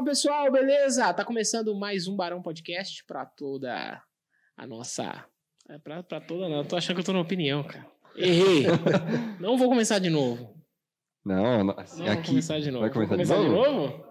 Fala pessoal, beleza? Tá começando mais um Barão Podcast pra toda a nossa. É pra, pra toda, não. Eu tô achando que eu tô na opinião, cara. Errei. não vou começar de novo. Não, não, Não vou aqui. começar de novo. vai começar Vou de de novo? novo?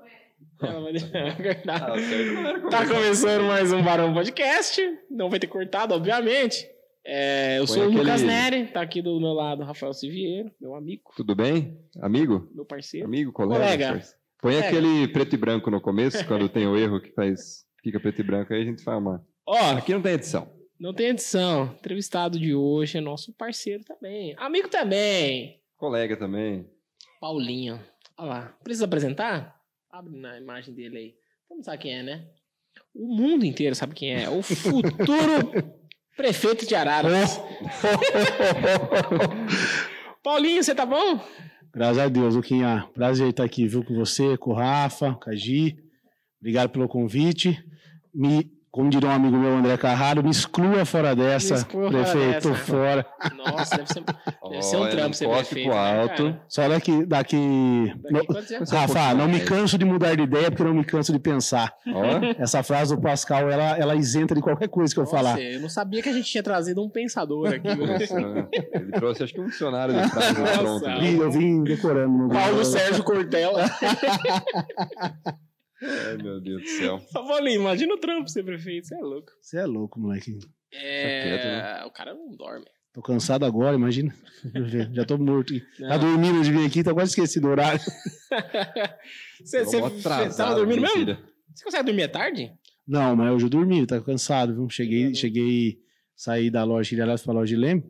Vai deixar cortar. Ah, Tá começar. começando mais um Barão Podcast. Não vai ter cortado, obviamente. É, eu Põe sou o aquele- Lucas Neri, tá aqui do meu lado Rafael Siviero, meu amigo, Tudo bem? Amigo? meu parceiro. Amigo, colega? Colega. Põe Colega. aquele preto e branco no começo, quando tem o erro que faz. Fica preto e branco, aí a gente fala, mano. Ó, Aqui não tem edição. não tem edição. Entrevistado de hoje é nosso parceiro também. Amigo também. Colega também. Paulinho. Olha lá. Precisa apresentar? Abre na imagem dele aí. Todo mundo sabe quem é, né? O mundo inteiro sabe quem é. O futuro prefeito de Araras. Paulinho, você tá bom? Graças a Deus, Luquinha. Prazer estar aqui, viu, com você, com o Rafa, com a Gi. Obrigado pelo convite. Me, como diria um amigo meu, André Carraro, me exclua fora dessa. Me exclua fora prefeito, dessa. fora. Nossa, deve ser, deve ser um trampo ser prefeito. né, alto. cara? Só daqui. daqui... Daqui Rafa, não me canso de mudar de ideia porque não me canso de pensar. Ó, Essa frase do Pascal, ela, ela isenta de qualquer coisa que eu Nossa, falar. eu não sabia que a gente tinha trazido um pensador aqui. né? nossa, ele trouxe acho que um dicionário de Nossa. pronto. né? Eu vim decorando. no Paulo Sérgio Cortella. Ai, meu Deus do céu. Só Paulinho, imagina o trampo ser prefeito, você é louco. Você é louco, moleque. É, quieto, né? o cara não dorme. Tô cansado agora, imagina. Já tô morto. Tá dormindo de vir aqui, tá quase esquecido o horário. Você, você, tava dormindo mesmo? mentira. Você consegue dormir à tarde? Não, mas hoje eu dormi, tá cansado, viu? Cheguei, cheguei, saí da loja, iria lá pra loja de Leme.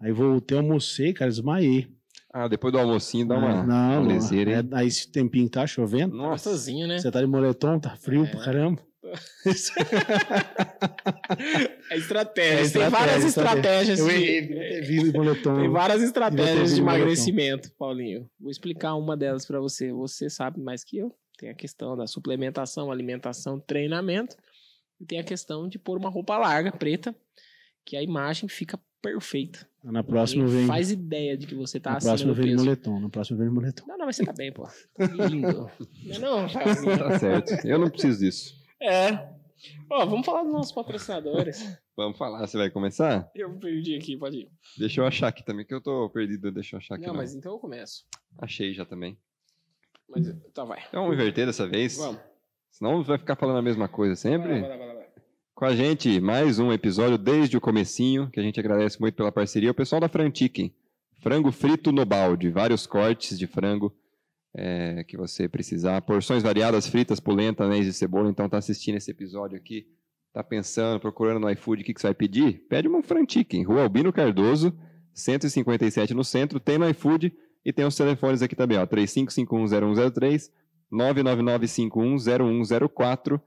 Aí voltei, almocei, cara, desmaiei. Ah, depois do almocinho dá uma, não, uma não. leseira, hein? É, aí esse tempinho que tá chovendo, Nossa. Gostosinho, né? você tá de moletom, tá frio É. pra caramba. É estratégia. É Tem estratégia, várias estratégia. estratégias. Eu de- moletom. Tem várias estratégias de emagrecimento, Paulinho. Vou explicar uma delas pra você. Você sabe mais que eu. Tem a questão da suplementação, alimentação, treinamento. E tem a questão de pôr uma roupa larga, preta, que a imagem fica perfeita. Na próxima venho. Faz ideia de que você tá Na próxima peso. moletom. Na próxima de moletom. Não, não, mas você tá bem, pô. Tá lindo. Não, é não. Tá certo. Eu não preciso disso. É. Ó, vamos falar dos nossos patrocinadores. Vamos falar, você vai começar? Eu perdi aqui, pode ir. Deixa eu achar aqui também, que eu tô perdido. Deixa eu achar aqui. Não, não. mas então eu começo. Achei já também. Mas, tá, vai. Então vamos inverter dessa vez. Vamos. Senão vai ficar falando a mesma coisa sempre. Vai lá, vai lá, vai lá, vai lá. Com a gente, mais um episódio desde o comecinho, que a gente agradece muito pela parceria. O pessoal da Frantiquem. Frango frito no balde. Vários cortes de frango é, que você precisar. Porções variadas, fritas, polenta, anéis de cebola. Então tá assistindo esse episódio aqui, tá pensando, procurando no iFood o que, que você vai pedir? Pede uma Frantiquem. Rua Albino Cardoso, 157 no centro. Tem no iFood e tem os telefones aqui também, ó. 35510103, 999510104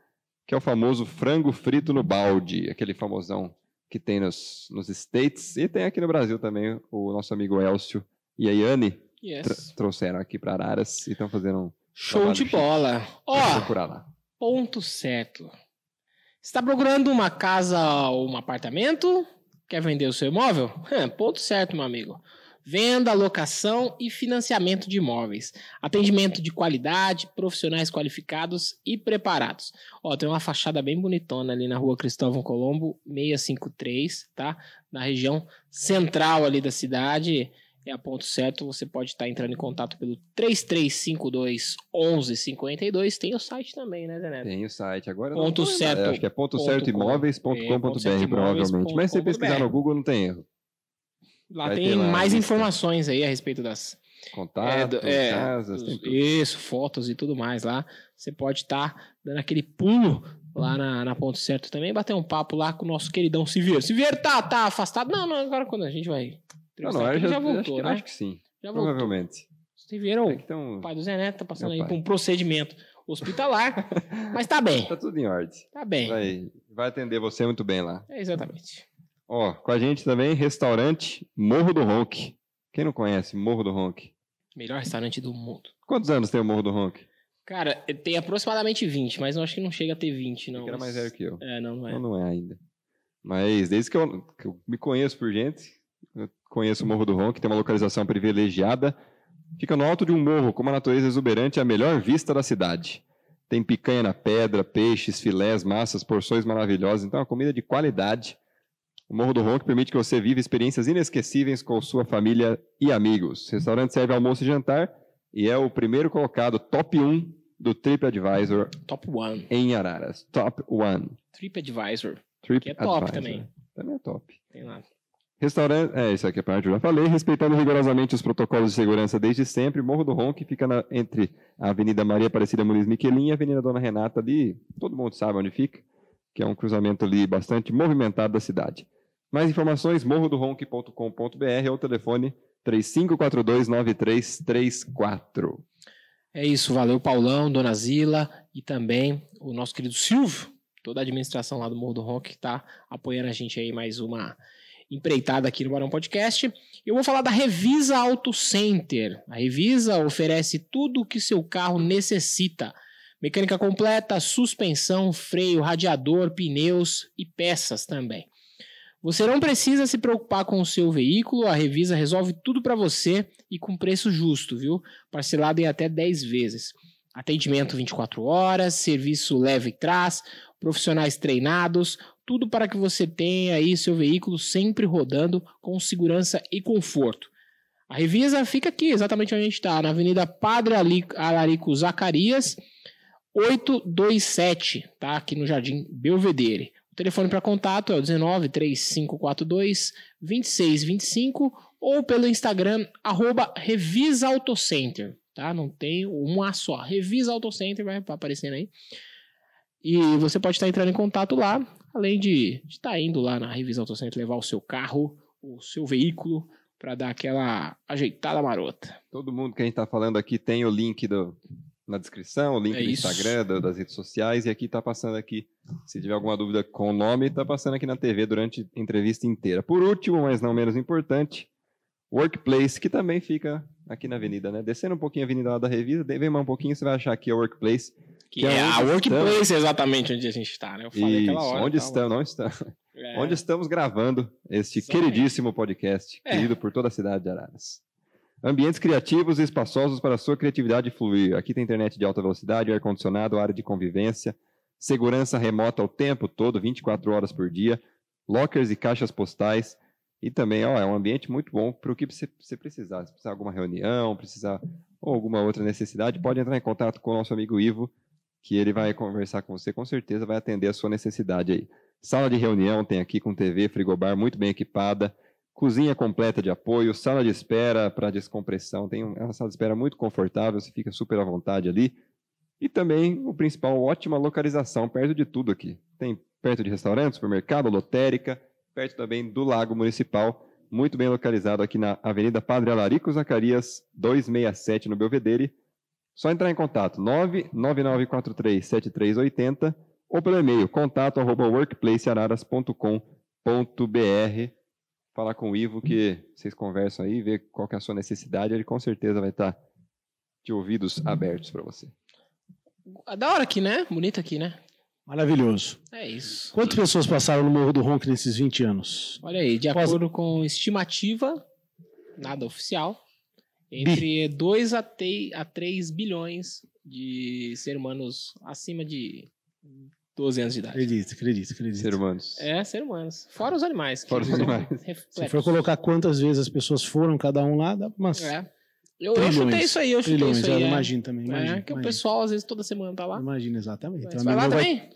que é o famoso frango frito no balde, aquele famosão que tem nos, nos States e tem aqui no Brasil também, o nosso amigo Elcio e a Yane Yes. trouxeram aqui para Araras e estão fazendo um Show de bola. Ó, lá. ponto certo. Está procurando uma casa ou um apartamento? Quer vender o seu imóvel? Ponto certo, meu amigo. Venda, locação e financiamento de imóveis. Atendimento de qualidade, profissionais qualificados e preparados. Ó, tem uma fachada bem bonitona ali na rua Cristóvão Colombo, 653, tá? Na região central ali da cidade. É a ponto certo. Você pode estar entrando em contato pelo 3352 1152. Tem o site também, né, Zé Neto? Tem o site agora. Ponto não lembrar, certo Acho que é ponto ponto certo imóveis.com.br, É, ponto certo imóveis provavelmente. Mas se você ponto pesquisar no. Google, não tem erro. Lá Vai tem lá mais lista. informações aí a respeito das. Contato, do- é, casas, tem tudo. isso, fotos e tudo mais lá. Você pode estar dando aquele pulo lá na, na Ponto Certo também, bater um papo lá com o nosso queridão Siviero. Siviero tá, tá afastado? Não, não, agora quando a gente vai. Não, não, aqui, já, já voltou, acho, que, né? acho que sim. Já voltou. Provavelmente. Siviero, É tão- o pai do Zé Neto, tá passando aí por um procedimento hospitalar, mas tá bem, Tá tudo em ordem. tá bem. Vai, vai atender você muito bem lá. É exatamente. Ó, com a gente também, restaurante Morro do Ronque. Quem não conhece Morro do Ronque? Melhor restaurante do mundo. Quantos anos tem o Morro do Ronque? Cara, tem aproximadamente 20, mas eu acho que não chega a ter 20, não. que era mais velho que eu. É, não, não é. Não, não é ainda. Mas desde que eu, que eu me conheço por gente, eu conheço o Morro do Ronque, tem uma localização privilegiada. Fica no alto de um morro com uma natureza exuberante e a melhor vista da cidade. Tem picanha na pedra, peixes, filés, massas, porções maravilhosas. Então, é uma comida de qualidade. O Morro do Ronco permite que você viva experiências inesquecíveis com sua família e amigos. O restaurante serve almoço e jantar e é o primeiro colocado, top 1 do TripAdvisor Top One. em Araras. Top 1. TripAdvisor. Trip Que é top também. Também é top. Tem lá. Restaurante, é, isso aqui é a parte que eu já falei, respeitando rigorosamente os protocolos de segurança desde sempre, Morro do Ronco fica na- entre a Avenida Maria Aparecida Muniz Miquelin e a Avenida Dona Renata ali, todo mundo sabe onde fica, que é um cruzamento ali bastante movimentado da cidade. Mais informações, morrodoronque.com.br ou telefone 35429334. É isso, valeu Paulão, Dona Zila e também o nosso querido Silvio, toda a administração lá do Morro do Rock que tá apoiando a gente aí mais uma empreitada aqui no Barão Podcast. Eu vou falar da Revisa Auto Center. A Revisa oferece tudo o que seu carro necessita. Mecânica completa, suspensão, freio, radiador, pneus e peças também. Você não precisa se preocupar com o seu veículo, a Revisa resolve tudo para você e com preço justo, viu? Parcelado em até 10 vezes. Atendimento 24 horas, serviço leve e traz, profissionais treinados, tudo para que você tenha aí seu veículo sempre rodando com segurança e conforto. A Revisa fica aqui, exatamente onde a gente está, na Avenida Padre Alarico Zacarias, 827, tá? Aqui no Jardim Belvedere. Telefone para contato é o 19 3542 2625 ou pelo Instagram, arroba Revisa tá? Não tem uma só. Revisa Autocenter vai aparecendo aí. E você pode estar entrando em contato lá, além de estar indo lá na Revisa Autocenter levar o seu carro, o seu veículo, para dar aquela ajeitada marota. Todo mundo que a gente está falando aqui tem o link do- na descrição, o link É do isso. Instagram, das redes sociais, e aqui está passando aqui. Se tiver alguma dúvida com o nome, está passando aqui na TV durante a entrevista inteira. Por último, mas não menos importante, Workplace, que também fica aqui na avenida, né? Descendo um pouquinho a avenida lá da Revisa, daí vem mais um pouquinho, você vai achar aqui a Workplace. Que, Que é é a onde Workplace, exatamente onde a gente está, né? Eu falei Isso, aquela hora. onde estamos, não estamos. É. Onde estamos gravando este Exatamente. queridíssimo podcast, É. querido por toda a cidade de Araras. Ambientes criativos e espaçosos para a sua criatividade fluir. Aqui tem internet de alta velocidade, ar-condicionado, área de convivência, segurança remota o tempo todo, 24 horas por dia, lockers e caixas postais. E também, ó, é um ambiente muito bom para o que você, você precisar. Se precisar de alguma reunião, precisar ou alguma outra necessidade, pode entrar em contato com o nosso amigo Ivo, que ele vai conversar com você, com certeza vai atender a sua necessidade aí. Sala de reunião tem aqui com TV, frigobar muito bem equipada, cozinha completa de apoio, sala de espera para descompressão, tem é uma sala de espera muito confortável, você fica super à vontade ali. E também, o principal, ótima localização, perto de tudo aqui. Tem perto de restaurante, supermercado, lotérica, perto também do Lago Municipal, muito bem localizado aqui na Avenida Padre Alarico Zacarias, 267 no Belvedere. Só entrar em contato, 999437380 ou pelo e-mail, contato arroba workplaceararas.com.br. Falar com o Ivo que vocês conversam aí, ver qual que é a sua necessidade, ele com certeza vai estar de ouvidos abertos para você. É Da hora aqui, né? Bonito aqui, né? Maravilhoso. É isso. Quantas pessoas passaram no Morro do Ronco nesses 20 anos? Olha aí, de acordo com estimativa, nada oficial, entre 2 a 3 bilhões de seres humanos acima de 12 anos de idade. Acredito, acredito, acredito. Ser humanos. É, seres humanos. Fora os animais. Fora os animais. Se for colocar quantas vezes as pessoas foram, cada um lá, dá umas É. Eu, eu chutei isso aí, eu chutei trilhões. isso Eu aí. É, imagino também, é, imagino. que o imagino. pessoal às vezes toda semana tá lá. Imagina, exatamente. Você Então, vai lá vai- também?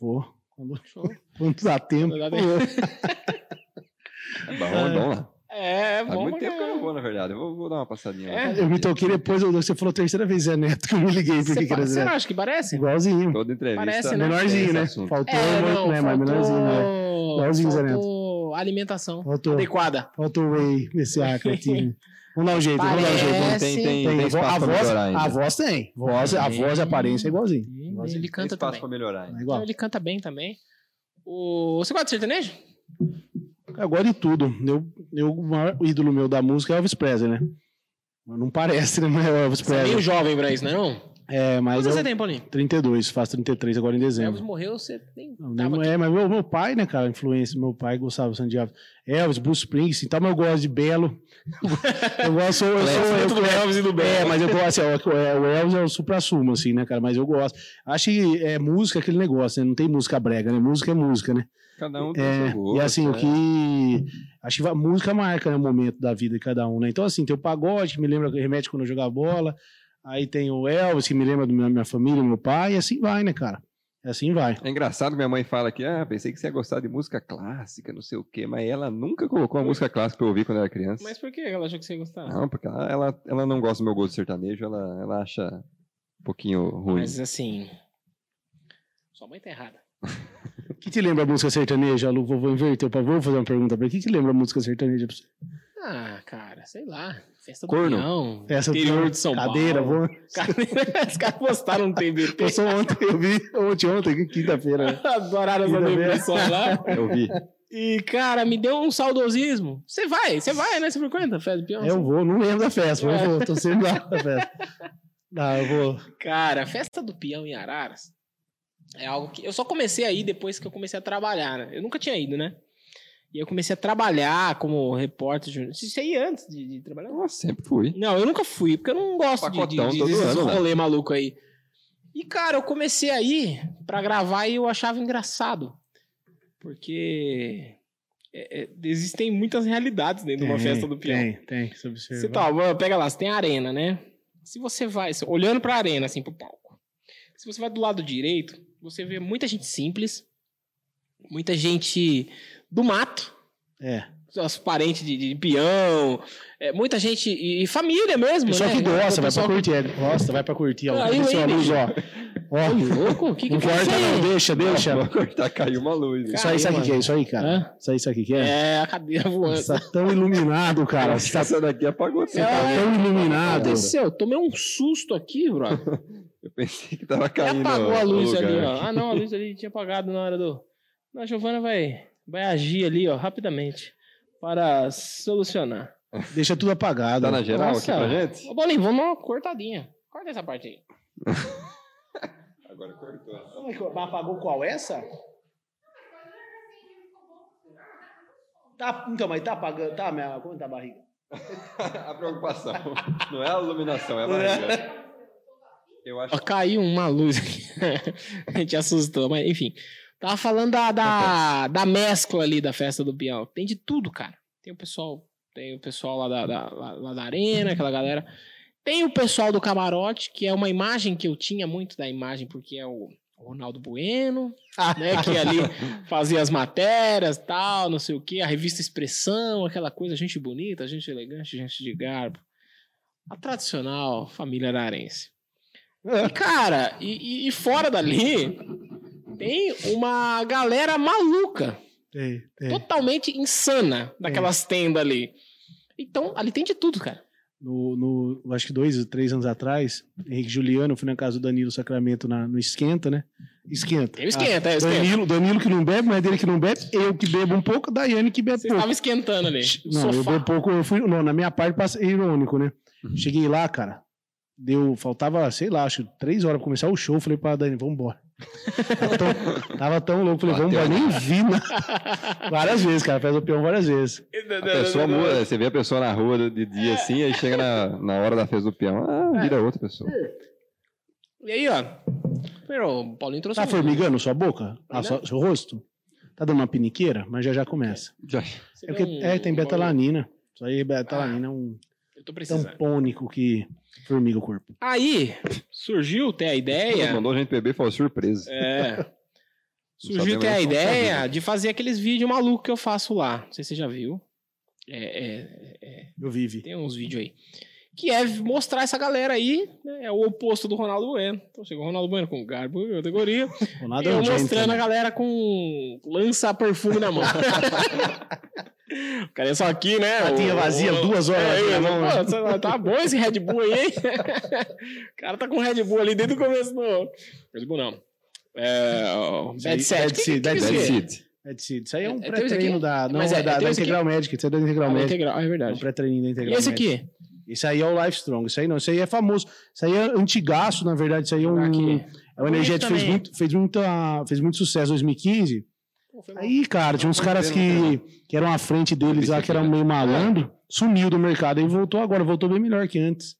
Vou. Quando, Show. quando dá tempo. Quando dá vou. É bom, é bom lá. É, é Faz muito tempo que eu não vou, na verdade. Eu vou, vou dar uma passadinha É. lá. Eu me toquei depois, você falou a terceira vez, Zé Neto, que eu me liguei Você, que você não acha que parece? Igualzinho. Toda entrevista. Parece, tem né? Menorzinho, né? Faltou, É, muito, não, né? Mas menorzinho, né? faltou, Igualzinho, Zé Neto. faltou alimentação Faltou. adequada. Faltou o Whey, esse ar que eu tinha. Vamos dar um jeito, vamos dar um jeito. Parece. Tem, tem, tem, Tem, a, espaço voz, a voz tem. Voz, a Tem. voz e a aparência é igualzinho. igualzinho. Ele Tem canta espaço também. pra melhorar É ainda. igual. Ele canta bem também. O... Você gosta de sertanejo? Agora de tudo. Eu, eu, o maior ídolo meu da música é Elvis Presley, né? Mas não parece, né? Mas é o Elvis Você é meio Presley. jovem pra isso, não? É, mas Quantos eu, você tem, Paulinho? 32, faço 33 agora em Elvis dezembro. morreu, você nem Não, é, mas meu, meu pai, né, cara, influência. Meu pai gostava de Elvis. Elvis, Bruce Springsteen, então eu gosto de Belo. Eu gosto, eu sou. Eu, do Elvis e do é, mas eu gosto, assim, ó, é, o Elvis é o supra-sumo, assim, né, cara? Mas eu gosto. Acho que é música aquele negócio, né? Não tem música brega, né? Música é música, né? Cada um tem É, seu gosto. e assim, o né? que. Acho que a música marca né, o momento da vida de cada um, né? Então, assim, tem o pagode, que me lembra remete quando eu jogava bola. Aí tem o Elvis, que me lembra da minha, minha família, meu pai, e assim vai, né, cara? Assim vai. É engraçado minha mãe fala que, ah, pensei que você ia gostar de música clássica, não sei o quê, mas ela nunca colocou a música clássica pra eu ouvir quando eu era criança. Mas por que ela achou que você ia gostar? Não, porque ela, ela, ela não gosta do meu gosto sertanejo, ela, ela acha um pouquinho ruim. Mas assim. Sua mãe tá errada. O que te lembra a música sertaneja, Lu? Vou, vou inverter, pra- vou fazer uma pergunta pra ele. O que te lembra a música sertaneja pra você? Ah, cara, sei lá. Festa do Corno. Peão. Essa interior tua de São cadeira, Paulo. vou... Cadeira- Os caras postaram um TBT. Passou ontem, eu vi ontem, ontem, quinta-feira. né? Adoraram essa definição lá. Eu vi. E, cara, me deu um saudosismo. Você vai, você vai, né? Você frequenta a Festa do Peão? Eu vou, não lembro da festa, mas É. eu vou, tô sempre lá da festa. Não, eu vou. Cara, Festa do Peão em Araras é algo que... Eu só comecei aí depois que eu comecei a trabalhar, né? Eu nunca tinha ido, né? E eu comecei a trabalhar como repórter. jornalista. Isso aí antes de, de trabalhar. Eu sempre fui. Não, eu nunca fui, porque eu não gosto de, de, Pacotão de, todo desses ano, né? rolê maluco aí. E, cara, eu comecei aí pra gravar e eu achava engraçado. Porque é, é, existem muitas realidades dentro de uma Tem, festa do peão. Tem, tem, que se observar. Você tá, pega lá, você tem a arena, né? Se você vai, olhando pra arena, assim, pro palco. Se você vai do lado direito, você vê muita gente simples, muita gente do mato, É. os parentes de, de peão, é, muita gente e, e família mesmo, Pessoal né? que gosta, vai pra Pessoal que- curtir. é, Gosta, vai pra curtir. Ó, Aí, Deixa a Wendy. luz, ó. Ô, Ó, louco, o que que não corta isso não, aí? deixa, deixa. Vou cortar, caiu uma luz. Isso aí, sabe o que é isso aí, cara? Hã? Isso aí, sabe o que é? É, a cadeira voando. Você tá tão iluminado, cara. Você tá, Essa daqui apagou você tudo. tá É. tão iluminado. Aconteceu, eu tomei um susto aqui, brother. Eu pensei que tava E caindo. apagou a luz lugar. ali, ó. Ah, não, a luz ali tinha apagado na hora do. A Giovana vai, vai agir ali, ó, rapidamente. Para solucionar. Deixa tudo apagado. Tá na geral Nossa. aqui pra gente? Ô, Bolinho, vamos dar uma cortadinha. Corta essa parte aí. Agora cortou. Mas apagou qual essa? Tá, então, mas tá apagando. Tá, minha, como tá a barriga? a preocupação. Não é a iluminação, é a barriga. Eu acho Ó, caiu uma luz aqui. a gente assustou, mas enfim. Tava falando da, da, da mescla ali da festa do peão. Tem de tudo, cara. Tem o pessoal, tem o pessoal lá da, da, lá, lá da arena, aquela galera. Tem o pessoal do camarote, que é uma imagem que eu tinha muito da imagem, porque é o Ronaldo Bueno, né? Que ali fazia as matérias tal, não sei o quê, a revista Expressão, aquela coisa, gente bonita, gente elegante, gente de garbo. A tradicional família ararense. E, cara, e, e- fora dali, tem uma galera maluca, Tem, tem. totalmente insana, daquelas tendas ali. Então, ali tem de tudo, cara. No, no, acho que dois, três anos atrás, Henrique Juliano, eu fui na casa do Danilo Sacramento na, no Esquenta, né? Esquenta. O esquenta, é Ah, esquenta. Danilo, Danilo que não bebe, mas dele que não bebe, eu que bebo um pouco, Daiane que bebe Você pouco. estava esquentando ali. Não, eu Sofá. bebo pouco, eu fui, não, na minha parte passei irônico, né? Cheguei lá, cara, deu, faltava, sei lá, acho que três horas pra começar o show, falei pra Dani, vamos embora. tava, tão, tava tão louco, falei, vamos embora, nem vi, né? Várias vezes, cara, fez o peão várias vezes. A pessoa muda, você vê a pessoa na rua de dia assim, aí chega na, na hora da festa do peão, ah, vira outra pessoa. E aí, ó. Pero, o Paulinho trouxe Tá um- formigando sua boca? Ah, Não. sua- seu rosto? Tá dando uma piniqueira? Mas já já começa. Já, É, porque, deu um- é tem um betalanina. Isso aí, betalanina é um tô precisando. tampônico que formiga o corpo. Aí, surgiu ter a ideia. mandou a gente beber e falou surpresa. É. Surgiu ter a ideia sabia. de fazer aqueles vídeos malucos que eu faço lá. Não sei se você já viu. É, é, é, Eu vive. tem uns vídeos aí. Que é mostrar essa galera aí, né? É o oposto do Ronaldo Bueno. Então chegou o Ronaldo Bueno com garbo e categoria. Ronaldo E é eu mostrando a gentleman. galera com lança perfume na mão. o cara é só aqui, né? Latinha vazia, o- duas horas É, eu- mão, pô, tá bom esse Red Bull aí, hein? o cara tá com Red Bull ali desde o começo do. Red Bull não. É, o Isso aí, Bad Set. Seed, Dead Seed. É de Cid. Isso aí é um É, esse pré-treino da. Não, Mas é, é, da, da esse aqui? Integral Médica. Isso é da Integral Ah, integral, é É um verdade. pré-treino da E Integral esse Médica. aqui? Esse aí é o Life Strong. Isso aí não. Isso aí é famoso. Isso aí é antigaço, na verdade. Isso aí é um. Aqui. É uma energética que fez muito, fez, muita, fez muito sucesso em 2015. Aí, cara, tinha uns caras que, que eram à frente deles lá, que eram meio malandro, sumiu do mercado. Aí voltou agora, voltou bem melhor que antes.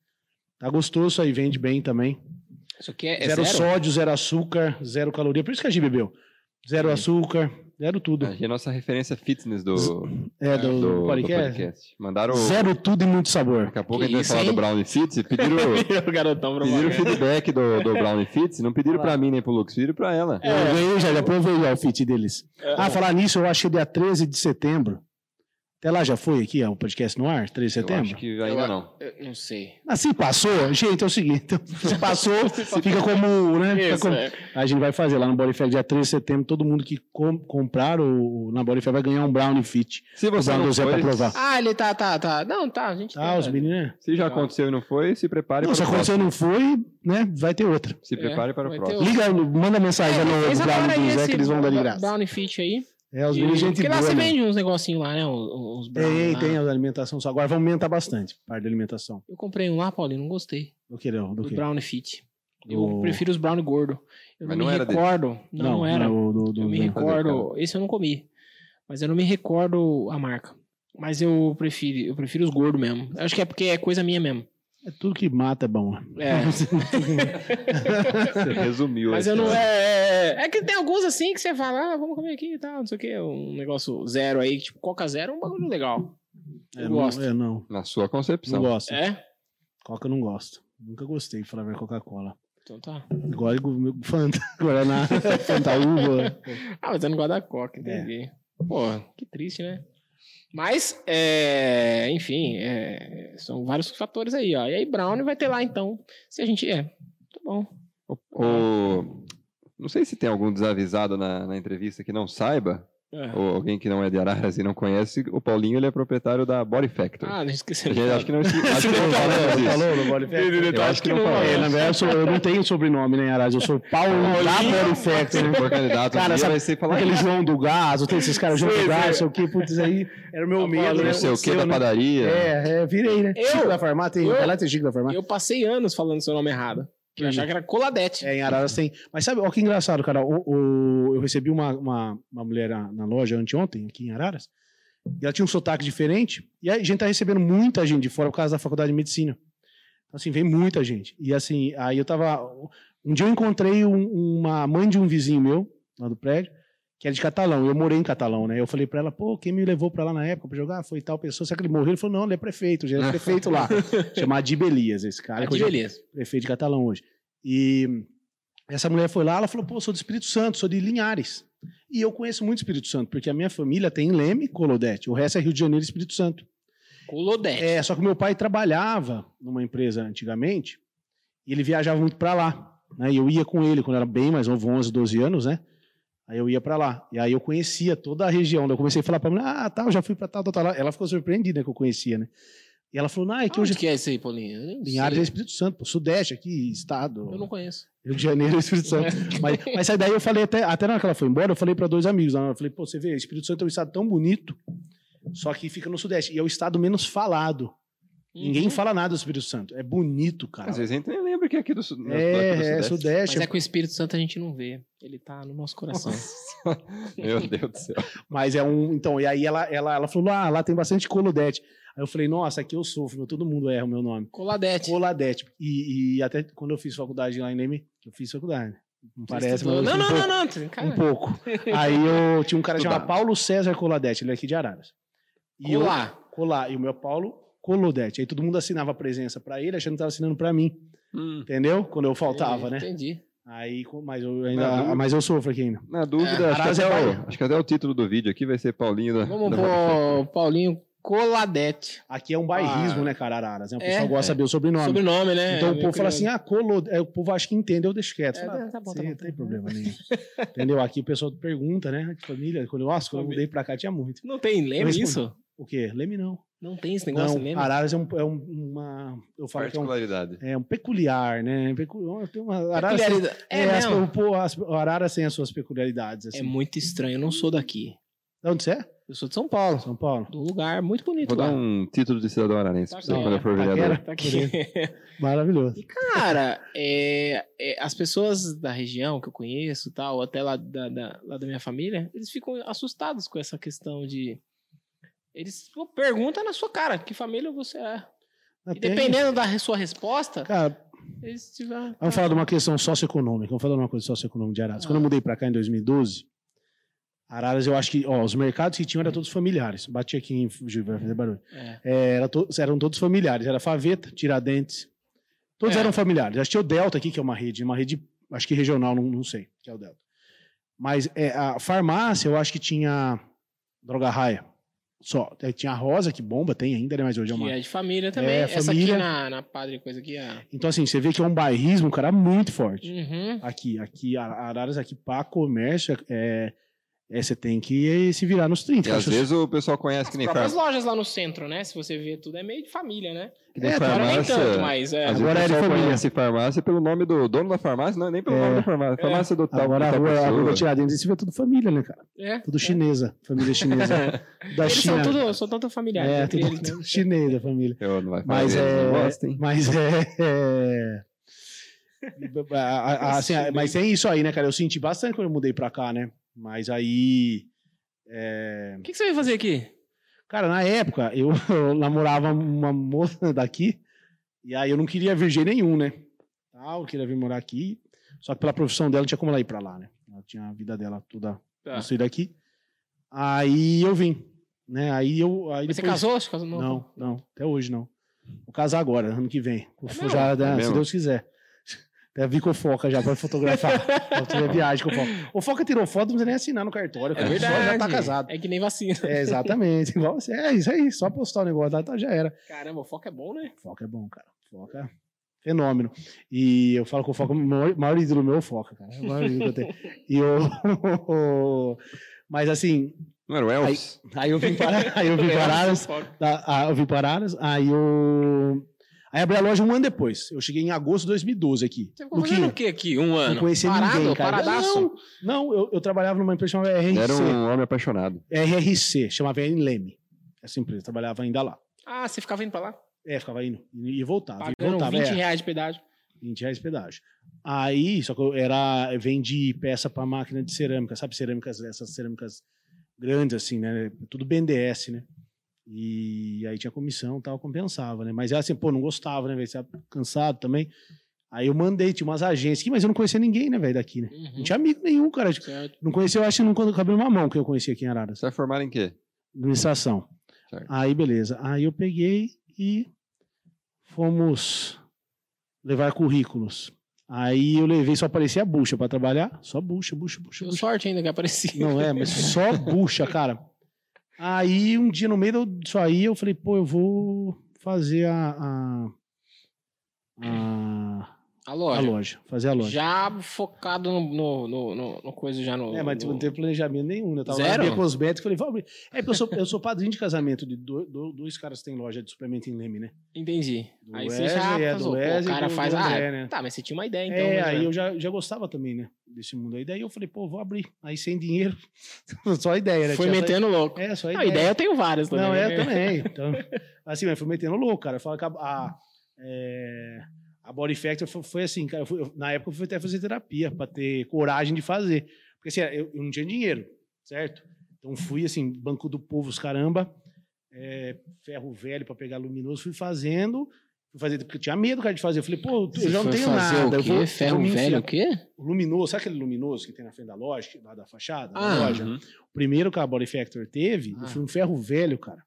Tá gostoso isso aí, vende bem também. Isso aqui é, é zero, zero? sódio, zero açúcar, zero caloria. Por isso que a Gi bebeu. Zero açúcar, zero tudo. Aqui é a nossa referência fitness do, É, do, do, do podcast. podcast. Mandaram. Zero tudo e muito sabor. Daqui a pouco Que a gente vai isso, falar hein? do Brownie Fits. e Pediram, o garotão pediram feedback do, do Brownie Fits. Não pediram pra mim nem pro Lucas, pediram pra ela. É. Eu ganhei já, já provei já o fit deles. Ah, falar nisso, eu achei dia 13 de setembro. Até lá já foi aqui, ó, o podcast no ar, 13 de Eu setembro? acho que ainda Eu- não. Eu não sei. Assim, passou? Gente, é o seguinte, se passou, fica como, né? fica Isso, como- é. A gente vai fazer lá no Bodyfair dia 13 de setembro, todo mundo que com- comprar o, na Bodyfair vai ganhar um Brownie Fit. Se você não Zé pra foi, provar. Ah, ele tá, tá, tá. Não, tá, a gente Ah, tem, os meninos, né? se já aconteceu e não foi, se prepare Não, se para o acontecer próximo. não foi, né? Vai ter outra. Se prepare É, para o próximo. Liga, manda mensagem É, no Brownie do Zé que eles vão dar de graça. Brownie Fit aí. É, os E- meninos gente Porque lá boa, você né? vende uns negocinhos lá, né? Uns brownie Tem, lá. tem a alimentação só. Agora vamos aumentar bastante, parte da alimentação. Eu comprei um lá, Paulinho, não gostei. Do que, não? Do Do que? Brownie Fit. Eu Do- prefiro os brownie gordo. Eu Mas não, não me era dele. recordo. Não, não, era. é o do, do, eu me do- recordo. Esse eu não comi. Mas eu não me recordo a marca. Mas eu prefiro, eu prefiro os gordos mesmo. Eu acho que é porque é coisa minha mesmo. É tudo que mata é bom. É. Você resumiu. Mas eu não. história. É, é, é que tem alguns assim que você fala, ah, vamos comer aqui e tal, não sei o que. Um negócio zero aí, tipo Coca Zero é um bagulho legal. Eu É, gosto. Não, é, não. Na sua Não concepção. gosto. É? Coca eu não gosto. Nunca gostei de falar verdade, Coca-Cola. Então tá. Igual o Fanta, Guaraná, Fanta Uva. Ah, mas eu não gosto da Coca, entendi. Pô, que triste, né? Mas, é, enfim, é, são vários fatores aí, ó. E aí, Brown vai ter lá, então. Se a gente. É, tá bom. O- Não sei se tem algum desavisado na, na entrevista que não saiba, É. ou alguém que não é de Araras e não conhece, o Paulinho ele é proprietário da Body Factory. Ah, não esqueci. Gente- acho que não, acho que não Falou, falamos isso. falou no Body Factory? Eu acho que não falamos. É, na verdade, eu, eu não tenho sobrenome, né, Arás? Eu sou Paulo da Body Factory. For candidato, Cara, um sabe vai ser falar Aquele João do Gás, tem esses caras, João do Gás, sei. sei o que, putz, aí era o meu medo, né? não sei o que da padaria. É, é, virei, né? Eu- Chico da Farmácia, tem, eu- lá tem Chico da Farmácia. Eu passei anos falando seu nome errado. Que eu achava que era Coladete. É, em Araras tem. Mas sabe, olha que engraçado, cara. O, o- eu recebi uma, uma, uma mulher na, na loja anteontem, aqui em Araras, e ela tinha um sotaque diferente, e a gente tá recebendo muita gente de fora por causa da faculdade de medicina. Então, assim, vem muita gente. E assim, aí eu tava. Um dia eu encontrei um- uma mãe de um vizinho meu, lá do prédio, que era de Catalão. Eu morei em Catalão, né? Eu falei pra ela, pô, quem me levou pra lá na época pra jogar foi tal pessoa. Será que ele morreu? Ele falou, não, ele é prefeito, já é prefeito lá. Chamado de Belias, esse cara. De hoje é prefeito de Catalão hoje. E essa mulher foi lá, ela falou: pô, sou do Espírito Santo, sou de Linhares. E eu conheço muito o Espírito Santo, porque a minha família tem Leme e Colodete. O resto é Rio de Janeiro e Espírito Santo. Colodete. É, só que meu pai trabalhava numa empresa antigamente e ele viajava muito para lá. Né? E eu ia com ele quando era bem mais novo, 11, 12 anos, né? Aí eu ia para lá. E aí eu conhecia toda a região. Daí Eu comecei a falar para ela: ah, tá, eu já fui para tal, tal, tal. Ela ficou surpreendida que eu conhecia, né? E ela falou: não, é que Onde hoje. que é isso aí, Paulinho? Linhares é. Espírito Santo, pô, Sudeste aqui, Estado. Eu não conheço. Rio de Janeiro e Espírito Santo. mas, mas aí daí eu falei, até, até na hora que ela foi embora, eu falei para dois amigos. Eu falei, pô, você vê, Espírito Santo é um estado tão bonito, só que fica no Sudeste. E é o estado menos falado. Ninguém Uhum. fala nada do Espírito Santo. É bonito, cara. Às vezes a gente nem lembra que é aqui do, sul- é, aqui do é, Sudeste. Sudeste. Mas é que o Espírito Santo a gente não vê. Ele tá no nosso coração. Meu Deus do céu. Mas é um. Então, e aí ela, ela, ela falou: ah, lá tem bastante colodete. Aí eu falei, nossa, aqui eu sofro, todo mundo erra o meu nome. Coladete. Coladete. E, e até quando eu fiz faculdade lá em Leme, eu fiz faculdade. Não parece, mas eu Não, não, um não, pouco. não, Cara, Um pouco. Aí eu tinha um cara chamado Paulo César Coladete, ele é aqui de Araras. E eu- Colar. Colar. E o meu Paulo Colodete. Aí todo mundo assinava a presença pra ele, achando que tava assinando pra mim. Hum, Entendeu? Quando eu faltava, né? Entendi. Aí, mas eu ainda, não. mas eu sofro aqui ainda. na dúvida, É, acho, que até é o, acho que até o título do vídeo aqui vai ser Paulinho da. Vamos da pôr Paulinho Coladete. Aqui é um bairrismo, Ah. né, cara, Araras. Né? O É, pessoal gosta de é. saber o sobrenome. Sobrenome, né? Então o Meio povo fala assim, ah, colo... é, o povo acha que entende, eu deixo quieto. É, Fala, tá bom, tá "Sim, bom, não tá tem bom." problema nenhum. Entendeu? Aqui o pessoal pergunta, né? Que família. Quando, nossa, quando eu mudei pra cá tinha muito. Não tem leme isso? O quê? Leme não. Não tem esse negócio Não, leme? Araras é, um, é um- uma... Eu falo que é um, Particularidade. é um peculiar, né? Tem uma... Araras tem- Peculiaridade. É, É, as, mesmo. o, pô, as, Araras tem as suas peculiaridades. Assim. É muito estranho, eu não sou daqui. De onde você é? Eu sou de São Paulo. São Paulo. Do lugar muito bonito Vou lá. dar um título de cidadão aranense pra você Tá quando eu for aqui. vereador. Tá aqui. Maravilhoso. E, cara, é, é, as pessoas da região que eu conheço, tal, até lá da, da- lá da minha família, eles ficam assustados com essa questão de. Eles perguntam na sua cara que família você é. E dependendo da sua resposta, Cara, eles tiveram. vamos falar de uma questão socioeconômica. Vamos falar de uma coisa socioeconômica de Araras. Quando eu mudei pra cá em 2012, Araras, eu acho que, ó, os mercados que tinham eram todos familiares. Bati aqui em Gil, vai fazer barulho. É. É, era to- eram todos familiares. Era Faveta, Tiradentes. Todos É. eram familiares. Acho que tinha o Delta aqui, que é uma rede, uma rede, acho que regional, não, não sei, que é o Delta. Mas é, a farmácia, eu acho que tinha Droga Raia. Só. Aí Tinha a Rosa, que bomba, tem ainda, né? Mas hoje é uma. Que é de família também. É, Essa família. aqui na, na Padre Coisa aqui é. Então, assim, você vê que é um bairrismo, cara, muito forte. Uhum. Aqui, aqui, Araras, aqui, para comércio, é, é, você tem que se virar nos 30. E às vezes o pessoal conhece As que nem próprias farmácia. lojas lá no centro, né? Se você vê tudo, é meio de família, né? Que nem É, Agora nem farmácia. tanto, mas é. Agora é de família. conhece farmácia pelo nome do dono da farmácia, não é nem pelo É. nome da farmácia. Farmácia do tal. Agora a rua, a rua Tiradentes, você vê tudo família, né, cara? É. Tudo chinesa, família chinesa. da Eles China. são tudo, são tanto familiares. É, entre tudo, eles chinesa, família. Eu não vai falar Mas é, mas é, é- assim, mas tem isso aí, né, cara? Eu senti bastante quando eu mudei pra cá, né? Mas aí, é, O que, que você veio fazer aqui? cara, na época eu, eu namorava uma moça daqui e aí eu não queria vir jeito nenhum, né? Tal, eu queria vir morar aqui. Só que pela profissão dela não tinha como ela ir pra lá, né? Ela tinha a vida dela toda Tá. não sei daqui. Aí eu vim, né? Aí eu aí Mas você depois- casou? Você casou? Não. Não, não, até hoje não. Vou casar agora, ano que vem. Mesmo? já, né, É se mesmo? Deus quiser. Até vi com o Foca já pra fotografar. Vou ter viagem com o Foca. O Foca tirou foto, não precisa nem assinar no cartório. É cara. verdade. Só já tá casado. É que nem vacina. É, exatamente. Igual você. É isso aí. Só postar o negócio lá, tá, já era. Caramba, o foco é bom, né? Foca é bom, cara. Foca é fenômeno. E eu falo que o Foca, o maior, ídolo meu é o Foca, cara. É o maior ídolo que eu tenho. E eu... Mas assim, Não era o Elvis? aí eu vim para, aí eu vim para Araras, da- ah, eu vim para Araras, aí eu... Aí abri a loja um ano depois. Eu cheguei em agosto de 2012 aqui. Você ficou fazendo o que aqui? Um ano? não conhecia Parado? ninguém, cara. Paradaço? Não, não eu, eu trabalhava numa empresa chamada RRC. Era um homem apaixonado. RRC, chamava em Leme. Essa empresa, trabalhava ainda lá. Ah, você ficava indo pra lá? É, ficava indo. E voltava. e Pagando voltava 20 é. reais de pedágio. 20 reais pedágio. Aí, só que eu era, vendi peça para máquina de cerâmica, sabe? Cerâmicas, essas cerâmicas grandes, assim, né? Tudo BNDES, né? E aí tinha comissão e tal, compensava, né? Mas é assim, pô, não gostava, né, velho? Você era cansado também. Aí eu mandei, tinha umas agências aqui, mas eu não conhecia ninguém, né, velho, daqui, né? Uhum. Não tinha amigo nenhum, cara. Certo. Não conhecia, eu acho que não cabia uma mão que eu conhecia aqui em Araras. Você vai formar em quê? Administração. Certo. Aí, beleza. Aí eu peguei e fomos levar currículos. Aí eu levei, só aparecia a bucha pra trabalhar. Só bucha, bucha, bucha, Deu bucha. sorte ainda que aparecia. Não é, mas só bucha, cara. Aí um dia no meio disso aí eu falei, pô, eu vou fazer a. a, a, A a loja. loja. Fazer a loja. Já focado no, no, no, no- no coisa, já no. É, mas no... não teve planejamento nenhum, né? Eu tava Zero? lá na cosmética, falei, vamos abrir. É porque eu sou, eu sou padrinho de casamento de do- do- dois caras que têm loja de suplemento em Leme, né? Entendi. Do aí você Wesley, já é, casou. Pô, Wesley o cara faz. ah, André, né? tá, mas você tinha uma ideia, então. é, né, aí já. eu já, já gostava também, né? Desse mundo aí. Daí eu falei, pô, vou abrir. Aí sem dinheiro, só ideia, né? Foi Tinha metendo louco. É, só ideia. ideia eu tenho várias também. Não, é né? também. Então, assim, mas fui metendo louco, cara. Eu falo que a, a, é, a Body Factor foi, foi assim, cara. eu fui- eu- na época eu fui até fazer terapia pra ter coragem de fazer. Porque assim, eu, eu não tinha dinheiro, certo? Então fui assim, Banco do Povo, os caramba, é, ferro velho pra pegar luminoso, fui fazendo. Fui fazer, porque eu tinha medo, cara, de fazer. Eu falei, pô, eu já não tenho nada. O eu quê? vou, Ferro velho, o quê? O luminoso, sabe aquele luminoso que tem na frente da loja, lá da fachada, da Ah, loja? Uhum. O primeiro que a Body Factor teve, Ah. foi um ferro velho, cara.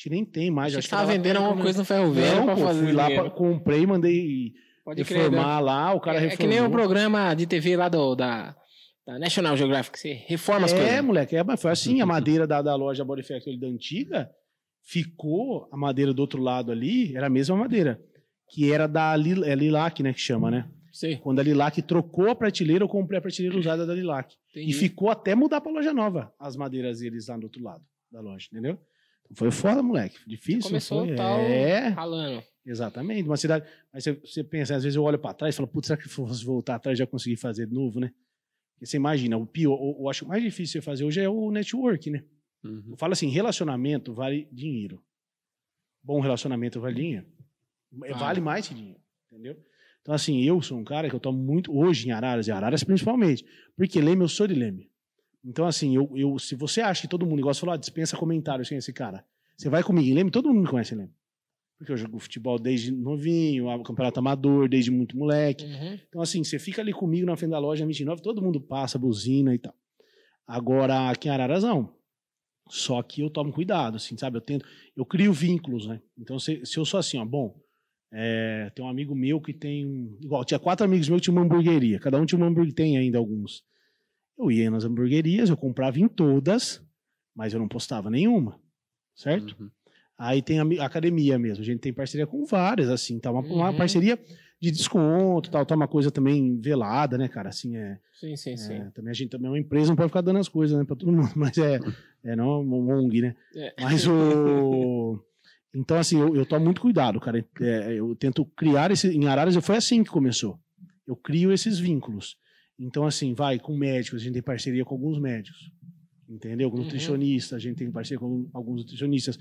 Que nem tem mais. Acho acho que tava vendendo alguma né? coisa no ferro velho pra pô, fazer fui lá, dinheiro. comprei, mandei Pode crer. reformar lá, o cara é, é reformou. que nem o programa de TV lá do, da, da National Geographic. Você reforma as É, coisas. moleque, é, mas foi assim, a madeira da, da loja Body Factor ali da antiga, ficou a madeira do outro lado ali, era a mesma madeira, que era da Lil, é Lilac, né, que chama, né? Sei. Quando a Lilac trocou a prateleira, eu comprei a prateleira usada da Lilac. entendi. E ficou até mudar pra loja nova, as madeiras deles lá do outro lado da loja, entendeu? Foi foda, moleque. Difícil. Começou foi. tal É, ralando. exatamente. Uma cidade. Aí você, você pensa, às vezes eu olho pra trás e falo, putz, será que se eu fosse voltar atrás já consegui fazer de novo, né? Porque você imagina, o pior, o- eu acho mais difícil você fazer hoje é o network, né? Uhum. Eu falo assim, relacionamento vale dinheiro. Bom relacionamento vale dinheiro. É, Vale. Vale mais que dinheiro, entendeu? Então, assim, eu sou um cara que eu tomo muito, hoje em Araras, e Araras principalmente, porque Leme, eu sou de Leme. Então, assim, eu, eu, se você acha que todo mundo, igual você falou, ah, dispensa comentário sem esse cara, você vai comigo em Leme, todo mundo me conhece em Leme. Porque eu jogo futebol desde novinho, o campeonato amador, desde muito moleque. Uhum. Então, assim, você fica ali comigo na frente da loja 29, todo mundo passa, buzina e tal. Agora, aqui em Araras, não. Só que eu tomo cuidado, assim, sabe? Eu tento, eu crio vínculos, né? Então, se, se eu sou assim, ó, bom, é, tem um amigo meu que tem, igual, tinha quatro amigos meus que tinham uma hamburgueria, cada um tinha uma hamburgueria, tem ainda alguns. Eu ia nas hamburguerias, eu comprava em todas, mas eu não postava nenhuma, certo? Uhum. Aí tem a mi- a academia mesmo. A gente tem parceria com várias, assim, tá? Uma, uma Uhum. parceria de desconto, tal, tá uma coisa também velada, né, cara? Assim, é, Sim, sim, sim. é, também a gente também é uma empresa, não pode ficar dando as coisas, né, pra todo mundo, mas é, é não um ONG, né? É. Mas o então assim, eu, eu tomo muito cuidado, cara. É, eu tento criar esse em Araras, foi assim que começou. Eu crio esses vínculos. Então assim, vai com médicos, a gente tem parceria com alguns médicos. Entendeu? Com Uhum. nutricionistas, a gente tem parceria com alguns nutricionistas.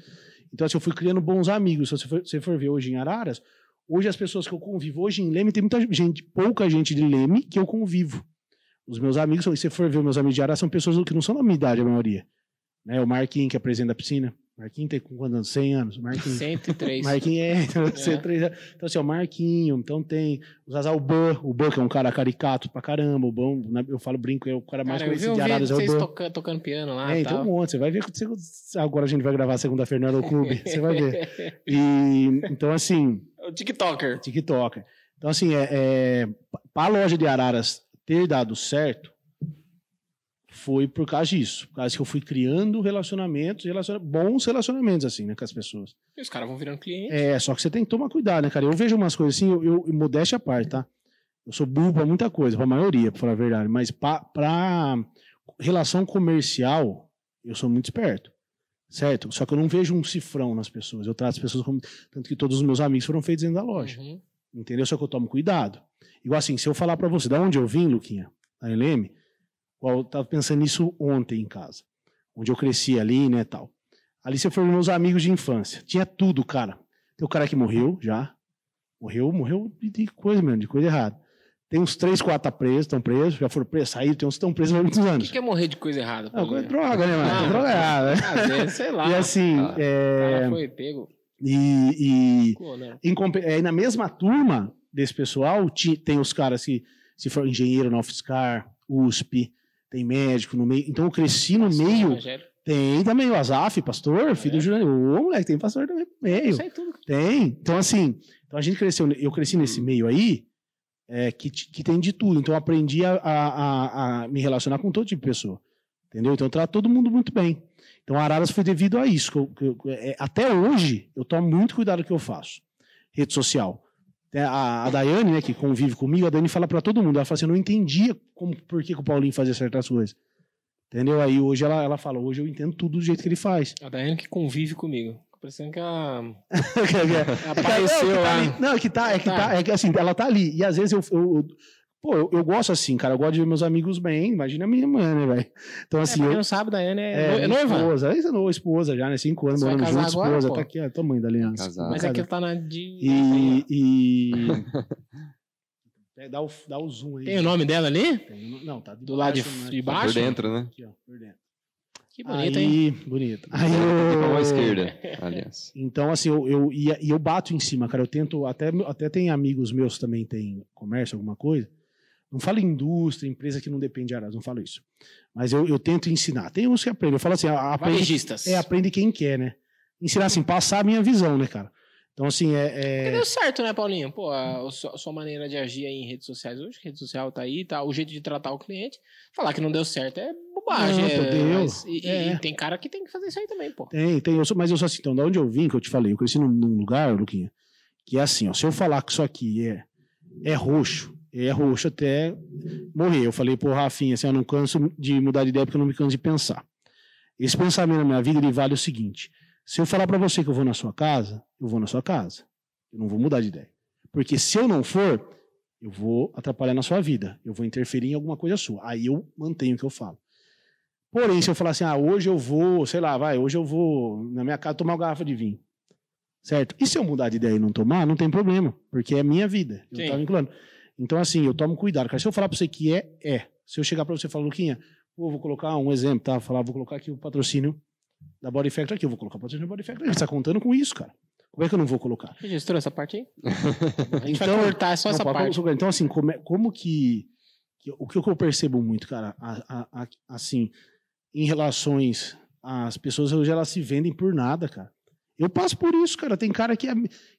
Então, assim, eu fui criando bons amigos. Se você for, você for ver hoje em Araras, hoje as pessoas que eu convivo, hoje em Leme, tem muita gente, pouca gente de Leme que eu convivo. Os meus amigos, se você for ver meus amigos de Araras, são pessoas que não são da minha idade, a maioria. Né? O Marquinhos, que é presidente da piscina. Marquinhos tem quantos anos? 100 anos. Marquinhos. 103. Marquinhos é, então, 103 anos. Então, assim, o Marquinho, então tem o Zazá, o Ban, que é um cara caricato pra caramba, o Ban, né, eu falo brinco, é o cara mais Cara, conhecido de Araras, é o vocês Ban. toca- tocando piano lá É, então um monte. Você vai ver. que você- Agora a gente vai gravar segunda-feira no Clube. Você vai ver. E, então, assim, o TikToker. TikToker. Então, assim, é, é, para a loja de Araras ter dado certo, foi por causa disso. Por causa que eu fui criando relacionamentos, relaciona- bons relacionamentos, assim, né, com as pessoas. E os caras vão virando cliente. É, só que você tem que tomar cuidado, né, cara? Eu vejo umas coisas assim, eu, eu modéstia à parte, tá? Eu sou burro pra muita coisa, pra maioria, pra falar a verdade. Mas pa- pra relação comercial, eu sou muito esperto. Certo? Só que eu não vejo um cifrão nas pessoas. Eu trato as pessoas como. Tanto que todos os meus amigos foram feitos dentro da loja. Uhum. Entendeu? Só que eu tomo cuidado. Igual assim, se eu falar pra você, da onde eu vim, Luquinha, da LM, eu tava pensando nisso ontem em casa. Onde eu cresci ali, né, tal. Ali você foi meus amigos de infância. Tinha tudo, cara. Tem o cara que morreu já. Morreu, morreu de, coisa mesmo, de coisa errada. Tem uns três, quatro tá presos, estão presos, já foram presos, saíram, tem uns que estão presos há muitos O anos. que, que é morrer de coisa errada? Não, coisa de droga, né, mano? Ah, droga errada, sei lá. E assim, Ah. O é, cara foi pego. e, e Pô, né? em, é, na mesma turma desse pessoal, ti- tem os caras que, se for engenheiro na UFSCar, USP, tem médico no meio. Então eu cresci no Pastor meio. evangélico. Tem também o Azaf, pastor, filho É. do Júnior. Ô, moleque, tem pastor também no meio. Isso aí tudo. Tem. Então, assim, então a gente cresceu, eu cresci nesse meio aí, é, que, que tem de tudo. Então eu aprendi a, a- a- a me relacionar com todo tipo de pessoa. Entendeu? Então eu trato todo mundo muito bem. Então Araras foi devido a isso. que eu- que eu- é, até hoje, eu tomo muito cuidado com o que eu faço. Rede social. É, A, a Daiane, né, que convive comigo, a Daiane fala pra todo mundo. Ela fala assim: eu não entendia como, por que, que o Paulinho fazia certas coisas. Entendeu? Aí hoje ela, ela fala: hoje eu entendo tudo do jeito que ele faz. A Daiane que convive comigo. Parecendo que ela É apareceu não, que tá lá. não, é que tá, é que Tá. tá, é que assim, ela tá ali. E às vezes eu- eu- pô, eu, eu gosto assim, cara, eu gosto de ver meus amigos bem, imagina a minha mãe, né, velho? Então É, assim, quem eu, não sabe, Daiane é, é, é noiva. esposa, é noiva, esposa já, né, cinco anos, morando junto, agora, esposa, pô? tá aqui, ó, tamanho da aliança. Casar. Mas Casar. é tá na de. E, e... É, dá, o, dá o zoom aí. Tem o nome dela ali? Tem, não, tá de Do lado de- baixo, né? de Tá baixo? por dentro, né? Aqui, ó, por dentro. Que bonito, hein? aí, bonito. Aí eu... a esquerda, aliás. Então, assim, eu, eu, e, e eu bato em cima, cara. Eu tento, até, até tem amigos meus que também tem comércio, alguma coisa. Não falo indústria, empresa que não depende de Araras, não falo isso. Mas eu, eu tento ensinar. Tem uns que aprendem. Eu falo assim, aprende, é, aprende quem quer, né? Ensinar assim, passar a minha visão, né, cara? Então, assim, é. Porque é... deu certo, né, Paulinho? Pô, a, a sua, a sua maneira de agir aí em redes sociais hoje, rede social tá aí, tá? O jeito de tratar o cliente. Falar que não deu certo é bobagem. Não, é, deu. mas- e, e- É. e tem cara que tem que fazer isso aí também, pô. Tem, tem. Eu sou, mas eu sou assim, então, da onde eu vim, que eu te falei, eu cresci num, num lugar, Luquinha, que é assim, ó. Se eu falar que isso aqui é, é roxo, é roxo até morrer. Eu falei, pô, Rafinha, assim, eu não canso de mudar de ideia porque eu não me canso de pensar. Esse pensamento na minha vida, ele vale o seguinte: se eu falar pra você que eu vou na sua casa, eu vou na sua casa. Eu não vou mudar de ideia. Porque se eu não for, eu vou atrapalhar na sua vida. Eu vou interferir em alguma coisa sua. Aí eu mantenho o que eu falo. Porém, se eu falar assim, ah, hoje eu vou, sei lá, vai, hoje eu vou na minha casa tomar uma garrafa de vinho. Certo? E se eu mudar de ideia e não tomar, não tem problema, porque é minha vida. Eu Sim. tava vinculando. Então, assim, eu tomo cuidado. Cara, se eu falar pra você que é, é. Se eu chegar pra você e falar, Luquinha, pô, vou colocar um exemplo, tá? Falar, vou colocar aqui o patrocínio da Body Factor aqui. Eu vou colocar o patrocínio da Body Factor. Você tá contando com isso, cara. Como é que eu não vou colocar? Registrou essa parte aí? A gente Então- vai cortar só Não, essa pode- parte. Então, assim, como, é- como que, que- O que eu percebo muito, cara, a- a- a- assim, em relações. As pessoas hoje elas se vendem por nada, cara. Eu passo por isso, cara. Tem cara que, é,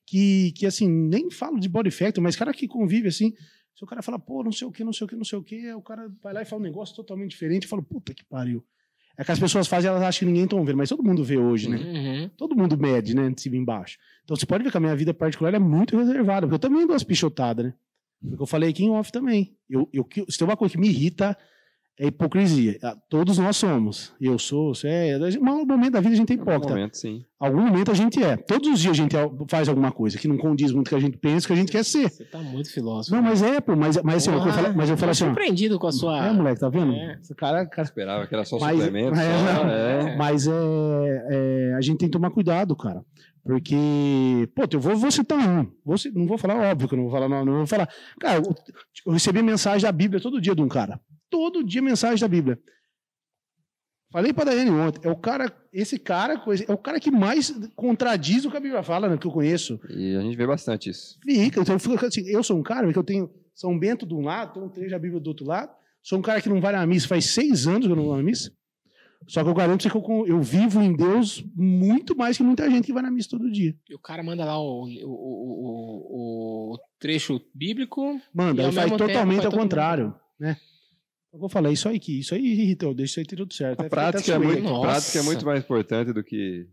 que, que assim, nem falo de body factor, mas cara que convive assim. Se o cara fala, pô, não sei o que, não sei o que, não sei o que, o cara vai lá e fala um negócio totalmente diferente e fala, puta que pariu. É que as pessoas fazem, elas acham que ninguém tá vendo, mas todo mundo vê hoje, né? Uhum. todo mundo mede, né? De cima e embaixo. Então você pode ver que a minha vida particular é muito reservada, porque eu também dou as pichotadas, né? Porque eu falei aqui em off também. Eu, eu, se tem uma coisa que me irrita, é hipocrisia. Ah, Todos nós somos. Eu sou, você é. Em algum momento da vida a gente é Em algum hipócrita. momento, sim. Algum momento a gente é. Todos os dias a gente é- faz alguma coisa que não condiz muito com o que a gente pensa, que a gente quer ser. Você tá muito filósofo. Não, mas é, pô, mas, mas, assim, coisa eu falo- mas eu falo Tô assim, surpreendido com a sua. É, moleque, tá vendo? É. Esse cara, cara Esperava que era só Mas- suplemento. é, só, não. é. Mas é, é, a gente tem que tomar cuidado, cara. Porque, pô, eu vou, vou citar um. Vou não vou falar, óbvio que eu não vou falar, não, não vou falar. Cara, eu, eu recebi mensagem da Bíblia todo dia de um cara. Todo dia mensagem da Bíblia. Falei pra Daiane ontem, é o cara, esse cara, é o cara que mais contradiz o que a Bíblia fala, né, que eu conheço. E a gente vê bastante isso. Fica, então eu fico assim, eu sou um cara que eu tenho São Bento de um lado, tenho um trecho da Bíblia do outro lado. Sou um cara que não vai na missa, faz seis anos que eu não vou na missa. Só que eu garanto que eu, eu vivo em Deus muito mais que muita gente que vai na missa todo dia. E o cara manda lá o, o, o, o- trecho bíblico. Manda, E ele faz tempo totalmente faz ao contrário, né? Eu vou falar isso aí que isso aí irritou, deixa isso aí tudo certo. A até prática é, muito. Nossa. prática é muito mais importante do que,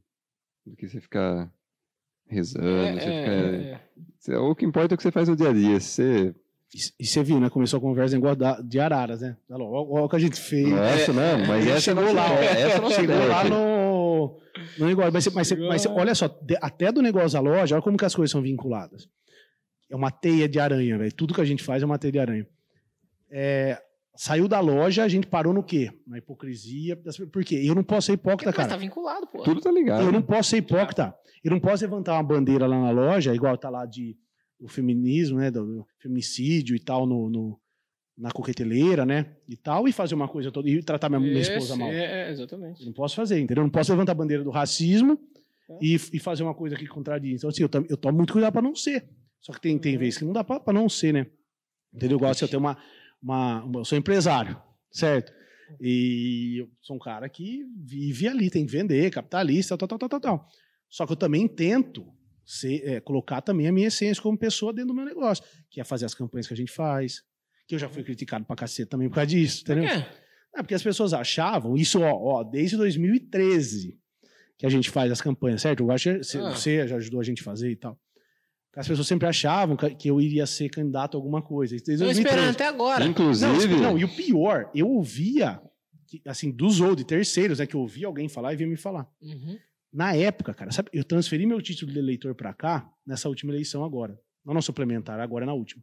do que você ficar rezando. você ficar- é, você- O que importa é o que você faz no dia a dia. Você... E- E você viu, né? Começou a conversa em negócio da- de araras, né? Olha lá, Olha o que a gente fez. Nossa, não, mas Ele essa chegou não lá. Essa não Chegou lá no, no negócio. Mas, mas, Chegou mas lá. olha só, de- até do negócio da loja, olha como que as coisas são vinculadas. É uma teia de aranha, velho. Tudo que a gente faz é uma teia de aranha. É, saiu da loja, a gente parou no quê? Na hipocrisia. Por quê? Eu não posso ser hipócrita, Mas cara. tá vinculado, pô. Tudo tá ligado. Eu não posso ser hipócrita. Eu não posso levantar uma bandeira lá na loja, igual tá lá de do feminismo, né? Do, do feminicídio e tal, no, no- na coqueteleira, né? E tal, e fazer uma coisa toda. E tratar minha, minha esposa Esse, mal. É, é, exatamente. Eu não posso fazer, entendeu? Eu não posso levantar a bandeira do racismo É. e, e fazer uma coisa que contradiz. Então, assim, eu, eu tomo muito cuidado pra não ser. Só que tem, tem Uhum. vezes que não dá pra, pra não ser, né? Entendeu? Igual se eu tenho uma, uma, uma- Eu sou empresário, certo? E eu sou um cara que vive ali, tem que vender, capitalista, tal, tal, tal, tal, tal. Só que eu também tento ser, é, colocar também a minha essência como pessoa dentro do meu negócio, que é fazer as campanhas que a gente faz. Que eu já fui criticado pra cacete também por causa disso, entendeu? É. É, porque as pessoas achavam, isso, ó, ó, desde 2013 que a gente faz as campanhas, certo? Eu acho que você, Ah. você já ajudou a gente a fazer e tal. As pessoas sempre achavam que eu iria ser candidato a alguma coisa. 2013. esperando até agora. Inclusive, Não, não, e o pior, eu ouvia, assim, dos ou de terceiros, né, que eu ouvia alguém falar e vinha me falar. Uhum. Na época, cara, sabe, eu transferi meu título de eleitor pra cá, nessa última eleição agora. Não na suplementar, agora na última.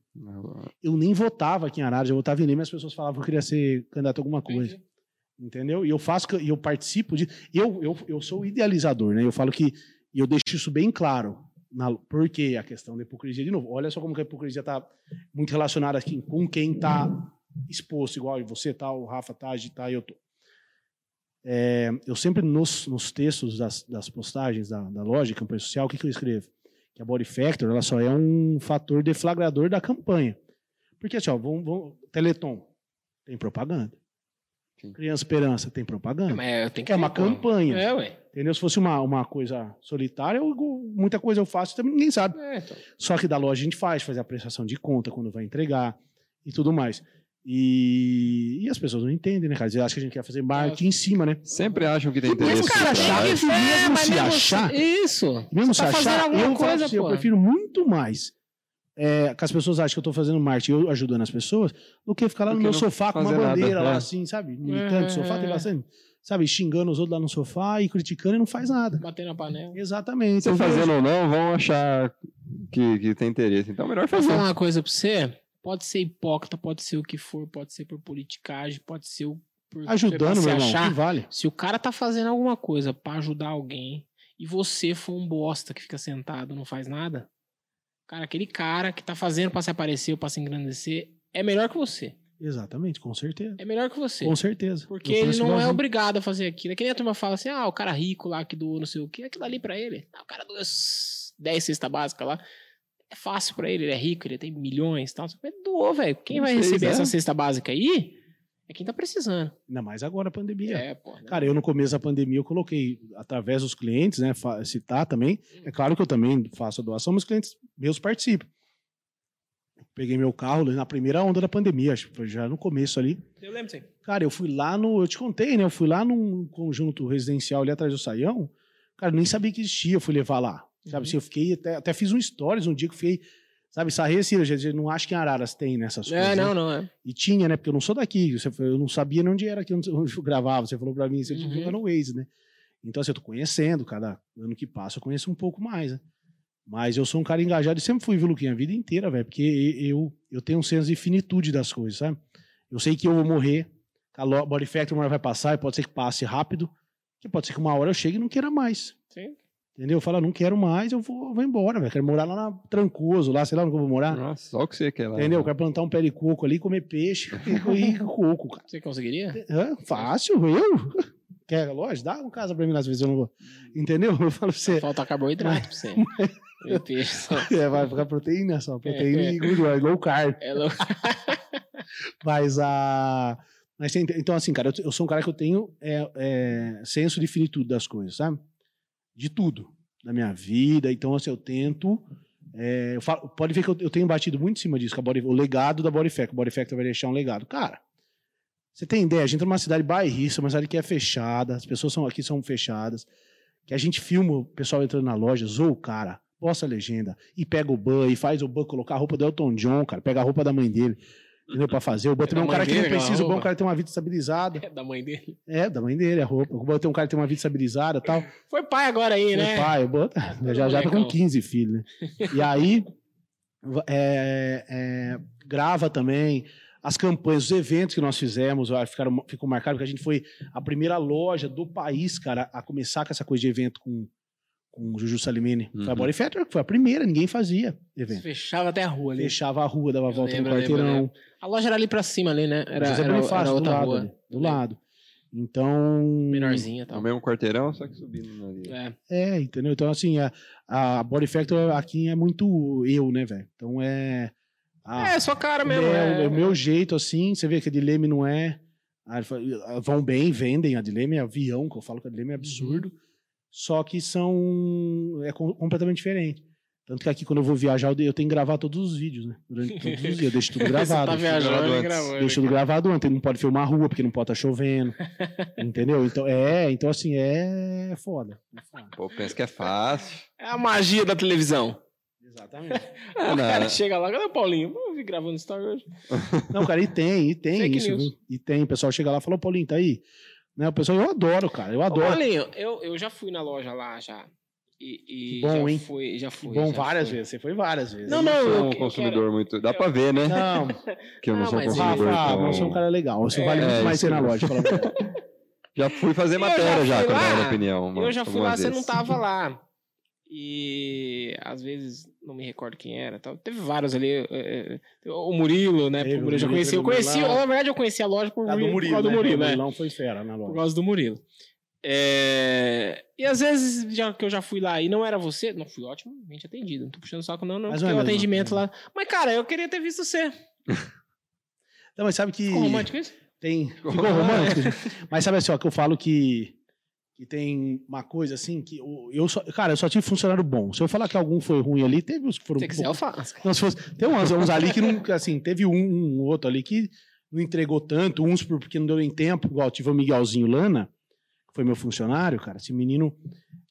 Eu nem votava aqui em Araras, eu votava em Lima e as pessoas falavam que eu queria ser candidato a alguma coisa. Entendi. Entendeu? E eu faço, e eu participo de. Eu, eu, eu sou o idealizador, né? Eu falo que. E eu deixo isso bem claro. Na, por que a questão da hipocrisia? De novo, olha só como a hipocrisia está muito relacionada aqui com quem está exposto, igual você tá, o Rafa tá, a gente tá, eu tô. É, eu sempre, nos, nos textos das, das postagens da, da loja, campanha social, o que, que eu escrevo? Que a Body Factor ela só é um fator deflagrador da campanha. Porque assim, ó, vamos, vamos, Teleton tem propaganda. Sim. Criança Esperança tem propaganda. Mas que É uma campanha. É, ué. Entendeu? Se fosse uma, uma coisa solitária, eu- muita coisa eu faço também ninguém sabe. É, então. Só que da loja a gente faz, faz a prestação de conta quando vai entregar e tudo mais. E, e as pessoas não entendem, né, cara? Eles acham que a gente quer fazer marketing em cima, né? sempre acham que tem interesse. se por achar, trás. mesmo É, mas se achar- Isso. Mesmo Você se tá achar, eu, coisa, eu prefiro muito mais é, que as pessoas acham que eu tô fazendo marketing eu ajudando as pessoas do que ficar lá no meu sofá com uma fazer nada, bandeira lá, é. assim, sabe? Militante, É, sofá tem bastante. Sabe, xingando os outros lá no sofá e criticando e não faz nada. Bater na panela. Exatamente. Você Eu vejo- fazendo ou não, vão achar que, que tem interesse. Então, melhor Vou fazer. falar uma coisa pra você. Pode ser hipócrita, pode ser o que for, pode ser por politicagem, pode ser o por Ajudando, meu irmão, achar. que vale. Se o cara tá fazendo alguma coisa pra ajudar alguém e você for um bosta que fica sentado, não faz nada, cara, aquele cara que tá fazendo pra se aparecer ou pra se engrandecer é melhor que você. Exatamente, com certeza. É melhor que você. Com certeza. Porque ele não é obrigado a fazer aquilo. É que nem a turma fala assim: ah, o cara rico lá que doou não sei o quê, aquilo ali pra ele. Ah, o cara doou 10 cestas básicas lá. É fácil pra ele, ele é rico, ele tem milhões e tal. Doou, velho. Quem Não vai sei, receber essa cesta básica aí é quem tá precisando. Ainda mais agora a pandemia. É, pô. né? Cara, eu no começo da pandemia eu coloquei, através dos clientes, né, citar também. É claro que eu também faço a doação, mas os clientes meus participam. Peguei meu carro na primeira onda da pandemia, acho que foi já no começo ali. Eu lembro sim. Cara, eu fui lá no. Eu te contei, né? Eu fui lá num conjunto residencial ali atrás do Saião. Cara, eu nem sabia que existia, eu fui levar lá. Sabe Uhum. assim, eu fiquei. Até, até fiz um stories um dia que eu fiquei. Sabe, sarrei assim, eu não acho que em Araras tem nessas coisas. É, né? não, não é. E tinha, né? Porque eu não sou daqui. Você, eu não sabia nem onde era onde eu gravava. Você falou pra mim, você que Uhum. no Waze, né? Então, assim, eu tô conhecendo, cada ano que passa, eu conheço um pouco mais, né? Mas eu sou um cara engajado e sempre fui, viu, Luquinha? A vida inteira, velho. Porque eu, eu tenho um senso de finitude das coisas, sabe? Eu sei que eu vou morrer, que a lo- Body Factory uma hora vai passar, e pode ser que passe rápido, que pode ser que uma hora eu chegue e não queira mais. Sim. Entendeu? Eu falo, não quero mais, eu vou, vou embora, velho. Quero morar lá na Trancoso, lá, sei lá onde eu vou morar. Nossa, só o que você quer lá. Entendeu? Eu quero plantar um pé de coco ali, comer peixe e coco, cara. Você conseguiria? Hã? Fácil, eu? Quer loja? Dá uma casa pra mim às vezes eu não vou. Entendeu? Eu falo pra você. Falta carboidrato pra você. E o peixe só. É, vai ficar proteína só, proteína e gordura, low carb. É louco. Mas a. Mas então, assim, cara, eu, eu sou um cara que eu tenho é, é, senso de finitude das coisas, sabe? De tudo. Da minha vida. Então, assim, eu tento. é, eu falo- pode ver que eu, eu tenho batido muito em cima disso, Body- o legado da Body Factory. O Body Factory vai deixar um legado. Cara, você tem ideia? A gente tá numa cidade bairrista, uma cidade que é fechada, as pessoas são, aqui são fechadas. Que a gente filma o pessoal entrando na loja, zoa o cara, posta a legenda, e pega o ban, e faz o ban colocar a roupa do Elton John, cara, pega a roupa da mãe dele. Entendeu? Pra fazer. O ban também é um cara que não precisa, o é roupa? cara tem uma vida estabilizada. É da mãe dele. É, da mãe dele, a roupa. O ban tem um cara que tem uma vida estabilizada e tal. Foi pai agora aí, né? Meu pai, o ban tá- todo já, já tá com molecão. 15 filhos, né? E aí, é, é, grava também as campanhas, os eventos que nós fizemos, ficaram, ficou marcado, porque a gente foi a primeira loja do país, cara, a começar com essa coisa de evento com, com o Juju Salimene. Foi a Uhum. Body Factory, que foi a primeira, ninguém fazia evento. Fechava até a rua ali. Fechava a rua, dava a Eu volta lembro, no lembro, quarteirão. A loja era ali pra cima ali, né? Era, José era, Bonifácio, era do outra lado, rua. ali, do lembro. lado. Então. Menorzinha e É o mesmo quarteirão, só que subindo ali. É. É, entendeu? Então, assim, a, a Body Factor aqui é muito eu, né, velho? Então é. a- é, sua cara é, mesmo. é É, o meu jeito, assim. Você vê que a Dileme não é. ah, ah, Vão bem, vendem. A Dileme é avião, que eu falo que a Dileme é absurdo. Só que são. É com- completamente diferente. Tanto que aqui, quando eu vou viajar, eu tenho que gravar todos os vídeos, né? Durante todos os dias. Eu deixo tudo Você gravado. tá viajando gravado antes. gravando. Deixa tudo gravado antes, não pode filmar a rua, porque não pode estar chovendo. entendeu? Então, é, então assim, é foda. É foda. Pô, pensa que é fácil. É a magia da televisão. Exatamente. O cara não. chega lá, cadê o Paulinho? Eu vi gravando story hoje. Não, cara, e tem, e tem Fake isso, news. viu? E tem. O pessoal chega lá e fala, "Ô, Paulinho, tá aí? Né, o pessoal, eu adoro, cara, eu Ô, adoro. Paulinho, eu, eu já fui na loja lá já. E, e Bom, já hein? fui, já fui. Bom, já várias fui. vezes, você foi várias vezes. Não, Eu não, sou eu- um eu consumidor muito. Dá pra ver, né? Não, Que eu não Não, sou um consumidor. Rafa, tão- você é um cara legal. Você É, vale muito é, mais ser na loja. a. Já fui fazer Eu matéria já já, quando lá. era opinião. uma- Eu já fui lá, você não tava lá. E às vezes não me recordo quem era. Tal. Teve vários ali. é, o Murilo, né? Teve o Murilo eu já Murilo, conheci. Eu conheci, Murilo lá. na verdade, eu conheci a loja por, Tá do Murilo, por Murilo, causa do né? Murilo, né? Murilão foi fera na Por loja. causa do Murilo. É, E às vezes, já que eu já fui lá e não era você, não fui otimamente atendido. Não tô puxando o saco, não, não. Mas porque não é o atendimento lá. Mas, cara, eu queria ter visto você. Não, mas sabe que Ficou romântico isso? tem... Ficou romântico? mas sabe assim, ó, que eu falo que, que tem uma coisa assim, que eu, só... Cara, eu só tive funcionário bom. Se eu falar que algum foi ruim ali, teve os que foram... Se um quiser, pouco- eu faço. Não, se fosse, tem uns, uns ali que não, que, assim, teve um, um outro ali que não entregou tanto, uns por- porque não deu nem tempo, igual tive o Miguelzinho Lana, que foi meu funcionário, cara, esse menino,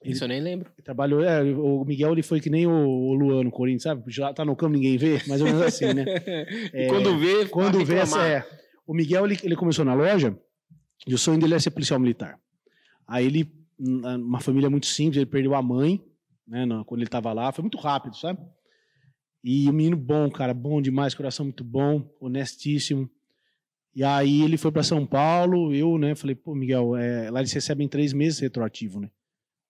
ele Isso eu nem lembro. trabalhou, é, o Miguel ele foi que nem o, o Luan no Corinthians, sabe? Já tá no campo, ninguém vê, mais ou menos assim, né? E quando vê, Quando vê essa, é, o Miguel, ele, ele começou na loja, e o sonho dele era ser policial militar. Aí ele, hum, uma família muito simples, ele perdeu a mãe, né, quando ele tava lá, foi muito rápido, sabe? E o menino bom, cara, bom demais, coração muito bom, honestíssimo. E aí ele foi para São Paulo, eu, né, falei, pô, Miguel, é, lá eles recebem três meses retroativo, né?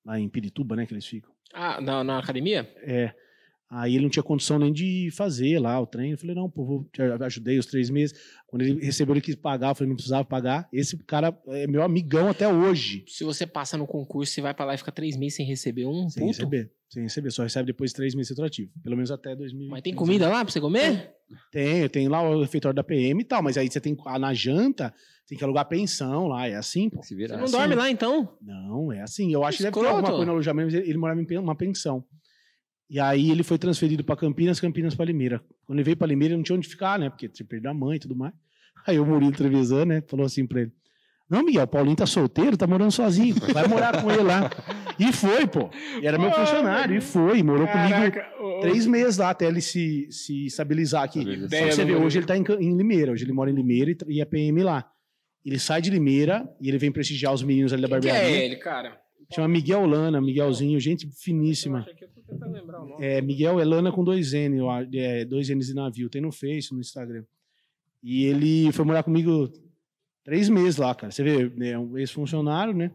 Lá em Pirituba, né, que eles ficam. Ah, na, na academia? É. Aí ele não tinha condição nem de fazer lá o treino. Eu falei, não, pô, vou, te ajudei os três meses. Quando ele recebeu, ele quis pagar. Eu falei, não precisava pagar. Esse cara é meu amigão até hoje. Se você passa no concurso, você vai pra lá e fica três meses sem receber um Sem puto? receber. Sem receber. Só recebe depois de três meses retroativo. Pelo menos até 2000. Mas tem comida lá pra você comer? Tem, tem lá o refeitório da PM e tal. Mas aí você tem, ah, na janta, tem que alugar pensão lá. É assim, pô. Se Você virar. não assim. dorme lá, então? Não, é assim. Eu acho que deve ter alguma coisa no alojamento, mas ele, ele morava em uma pensão. E aí ele foi transferido para Campinas, Campinas para Limeira. Quando ele veio para Limeira, não tinha onde ficar, né? Porque tinha perdido a mãe e tudo mais. Aí o Murilo Trevisan, né, falou assim pra ele: Não, Miguel, o Paulinho tá solteiro, tá morando sozinho. Vai morar com ele lá. E foi, pô. E era meu Pô, funcionário, e foi. Morou comigo ô, ô, três meses lá até ele se, se estabilizar aqui. Só que você vê, hoje ele tá em, em Limeira. Hoje ele mora em Limeira e, e é PM lá. Ele sai de Limeira e ele vem prestigiar os meninos ali da Quem que barbearia. é ele, cara? Chama Miguel Lana, Miguelzinho, gente finíssima. Eu acho que eu tô tentando lembrar o nome. É, Miguel é Lana com dois N, é, dois N's de navio. Tem no Face, no Instagram. E ele foi morar comigo três meses lá, cara. Você vê, é um ex-funcionário, né?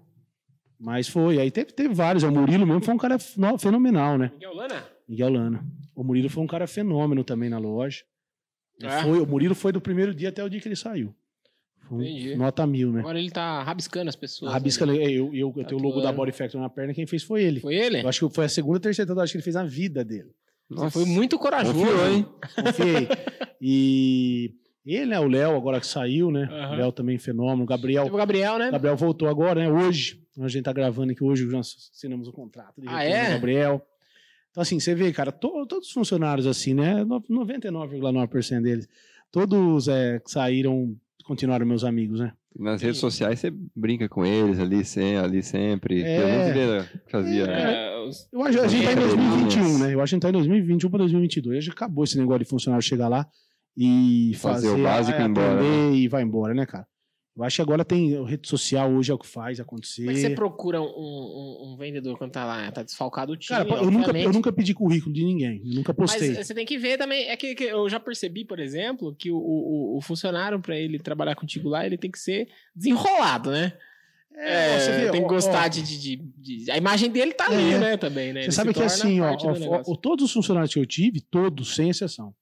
Mas foi. Aí teve, teve vários. O Murilo mesmo foi um cara feno- fenomenal, né? Miguel Lana? Miguel Lana. O Murilo foi um cara fenômeno também na loja. É? Foi, o Murilo foi do primeiro dia até o dia que ele saiu. Foi Entendi. nota mil, né? Agora ele tá rabiscando as pessoas. Rabisca, né? eu, eu, eu tenho o logo da. Body Factor na perna, quem fez foi ele. Foi ele? Eu acho que foi a segunda terceira tatuagem que ele fez na vida dele. Você foi muito corajoso. Confiou, hein? Confiei. E ele, né? O Léo, agora que saiu, né? O Léo também fenômeno. O Gabriel. Teve o Gabriel, né? O Gabriel voltou agora, né? Hoje. A gente tá gravando aqui hoje, nós assinamos o contrato de Ah, retorno é? do Gabriel. Então, assim, você vê, cara, to- todos os funcionários, assim, né? no- 99,9% deles, todos é, saíram, continuaram meus amigos, né? Nas redes sociais você brinca com eles ali, sem, ali sempre. É. Eu não queria fazia. É, os- Eu acho que a gente tá em É, 2021, meninas. né? Eu acho que a gente tá em 2021 para 2022. Já acabou esse negócio de funcionário chegar lá e Fazer fazer, o básico é, e ir embora, aprender e vai embora, né, cara? Eu acho que agora tem rede social hoje é o que faz acontecer. É que você procura um, um- um vendedor quando tá lá? Tá desfalcado o time, Cara, eu nunca, eu nunca pedi currículo de ninguém. Eu nunca postei. Mas você tem que ver também. É que, que eu já percebi, por exemplo, que o, o, o funcionário, pra ele trabalhar contigo lá, ele tem que ser desenrolado, né? É, você vê, tem que gostar ó, de, de, de- A imagem dele tá ali, É. né? Também, né? Você Ele sabe que assim, ó, ó, ó, todos os funcionários que eu tive, todos, sem exceção,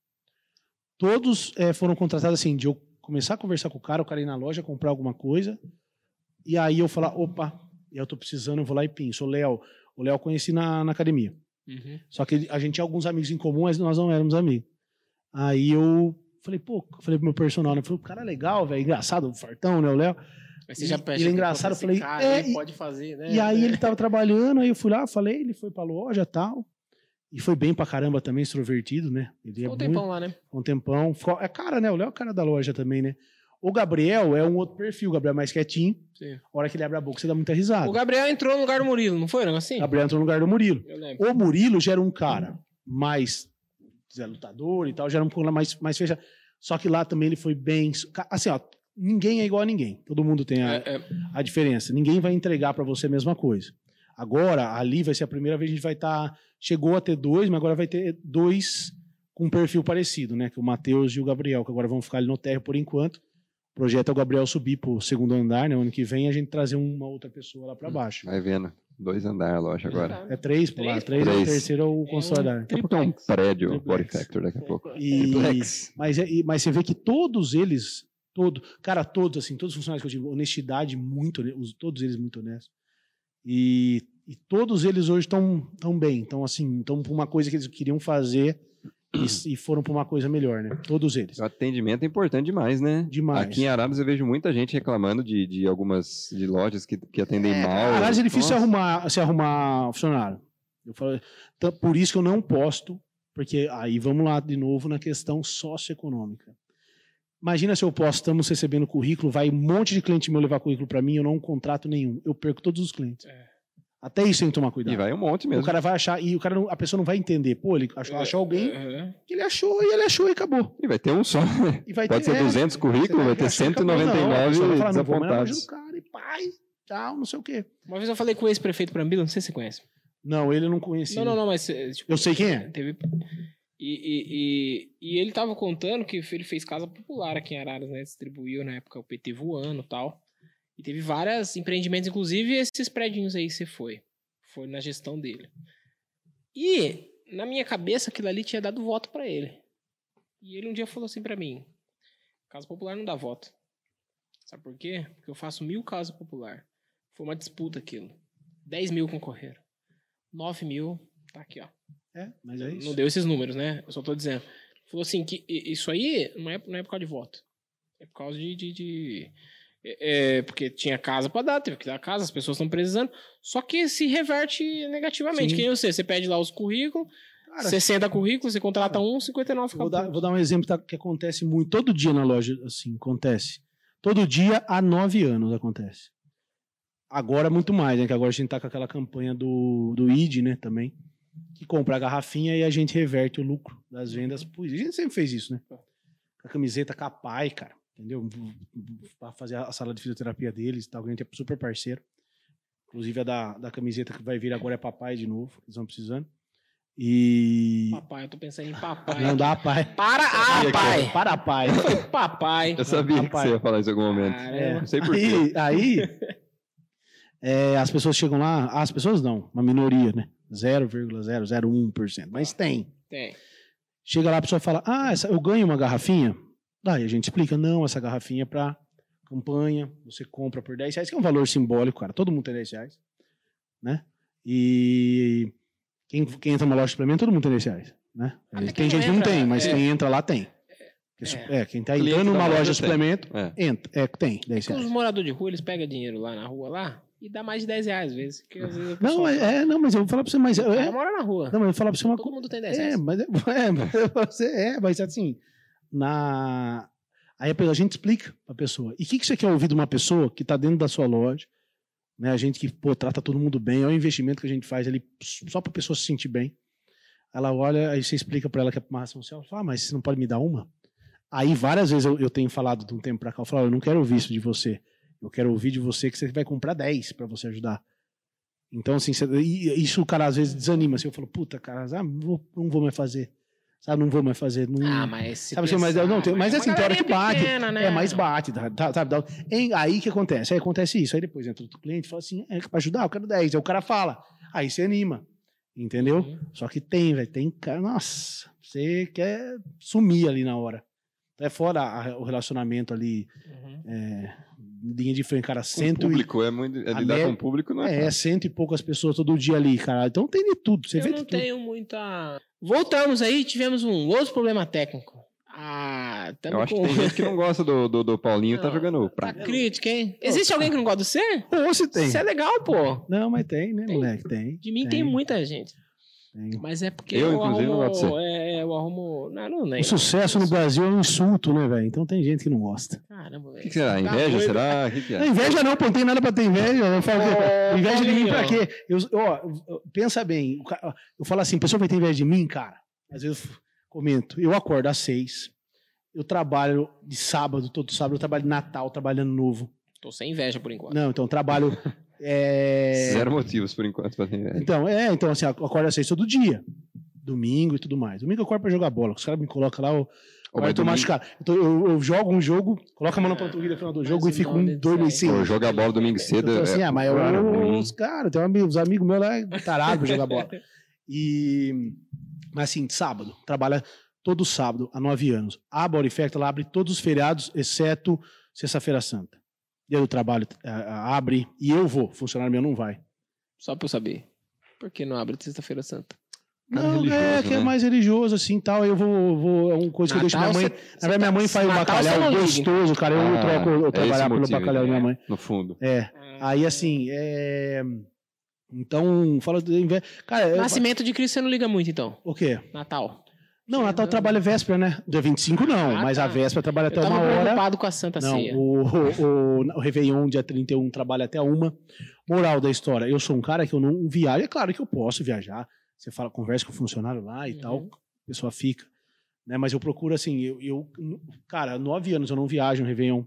todos é, foram contratados assim, de eu começar a conversar com o cara, o cara ir na loja comprar alguma coisa, e aí eu falar, opa, eu tô precisando, eu vou lá e pinço. O Léo, o Léo eu conheci na, na academia. Uhum. Só que a gente tinha alguns amigos em comum, mas nós não éramos amigos. Aí eu falei, pô, falei pro meu personal, né? Falei, o cara é legal, velho, engraçado, fartão, né, o Léo. Aí você E- já ele é engraçado, eu falei, cara, é, e- pode fazer, né? E aí ele tava trabalhando, aí eu fui lá, falei, ele foi pra loja e tal. E foi bem pra caramba também, extrovertido, né? Ele é um muito, tempão lá, né? um tempão. É cara, né? O Léo é o cara da loja também, né? O Gabriel é um outro perfil, o Gabriel é mais quietinho. Sim. A hora que ele abre a boca, você dá muita risada. O Gabriel entrou no lugar do Murilo, não foi? Negócio assim? O Gabriel entrou no lugar do Murilo. Eu lembro. O Murilo já era um cara mais Zé lutador e tal, já era um pouco mais, mais fechado. Só que lá também ele foi bem. Assim, ó, ninguém é igual a ninguém. Todo mundo tem a, É, é, a diferença. Ninguém vai entregar pra você a mesma coisa. Agora, ali vai ser a primeira vez que a gente vai estar. chegou a ter dois, mas agora vai ter dois com um perfil parecido, né? Que é o Matheus e o Gabriel, que agora vão ficar ali no terra por enquanto. O projeto é o Gabriel subir pro segundo andar, né? Ano que vem a gente trazer uma outra pessoa lá pra baixo. Vai vendo. Dois andares a loja agora. É três, por lá. Três? Três, é o terceiro é o um consolidar. Pouco é um prédio Triplex. Body Factor daqui a pouco. E, Triplex. mas, é- e- mas você vê que todos eles, todo, cara, todos assim, todos os funcionários que eu tive, honestidade muito, todos eles muito honestos. E, e todos eles hoje estão tão bem, então assim, estão por uma coisa que eles queriam fazer e, e foram para uma coisa melhor, né? Todos eles. O atendimento é importante demais, né? Demais. Aqui em Araras eu vejo muita gente reclamando de, de algumas de lojas que, que atendem É, mal. Aliás, é difícil Nossa. arrumar, se arrumar funcionário. Eu falo, então, por isso que eu não posto, porque aí vamos lá de novo na questão socioeconômica. Imagina se eu posto, estamos recebendo currículo, vai um monte de cliente meu levar currículo para mim, eu não contrato nenhum. Eu perco todos os clientes. É. Até isso tem que tomar cuidado. E vai um monte mesmo. O cara vai achar, e o cara não- a pessoa não vai entender. Pô, ele achou, achou alguém Uhum. que ele achou e ele achou e acabou. E vai ter um só. vai Pode ter, ser é, 200 você currículos, vai ter achar que acabou. Não, a 199 pessoa vai falar, não, vou desapontados. cara e pai, tal, não sei o quê. Uma vez eu falei com o ex-prefeito Brambila, não sei se você conhece. Não, ele não conhecia. Não, não, não, mas. eh, Tipo, Eu sei quem é. Teve... E, e, e, e ele tava contando que ele fez casa popular aqui em Araras, né? Distribuiu na época o PT voando e tal. E teve vários empreendimentos, inclusive esses prédios aí você foi. Foi na gestão dele. E, na minha cabeça, aquilo ali tinha dado voto pra ele. E ele um dia falou assim pra mim: Casa popular não dá voto. Sabe por quê? Porque eu faço mil casas popular. Foi uma disputa aquilo. 10 mil concorreram. 9 mil, tá aqui, ó. É, mas é isso. Não deu esses números, né? Eu só tô dizendo. Falou assim, que isso aí não é, não é por causa de voto. É por causa de. de, de- é, é, porque tinha casa pra dar, teve que dar casa, as pessoas estão precisando. Só que se reverte negativamente. Sim. Quem sei, você pede lá os currículos, Cara, 60 currículos, você contrata um, 59 fica Vou dar, vou dar um exemplo tá, que acontece muito, todo dia na loja, assim, acontece. Todo dia há nove anos acontece. Agora muito mais, né? Que agora a gente tá com aquela campanha do, do ID, né, também. Que compra a garrafinha e a gente reverte o lucro das vendas. Pô, a gente sempre fez isso, né? Com a camiseta Capai, cara. Entendeu? Pra fazer a sala de fisioterapia deles e tal. A gente é super parceiro. Inclusive a da, da camiseta que vai vir agora é papai de novo. Eles estão precisando. E. Papai, eu tô pensando em papai. Não dá pai. Para a pai! Para pai. Papai! Eu sabia que você ia falar isso em algum momento. Caramba. Não sei porquê. Aí, aí é, as pessoas chegam lá, as pessoas não, uma minoria, né? 0,001%, mas tem. Tem. Chega lá, a pessoa fala: Ah, essa- eu ganho uma garrafinha. Daí a gente explica: Não, essa garrafinha é pra campanha, você compra por 10 reais, que é um valor simbólico, cara. Todo mundo tem 10 reais, né? E quem, quem entra numa loja de suplemento, todo mundo tem 10 reais, né? Até tem gente não que não tem, mas é. quem entra lá tem. É. É, quem tá Cliente entrando numa loja de tem. suplemento, É. entra, é, tem 10 Porque reais. os moradores de rua, eles pegam dinheiro lá na rua lá e dá mais de 10 reais às vezes. Que às vezes o Não, é, fala, é, não, mas eu vou falar pra você, mas "O cara é, mora na rua. não, mas eu vou falar pra você uma Todo coisa. mundo tem 10 É, reais. mas é, é, mas você é, mas assim, na aí a gente explica pra pessoa. E o que, que você quer ouvir de uma pessoa que tá dentro da sua loja, né? A gente que pô, trata todo mundo bem, é um investimento que a gente faz ali só pra pessoa se sentir bem. Ela olha, aí você explica pra ela que é social, ela fala, ah, mas você não pode me dar uma? Aí várias vezes eu, eu tenho falado de um tempo pra cá, eu falo, "Olha, eu não quero ouvir isso de você. Eu quero ouvir de você que você vai comprar 10 pra você ajudar. Então, assim, você- isso o cara às vezes desanima. Assim, eu falo, puta, cara, ah, não, vou, não vou mais fazer. Sabe, não vou mais fazer. Não... Ah, mas se Sabe assim, mas pensar, não, tem- mas é assim, tem hora que bate. pequena, né? É, mais bate, tá, tá, em- aí que acontece? Aí acontece isso. Aí depois entra outro cliente e fala assim: é, pra ajudar, eu quero 10. Aí o cara fala. Aí você anima. Entendeu? Uhum. Só que tem, velho. Tem cara. Nossa, você quer sumir ali na hora. É fora a- o relacionamento ali, Uhum. é, linha de frente, cara. Com Cento e, público, é muito. É lidar me- com o público, não é? é, cento e poucas pessoas todo dia ali, cara. Então tem de tudo. Você Eu vê não de tudo. tenho muita. Voltamos aí, tivemos um outro problema técnico. Ah, tamo Eu acho com... que tem gente que não gosta do, do, do Paulinho, tá Não, jogando Tá pra crítica, hein? Existe alguém que não gosta de você? Ou se tem. Isso é legal, pô. Não, mas tem, né, Tem. moleque? Tem. De mim tem, muita gente. tem. Mas é porque Eu, eu, inclusive, não arrumo... gosto de você. É, eu arrumo... Não, não, nem. O sucesso no Brasil é um insulto, né, velho? Então tem gente que não gosta. Caramba, O velho. que, que será? Tá Inveja? doido. será? O que, que Não, é? inveja não, pô, não tem nada pra ter inveja. Eu falo, Ô, inveja de mim pra quê? Eu, ó, pensa bem, o eu falo assim, pessoa vai ter inveja de mim, cara. Às vezes eu comento, eu acordo às seis, eu trabalho de sábado, todo sábado, eu trabalho de Natal, trabalhando novo. Tô sem inveja por enquanto. Não, então eu trabalho. é, Zero motivos por enquanto pra ter inveja. Então, é, então assim, eu acordo às seis todo dia. Domingo e tudo mais. Domingo eu acordo pra jogar bola. Os caras me colocam lá, eu, mas eu tô domingo- machucado. Eu, tô- eu- eu jogo um jogo, coloco a mão na panturrilha no final do Mas jogo e o fico um, dois meses sem. aí- Pô, jogar bola domingo Eu cedo falo assim, é ah, mas eu, ruim. os caras, tem um amigo, os amigos meus lá, é tarado pra jogar bola. E, mas assim, sábado, trabalha todo sábado há nove anos. A Baurifacta, ela abre todos os feriados, exceto Sexta-feira Santa. Dia do trabalho abre e eu vou, funcionário meu não vai. Só pra eu saber. Por que não abre sexta-feira santa? Não, é que é né? mais religioso, assim, tal. Eu vou, vou é uma coisa que eu deixo minha Natal, mãe. Na verdade, minha mãe faz o Natal bacalhau gostoso, cara. Eu Ah, troco eu é trabalhar pelo bacalhau da minha mãe. No fundo. É. Aí, assim, é. Então, fala. Cara, eu- Nascimento de Cristo você não liga muito, então. o quê? Natal. Não, Natal trabalha véspera, né? Dia 25 não, Ah, mas tá. a véspera trabalha até eu tava uma hora. preocupado com a Santa Não, Ceia. o, o, o, o Réveillon, dia 31, trabalha até uma. Moral da história, eu sou um cara que eu não viajo. É claro que eu posso viajar. Você fala, conversa com o funcionário lá e Uhum. tal, a pessoa fica. Né? Mas eu procuro, assim, eu, eu. Cara, nove anos eu não viajo no Réveillon.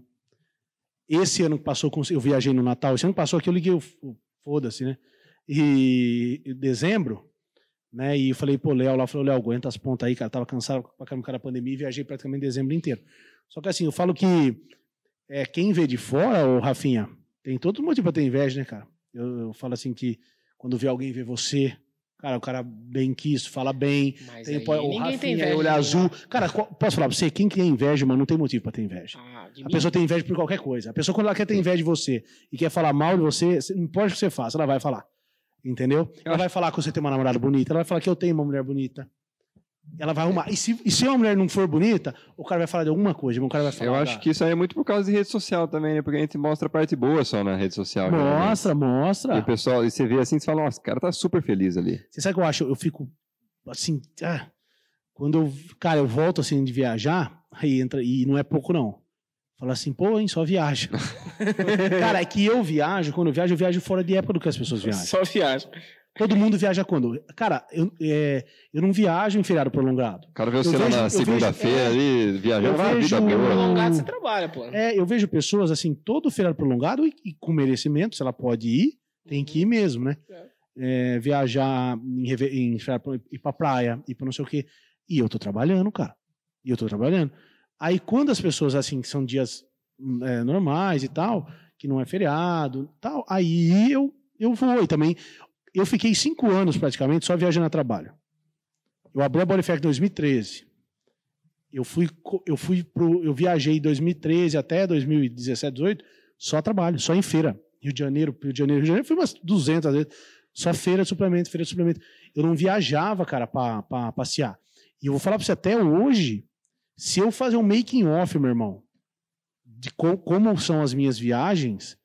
Esse ano que passou, eu viajei no Natal. Esse ano que passou aqui, eu liguei o. o- Foda-se, né? E em dezembro, Né? E eu falei, pô, Léo lá, falou, Léo, aguenta as pontas aí, cara. Tava cansado pra caramba da pandemia e viajei praticamente dezembro inteiro. Só que assim, eu falo que é, quem vê de fora, ô Rafinha, tem todo motivo pra ter inveja, né, cara? Eu, eu falo assim que quando vê alguém ver você, cara, o cara bem quis, fala bem, Mas tem, aí pô, o ninguém Rafinha, tem inveja. olho de azul. Cara, qual- posso falar pra você? Quem tem inveja, mano, não tem motivo pra ter inveja. Ah, de A mim? pessoa tem inveja por qualquer coisa. A pessoa, quando ela quer ter inveja de você e quer falar mal de você, não importa o que você faça, ela vai falar. Entendeu? Ela vai falar que você tem uma namorada bonita, ela vai falar que eu tenho uma mulher bonita. Ela vai arrumar. E se, e se uma mulher não for bonita, o cara vai falar de alguma coisa. O cara vai falar. Eu "Ah, acho que isso aí é muito por causa de rede social também, né? Porque a gente mostra a parte boa só na rede social. geralmente. Mostra, E o mostra. pessoal, e você vê assim, você fala, nossa, o cara tá super feliz ali. Você sabe o que eu acho? Eu fico assim. ah, quando eu. Cara, eu volto assim de viajar, aí entra. E não é pouco, não. Fala assim, pô, hein, só viaja. cara, é que eu viajo, quando eu viajo, eu viajo fora de época do que as pessoas viajam. Só viagem. Todo mundo viaja quando? Cara, eu, é, eu não viajo em feriado prolongado. O cara vê você lá na segunda-feira vejo- ali, viajando, vai, vida boa. Prolongado você trabalha, pô. É, eu vejo pessoas assim, todo feriado prolongado e, e com merecimento, se ela pode ir, tem que ir mesmo, né? É, viajar em, em ir pra praia, ir pra não sei o quê. E eu tô trabalhando, cara. E eu tô trabalhando. Aí quando as pessoas, assim, que são dias hum, é, normais e tal, que não é feriado tal, aí eu, eu vou. E também, eu fiquei cinco anos praticamente só viajando a trabalho. Eu abri a Bodyfact em 2013. Eu fui, eu fui pro, eu viajei em 2013 até 2017, 18, só trabalho, só em feira. Rio de Janeiro, Rio de Janeiro, Rio de Janeiro, fui umas 200 vezes. Só feira de suplemento, feira de suplemento. Eu não viajava, cara, pra passear. E eu vou falar pra você até hoje, se eu fazer um making off, meu irmão, de co- como são as minhas viagens,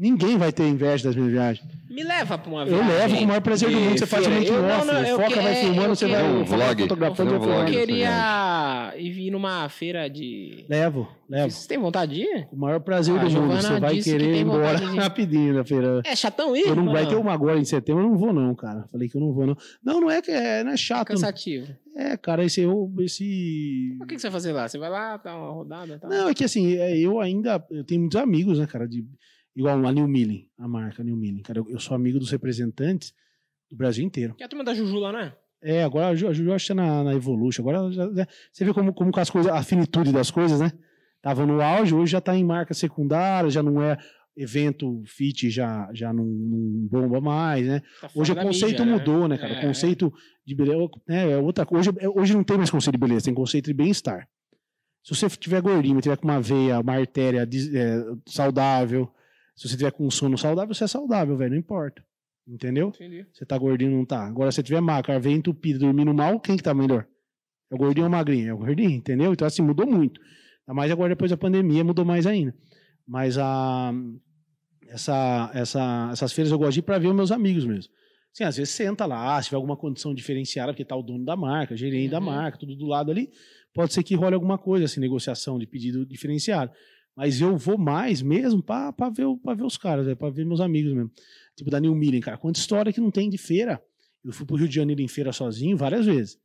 ninguém vai ter inveja das minhas viagens. Me leva pra uma Eu viagem. levo com o maior prazer do de mundo. Você faz um Eu- off, não, eu foca, que- vai é, filmando, eu você vai Um vlog. fotografando, eu. Eu queria ir vir numa feira de. Levo, levo. Vocês têm vontade de ir? Com o maior prazer Ah, a do mundo. Você vai querer ir tem embora de rapidinho na feira. É chatão ir? Eu não, vai ter uma agora em setembro, eu não vou não, cara. Falei que eu não vou não. Não, não é que é, não é É chato. cansativo. É, cara, esse eu esse O que, que você vai fazer lá? Você vai lá, dar uma rodada? Não, é que assim, é, eu ainda eu tenho muitos amigos, né, cara, de igual a New Milling, a marca New Milling, cara, eu, eu sou amigo dos representantes do Brasil inteiro. Que é a turma da Juju lá, né? É, agora a Ju- a Juju acho que tá na, na Evolution. Agora já- já- você vê como, como as coisas, a finitude das coisas, né? Tava no auge, hoje já tá em marca secundária, já não é evento fit, já, já não, não bomba mais, né? Tá Hoje o conceito mídia, mudou, né, cara? É, O conceito de beleza né, é outra coisa. Hoje, é- hoje não tem mais conceito de beleza, tem conceito de bem-estar. Se você tiver gordinho, tiver com uma veia, uma artéria é, saudável, se você tiver com sono saudável, você é saudável, velho, não importa. Entendeu? Entendi. Você tá gordinho, não tá. Agora, se você tiver magro, a veia entupida, dormindo mal, quem que tá melhor? É o gordinho ou o magrinho? É o gordinho, entendeu? Então, assim, mudou muito. Ainda mais agora, depois da pandemia, mudou mais ainda. Mas a, essa, essa, essas feiras eu gosto de ir para ver os meus amigos mesmo. Assim, às vezes senta lá, se tiver alguma condição diferenciada, porque tá o dono da marca, gerente da Uhum. marca, tudo do lado ali, pode ser que role alguma coisa, assim, negociação de pedido diferenciado. Mas eu vou mais mesmo para ver, pra ver os caras, para ver meus amigos mesmo. Tipo da New Millen, cara, quanta história que não tem de feira. Eu fui pro Rio de Janeiro em feira sozinho várias vezes.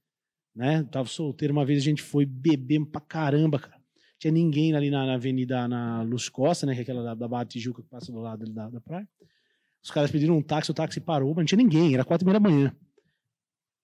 Né? Tava solteiro, uma vez a gente foi beber pra caramba, cara. Tinha ninguém ali na, na avenida, na Luz Costa, né? Que é aquela da, da Barra da Tijuca que passa do lado da, da praia. Os caras pediram um táxi, o táxi parou, mas não tinha ninguém, era quatro e meia da manhã.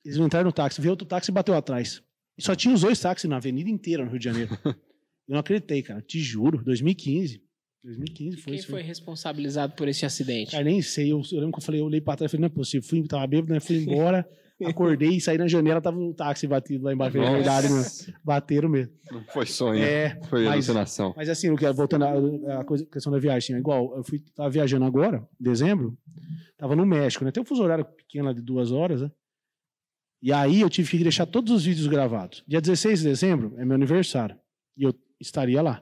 Eles não entraram no táxi, veio outro táxi e bateu atrás. E só tinha os dois táxis na avenida inteira no Rio de Janeiro. Eu não acreditei, cara. Te juro, 2015. 2015 foi Quem isso. foi responsabilizado por esse acidente? Cara, nem sei. Eu, eu lembro que eu falei, eu olhei pra trás e falei, não é possível. Fui, tava bêbado, né? Fui embora, acordei, saí na janela, tava o táxi batido lá embaixo. É verdade, mano. Bateram mesmo. Não foi sonho, É, foi mas- alucinação. mas assim, eu quero- voltando à, questão da viagem, assim, igual, eu fui, tava viajando agora, em dezembro, tava no México, né? Tem um fuso horário pequeno lá de duas horas, né? E aí eu tive que deixar todos os vídeos gravados. Dia 16 de dezembro é meu aniversário. E eu estaria lá.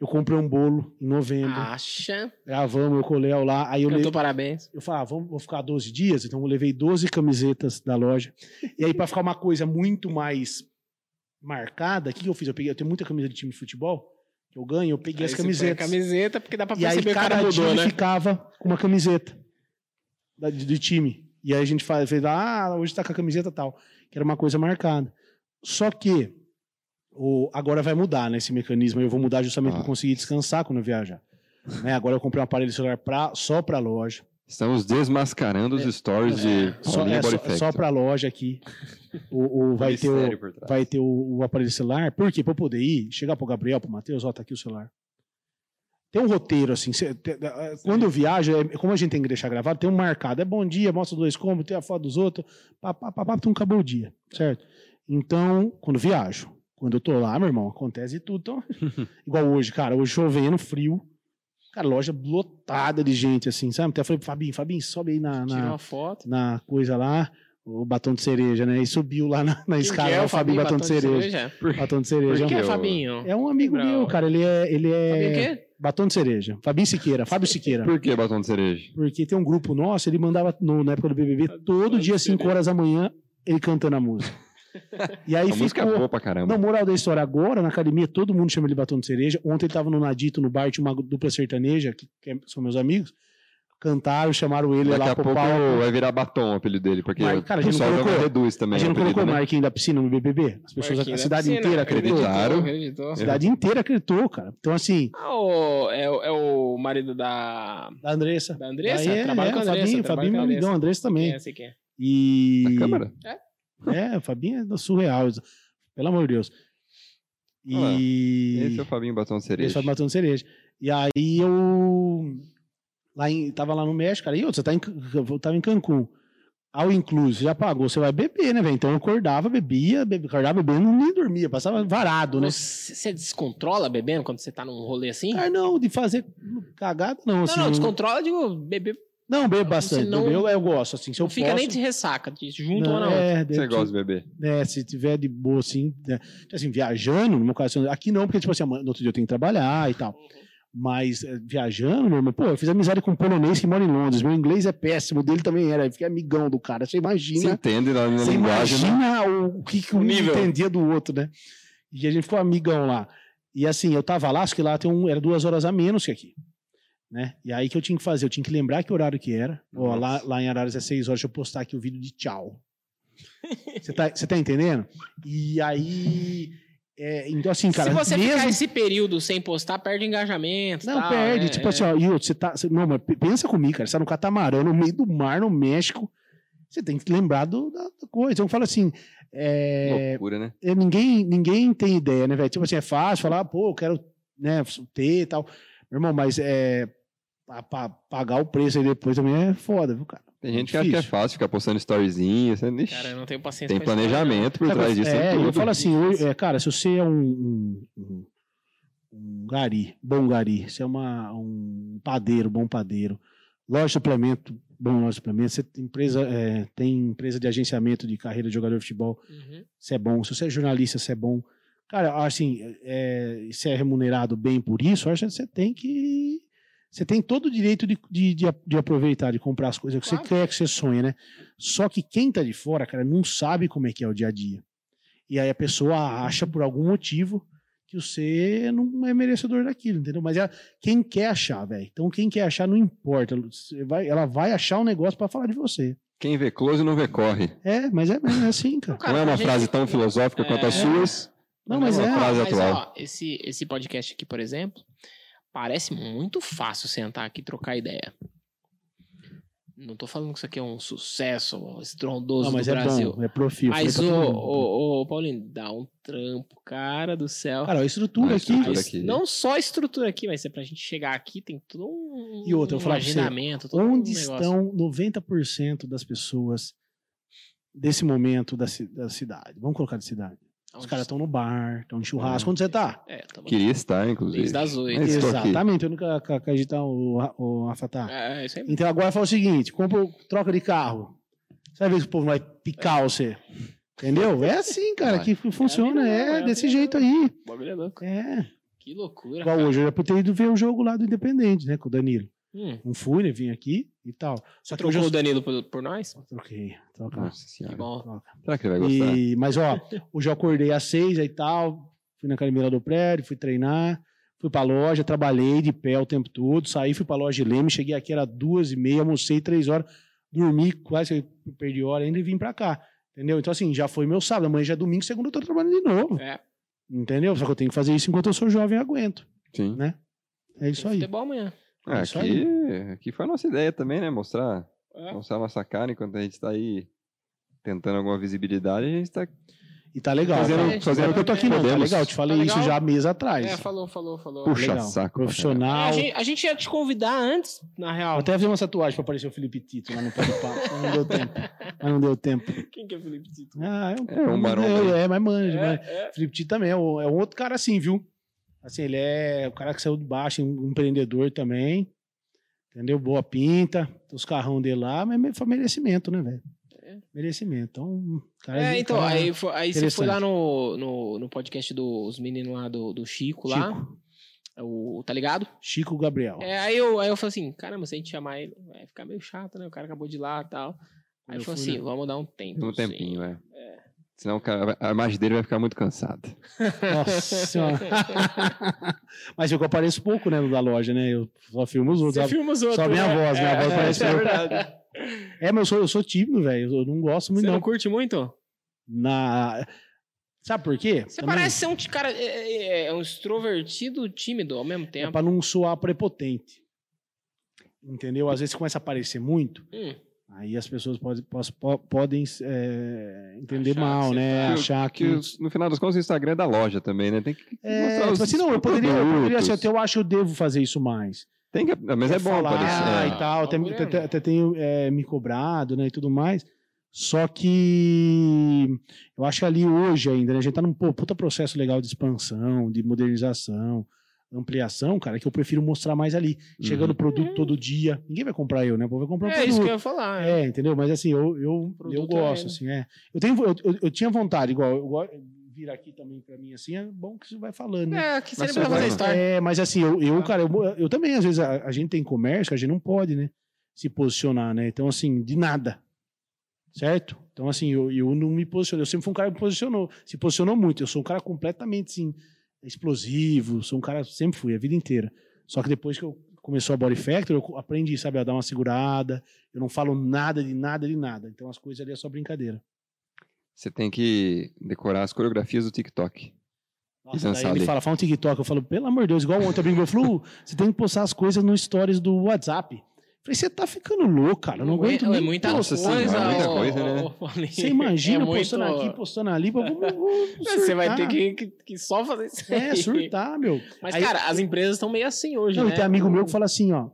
Eu comprei um bolo em novembro, Acha? gravamos, eu colei lá. Aí eu, Cantou le- parabéns. eu falei, ah, vamos, vou ficar 12 dias, então eu levei 12 camisetas da loja. E aí, para ficar uma coisa muito mais marcada, o que que eu fiz? Eu, peguei, eu tenho muita camisa de time de futebol, que eu ganho, eu peguei Aí as camisetas. camiseta, porque dá pra E aí perceber que o cada time né? ficava com uma camiseta da- de, de time. E aí a gente faz, fez, ah, hoje tá com a camiseta tal, que era uma coisa marcada. Só que o, agora vai mudar né, esse mecanismo. Eu vou mudar justamente Ah. para conseguir descansar quando eu viajar. Né, agora eu comprei um aparelho celular pra, só para loja. Estamos desmascarando os stories de Só, Paulinho é, Body só, só pra loja aqui. O, o- vai, ter o, vai ter o, o aparelho celular. Por quê? Eu poder ir, chegar pro Gabriel, pro Matheus, ó, tá aqui o celular. Tem um roteiro, assim. cê- te- eh, quando eu viajo, é- como a gente tem que deixar gravado, tem um marcado. É bom dia, mostra dois cômodos, tem a foto dos outros. Pá, pá, pá, pá, então acabou o dia, certo? Então, quando viajo, quando eu tô lá, meu irmão, acontece tudo. Então, igual hoje, cara, hoje chovendo, frio. Cara, loja lotada de gente, assim, sabe? Até falei pro Fabinho, Fabinho, sobe aí na, Tirou na, uma foto. na coisa lá, o batom de cereja, né? E subiu lá na, na escada, que é o Fabinho batom, de cereja. Batom de cereja. Por que, eu- Fabinho? É um amigo Lembra meu, cara. Ele é. Ele Fabinho o é quê? batom de cereja. Fabinho Siqueira, Fábio Siqueira. Por que batom de cereja? Porque tem um grupo nosso, ele mandava no- na época do BBB, todo dia, 5 horas da manhã, ele cantando a música. E aí A música é ficou. boa pra caramba. Não, moral da história, agora na academia todo mundo chama ele batom de cereja. Ontem ele tava no Nadito, no bar, tinha uma dupla sertaneja, que, que são meus amigos. Cantaram, chamaram ele Daqui lá a pro pouco palco. vai virar batom o apelido dele, porque Mas, cara, a o gente não colocou- reduz também. A gente não apelido, colocou o né? Marquinhos da piscina no BBB? As pessoas, Marquinhos a da cidade piscina, inteira acreditou. acreditaram. acreditou. A cidade inteira acreditou, cara. Então, assim, Ah, o- é, o- é o marido da. da Andressa. Da Andressa? Aí é, Trabalha é, com a Andressa, Fabinho, Fabinho é a meu amigão, Andressa também. É, sei quem é. E... Na câmara? É, o Fabinho é surreal. Pelo amor de Deus. E... Esse é o Fabinho Batom de Esse Cereja. Fábio Matando Cereja. E aí eu... Lá em, tava lá no México, cara. E outro, você tá em, eu tava em Cancún. Ao incluso, já pagou, você vai beber, né, velho? Então eu acordava, bebia, bebia acordava bebendo, nem dormia, passava varado, né? Você, você descontrola bebendo quando você tá num rolê assim? Ah, não, de fazer cagada, não. não, assim, não, descontrola, digo, beber. Não, bebo bastante. Senão- Bebeu, eu gosto, assim. Se eu Não fica posso, nem de ressaca, de junto não, ou não. É, Você de- gosta de beber? É, se tiver de boa, assim, né, assim, viajando, no meu caso, aqui não, porque, tipo assim, no outro dia eu tenho que trabalhar e tal. Mas eh, viajando, meu irmão, pô, eu fiz amizade com um polonês que mora em Londres. Meu inglês é péssimo, o dele também era. Eu fiquei amigão do cara. Você Se imagina. entende na, Você linguagem. né? imagina o, o que, que O um nível. entendia do outro, né? E a gente ficou amigão lá. E assim, eu tava lá, acho que lá tem um, era duas horas a menos que aqui. Né? E aí que eu tinha que fazer? Eu tinha que lembrar que horário que era. Ó, lá, lá em Araras é seis horas, deixa eu postar aqui o vídeo de tchau. Você tá, você tá entendendo? E aí. é, então, assim, cara. Se você mesmo... ficar esse período sem postar, perde engajamento. Não, tal, perde. né? Tipo É. assim, ó, e outro, você tá. você- não, mas pensa comigo, cara. Você tá no catamarã, no meio do mar, no México. Você tem que lembrar do- da, da coisa. Então, fala assim. é, Loucura, né? é, ninguém, ninguém tem ideia, né, velho? Tipo assim, é fácil falar, pô, eu quero né, ter e tal. Meu irmão, mas é. Pa- pa- pagar o preço aí depois também é foda, viu, cara? Tem gente que acha que é fácil ficar postando storyzinha. Você... Cara, eu não tenho paciência tem planejamento por trás disso. é, eu tudo. falo assim, hoje, é, cara, se você é um, um, um- um gari, bom gari, você é uma, um padeiro, bom padeiro, loja de suplemento, bom loja de suplemento, você tem empresa, é, tem empresa de agenciamento de carreira de jogador de futebol. Uhum. você é bom, se você é jornalista, você é bom. Cara, assim, é, você é remunerado bem por isso, eu acho que você tem que. Você tem todo o direito de, de, de, de aproveitar, de comprar as coisas que Claro. você quer, que você sonha, né? Só que quem tá de fora, cara, não sabe como é que é o dia a dia. E aí a pessoa acha por algum motivo que você não é merecedor daquilo, entendeu? Mas ela, quem quer achar, velho. Então quem quer achar não importa. Vai, ela vai achar um negócio pra falar de você. Quem vê close não vê corre. É, mas é, é assim, cara. Cara, não é uma gente- frase tão filosófica quanto as É. suas. Não, mas uma é. frase mas, atual. ó, esse, esse podcast aqui, por exemplo, parece muito fácil sentar aqui e trocar ideia. Não tô falando que isso aqui é um sucesso estrondoso Não, mas do é Brasil. bom, é profil. Mas, ô, ô, ô, Paulinho, dá um trampo, cara do céu. Cara, a estrutura aqui. estrutura aqui. Não só a estrutura aqui, mas é pra gente chegar aqui, tem todo um, E outra, eu um falar pra você, Onde um estão 90% das pessoas desse momento da, da cidade? Vamos colocar de cidade. Os caras estão no bar, estão de churrasco. É. Onde você tá? É, tamo Queria estar, inclusive. Desde as oito. Mas aqui. Exatamente, eu nunca ca- acreditar o, o Rafa tá. É, é isso aí. Então agora fala o seguinte: compra, troca de carro. Você vai ver se o povo vai picar você. Entendeu? É assim, cara, Vai. que funciona. É, é a desse jeito aí. O bagulho é louco. É. Que loucura. Igual cara. hoje, eu já podia ter ido ver o jogo lá do Independente, né? Com o Danilo. Hum. Não fui, né? Vim aqui e tal. Só que Trocou o. Danilo por, por nós? Troquei. Troca. Nossa Que senhora. bom. troca. Será que ele vai gostar? E, mas, ó, hoje eu acordei às seis e tal, fui na academia lá do prédio, fui treinar, fui pra loja, trabalhei de pé o tempo todo, saí, fui pra loja de Leme, cheguei aqui, era duas e meia, almocei três horas, dormi, quase que eu perdi hora ainda e vim pra cá. Entendeu? Então, assim, já foi meu sábado, amanhã já é domingo, segunda eu tô trabalhando de novo. É. Entendeu? Só que eu tenho que fazer isso enquanto eu sou jovem e aguento. Sim. É isso aí. Futebol amanhã. É aqui, aqui foi a nossa ideia também, né? Mostrar, É. mostrar a nossa cara enquanto a gente está aí tentando alguma visibilidade, a gente está E tá legal. Fazendo- cara. fazendo é que eu tô aqui, não. Tá podemos. legal. Eu te falei Tá isso legal? já há mês atrás. É, falou, falou, falou. Puxa Legal. saco. É, Profissional. a, gente, a gente ia te convidar antes, na real. Eu até fiz uma tatuagem pra aparecer o Felipe Tito lá no Papo. mas não deu tempo. Mas não deu tempo. Quem que é Felipe Tito? Ah, é É, um maromba É, é, mas manja. É, mas- é. Felipe Tito também é um, é um outro cara assim, viu? Assim, ele é o cara que saiu de baixo, um empreendedor também. Entendeu? Boa pinta. Os carrão dele lá, mas foi merecimento, né, velho? Merecimento. Então, cara, É, um então, cara- aí, foi- aí você foi lá no, no, no podcast dos meninos lá do, do Chico, lá. O, tá ligado? Chico Gabriel. É, aí eu, aí eu falei assim, caramba, se a gente chamar ele, vai ficar meio chato, né? O cara acabou de ir lá e tal. Aí Eu fui, assim, né? vamos dar um tempo. um tempinho, é. Senão cara, a imagem dele vai ficar muito cansada. Nossa senhora. Mas eu que apareço pouco, né, no da loja, né? Eu só filmo os outros. Você filma os outros, Só minha né? voz, minha É, voz é, parece é verdade. É, mas eu sou, eu sou tímido, velho. Eu não gosto muito, Você não. não curte muito? Na... Sabe por quê? Você Também parece ser um cara, é, é- é um extrovertido tímido ao mesmo É tempo. pra não soar prepotente. Entendeu? Às vezes começa a aparecer muito, Hum, aí as pessoas podem, podem é, entender Achar mal, né? tá- Achar que. Que no final das contas o Instagram é da loja também, né? Tem que É, mostrar tipo os assim, não, eu poderia, eu poderia assim, até eu acho que eu devo fazer isso mais. Tem que, mas é bom falar aparecer. e tal, até, Procura, até, né? até tenho é, me cobrado, né, e tudo mais. Só que eu acho que ali hoje ainda, né, a gente tá num pô, puta processo legal de expansão, de modernização, ampliação, cara, que eu prefiro mostrar mais ali. Chegando o produto todo dia, ninguém vai comprar eu, né? O povo vai comprar o é produto. isso que eu ia falar. É, entendeu? Mas assim, eu, eu, eu gosto, é- assim, é. Eu, tenho, eu, eu, eu tinha vontade, igual, eu, vir aqui também pra mim, assim, é bom que você vai falando, né? É, que você nem precisa fazer história. É, mas assim, eu, eu Ah. cara, eu, eu também, às vezes, a, a gente tem comércio, a gente não pode, né? Se posicionar, né? Então, assim, de nada. Certo? Então, assim, eu, eu não me posicionei. Eu sempre fui um cara que posicionou, se posicionou muito. Eu sou um cara completamente, assim, explosivo. Sou um cara, sempre fui, a vida inteira. Só que depois que eu começou a Body Factor, eu aprendi, sabe, a dar uma segurada. Eu não falo nada de nada de nada. Então, as coisas ali é só brincadeira. Você tem que decorar as coreografias do TikTok. Nossa, daí ele ali. fala, fala um TikTok. Eu falo, pelo amor de Deus, igual ontem eu brinco, eu falo, "Lu, você tem que postar as coisas no stories do WhatsApp. Eu falei, você tá ficando louco, cara. Eu não aguento é, nem é muita coisa, Senhora, é muita coisa, né? Você imagina É muito- postando aqui, postando ali, vou, vou, vou Você vai ter que, que, que só fazer isso. É, aí. surtar, meu. Mas, Aí- cara, as empresas estão meio assim hoje, Não, né? e tem amigo meu que fala assim, ó.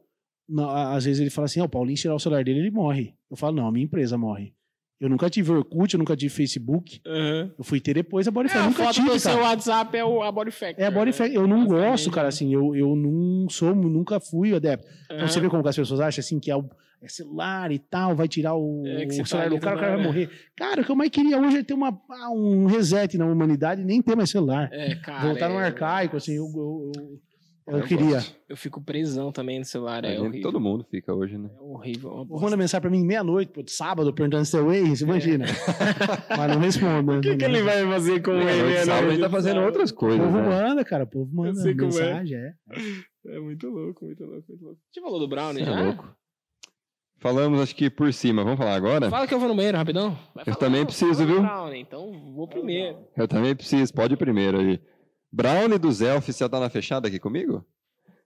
não, a- às vezes ele fala assim, ó, o Paulinho tirar o celular dele, ele morre. Eu falo, não, a minha empresa morre. Eu nunca tive Orkut, eu nunca tive Facebook. Uhum. Eu fui ter depois a Body É, Factor. nunca foto tive, do seu cara. WhatsApp é o, a Body Factor. É a Body né? Factor. Eu não gosto, cara, assim. Eu, eu não sou, nunca fui adepto. Então Aham. você vê como que as pessoas acham assim que é, o, é celular e tal, vai tirar o, É, o celular tá do cara, o cara vai hora. morrer. Cara, o que eu mais queria hoje é ter uma, ah, um reset na humanidade e nem ter mais celular. É, cara. Voltar no é- arcaico, assim, eu, eu, eu, eu Eu queria. gosto. Eu fico presão também no celular, é gente- todo mundo fica hoje, né? É horrível. uma O bosta. Rona mensagem pra mim meia-noite, pô, de sábado, perguntando se é você imagina. Mas não respondo. né? O que, que ele vai fazer com É, né? sábado ele tá fazendo outras O coisas, povo né? manda, cara, o povo manda é. mensagem, é. É muito louco, muito louco, muito louco. Você falou do Brownie Você é já? louco. Falamos, acho que por cima. Vamos falar agora? Fala que eu vou no banheiro, rapidão. Vai Eu falar, também preciso, viu? Brownie, então vou primeiro. Eu também preciso. Pode ir primeiro aí. Brownie do Zé oficial tá na fechada aqui comigo?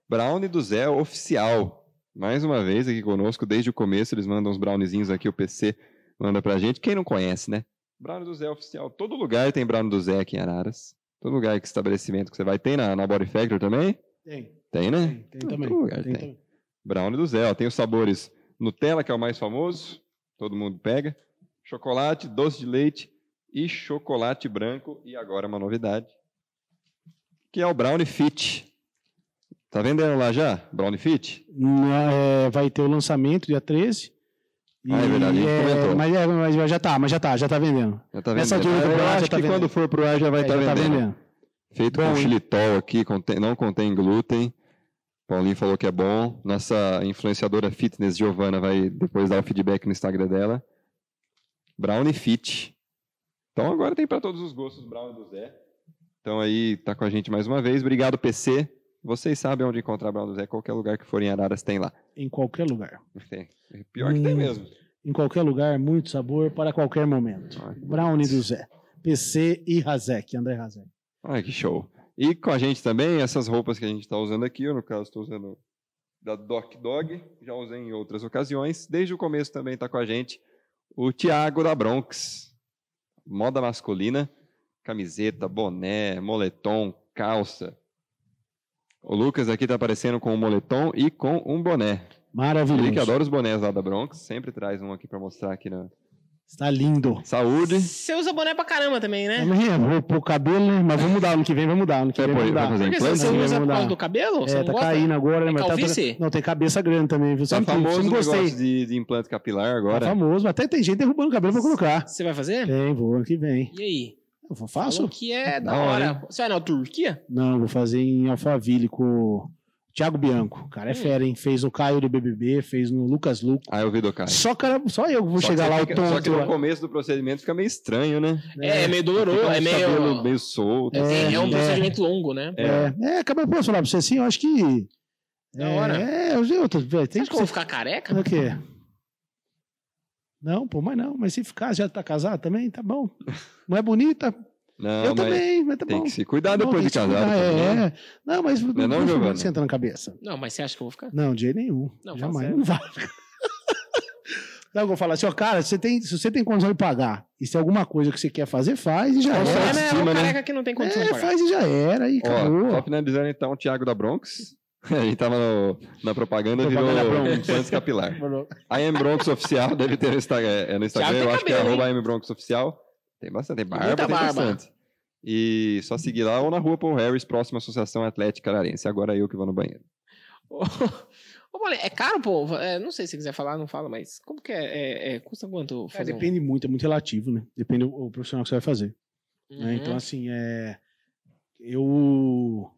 Brownie do Zé oficial. Mais uma vez aqui conosco, desde o começo, eles mandam uns browniezinhos aqui, o PC manda pra gente. Quem não conhece, né? Brownie do Zé oficial. Todo lugar tem Brownie do Zé aqui em Araras. Todo lugar que estabelecimento que você vai. Tem na, na Body Factor também? Tem, Tem, né? tem, tem também. Todo lugar Tem tem. também. Brownie do Zé, ó. Tem os sabores Nutella, que é o mais famoso, todo mundo pega. Chocolate, doce de leite e chocolate branco. E agora uma novidade, que é o Brownie Fit. Tá vendendo lá já? Brownie Fit? Na- é, vai ter o lançamento dia 13. Ah, é verdade, a gente comentou. mas, é, mas já tá, mas já tá, já tá vendendo. Já tá vendendo. Essa de ar já acho tá que vendendo. quando for pro ar já vai É, estar já tá vendendo. vendendo. Feito Bom, com xilitol aqui, contém- não contém glúten. Paulinho falou que é bom. Nossa influenciadora fitness, Giovana, vai depois dar o feedback no Instagram dela. Brownie Fit. Então agora tem para todos os gostos Brownie do Zé. Então aí tá com a gente mais uma vez. Obrigado, PC. Vocês sabem onde encontrar Brownie do Zé. Qualquer lugar que for em Araras tem lá. Em qualquer lugar. Tem. Pior que tem Hum. mesmo. Em qualquer lugar, muito sabor para qualquer momento. Ai, que Brownie do Zé. PC e Razek, André Razek. Ai, que show. E com a gente também, essas roupas que a gente está usando aqui, eu no caso estou usando da Doc Dog, já usei em outras ocasiões. Desde o começo também está com a gente o Tiago da Bronx, moda masculina, camiseta, boné, moletom, calça. O Lucas aqui está aparecendo com um moletom e com um boné. Maravilhoso. Ele que adora os bonés lá da Bronx, sempre traz um aqui para mostrar aqui na Está lindo. saúde. Você usa boné pra caramba também, né? É, vou pôr o cabelo, né? Mas vamos mudar. Ano que vem vai mudar. Ano que Vai vem vai pôr- vai mudar. fazer você usa por causa do cabelo? Você É, tá gosta? caindo agora, né? Mas tá calvície? Não, tem cabeça grande também, viu? Tá Sempre, famoso gostei. de, de implante capilar Tá agora. famoso. Até tem gente derrubando o cabelo pra colocar. Você vai fazer? Tem, vou ano que vem. E aí? Eu vou- faço? Falou que é da Da hora, hora. Você vai na Turquia? Não, vou fazer em Alphaville com o Thiago Bianco. O cara é Hum. fera, hein? Fez no Caio do BBB, fez no Lucas Luco. Ah, eu vi do cara. Só, cara, só eu que vou Só chegar lá, fica- o Só que no começo do procedimento fica meio estranho, né? É, é meio doloroso, é meio... cabelo meio solto. É, assim. é um é. procedimento longo, né? É, é, acaba posso falar pra você assim, eu acho que. Da é, hora. É, eu eu eu vou ser. ficar careca? O quê? Não, pô, mas não. Mas se ficar, já tá casado também, tá bom. Não é bonita? Não, eu mas também, mas tá tem bom. que se cuidar Não, depois de cuidar, também, né? é, é. Não, mas não, não, não, Giovana? senta na cabeça. Não, mas você acha que eu vou ficar? Não, de jeito nenhum. Não, Jamais. Não vai. Não, eu vou falar assim, ó, cara, você tem, se você tem condição de pagar e se tem alguma coisa que você quer fazer, faz e já Nossa, É, era. né? É autoestima, um né? careca que não tem condição de É, pagar. faz e já era, e Ó, acabou. só finalizando então, o Thiago da Bronx. Gente tava no- na propaganda, Propaganda virou Bronx. implante capilar. A M Bronx Oficial deve ter no Instagram. É no Instagram, eu acho que é cabelo, arroba M Bronx Oficial. Tem bastante, tem barba, Muita tem barba. bastante. E só seguir lá ou na rua Paul Harris, próxima Associação Atlética Ararense. Agora eu que vou no banheiro. Ô, é caro, pô? É, não sei se você quiser falar, não fala, mas como que é? É- é- custa quanto É, fazer um- depende muito, é muito relativo, né? Depende do o profissional que você vai fazer. né? Uhum. Então, assim, é. Eu.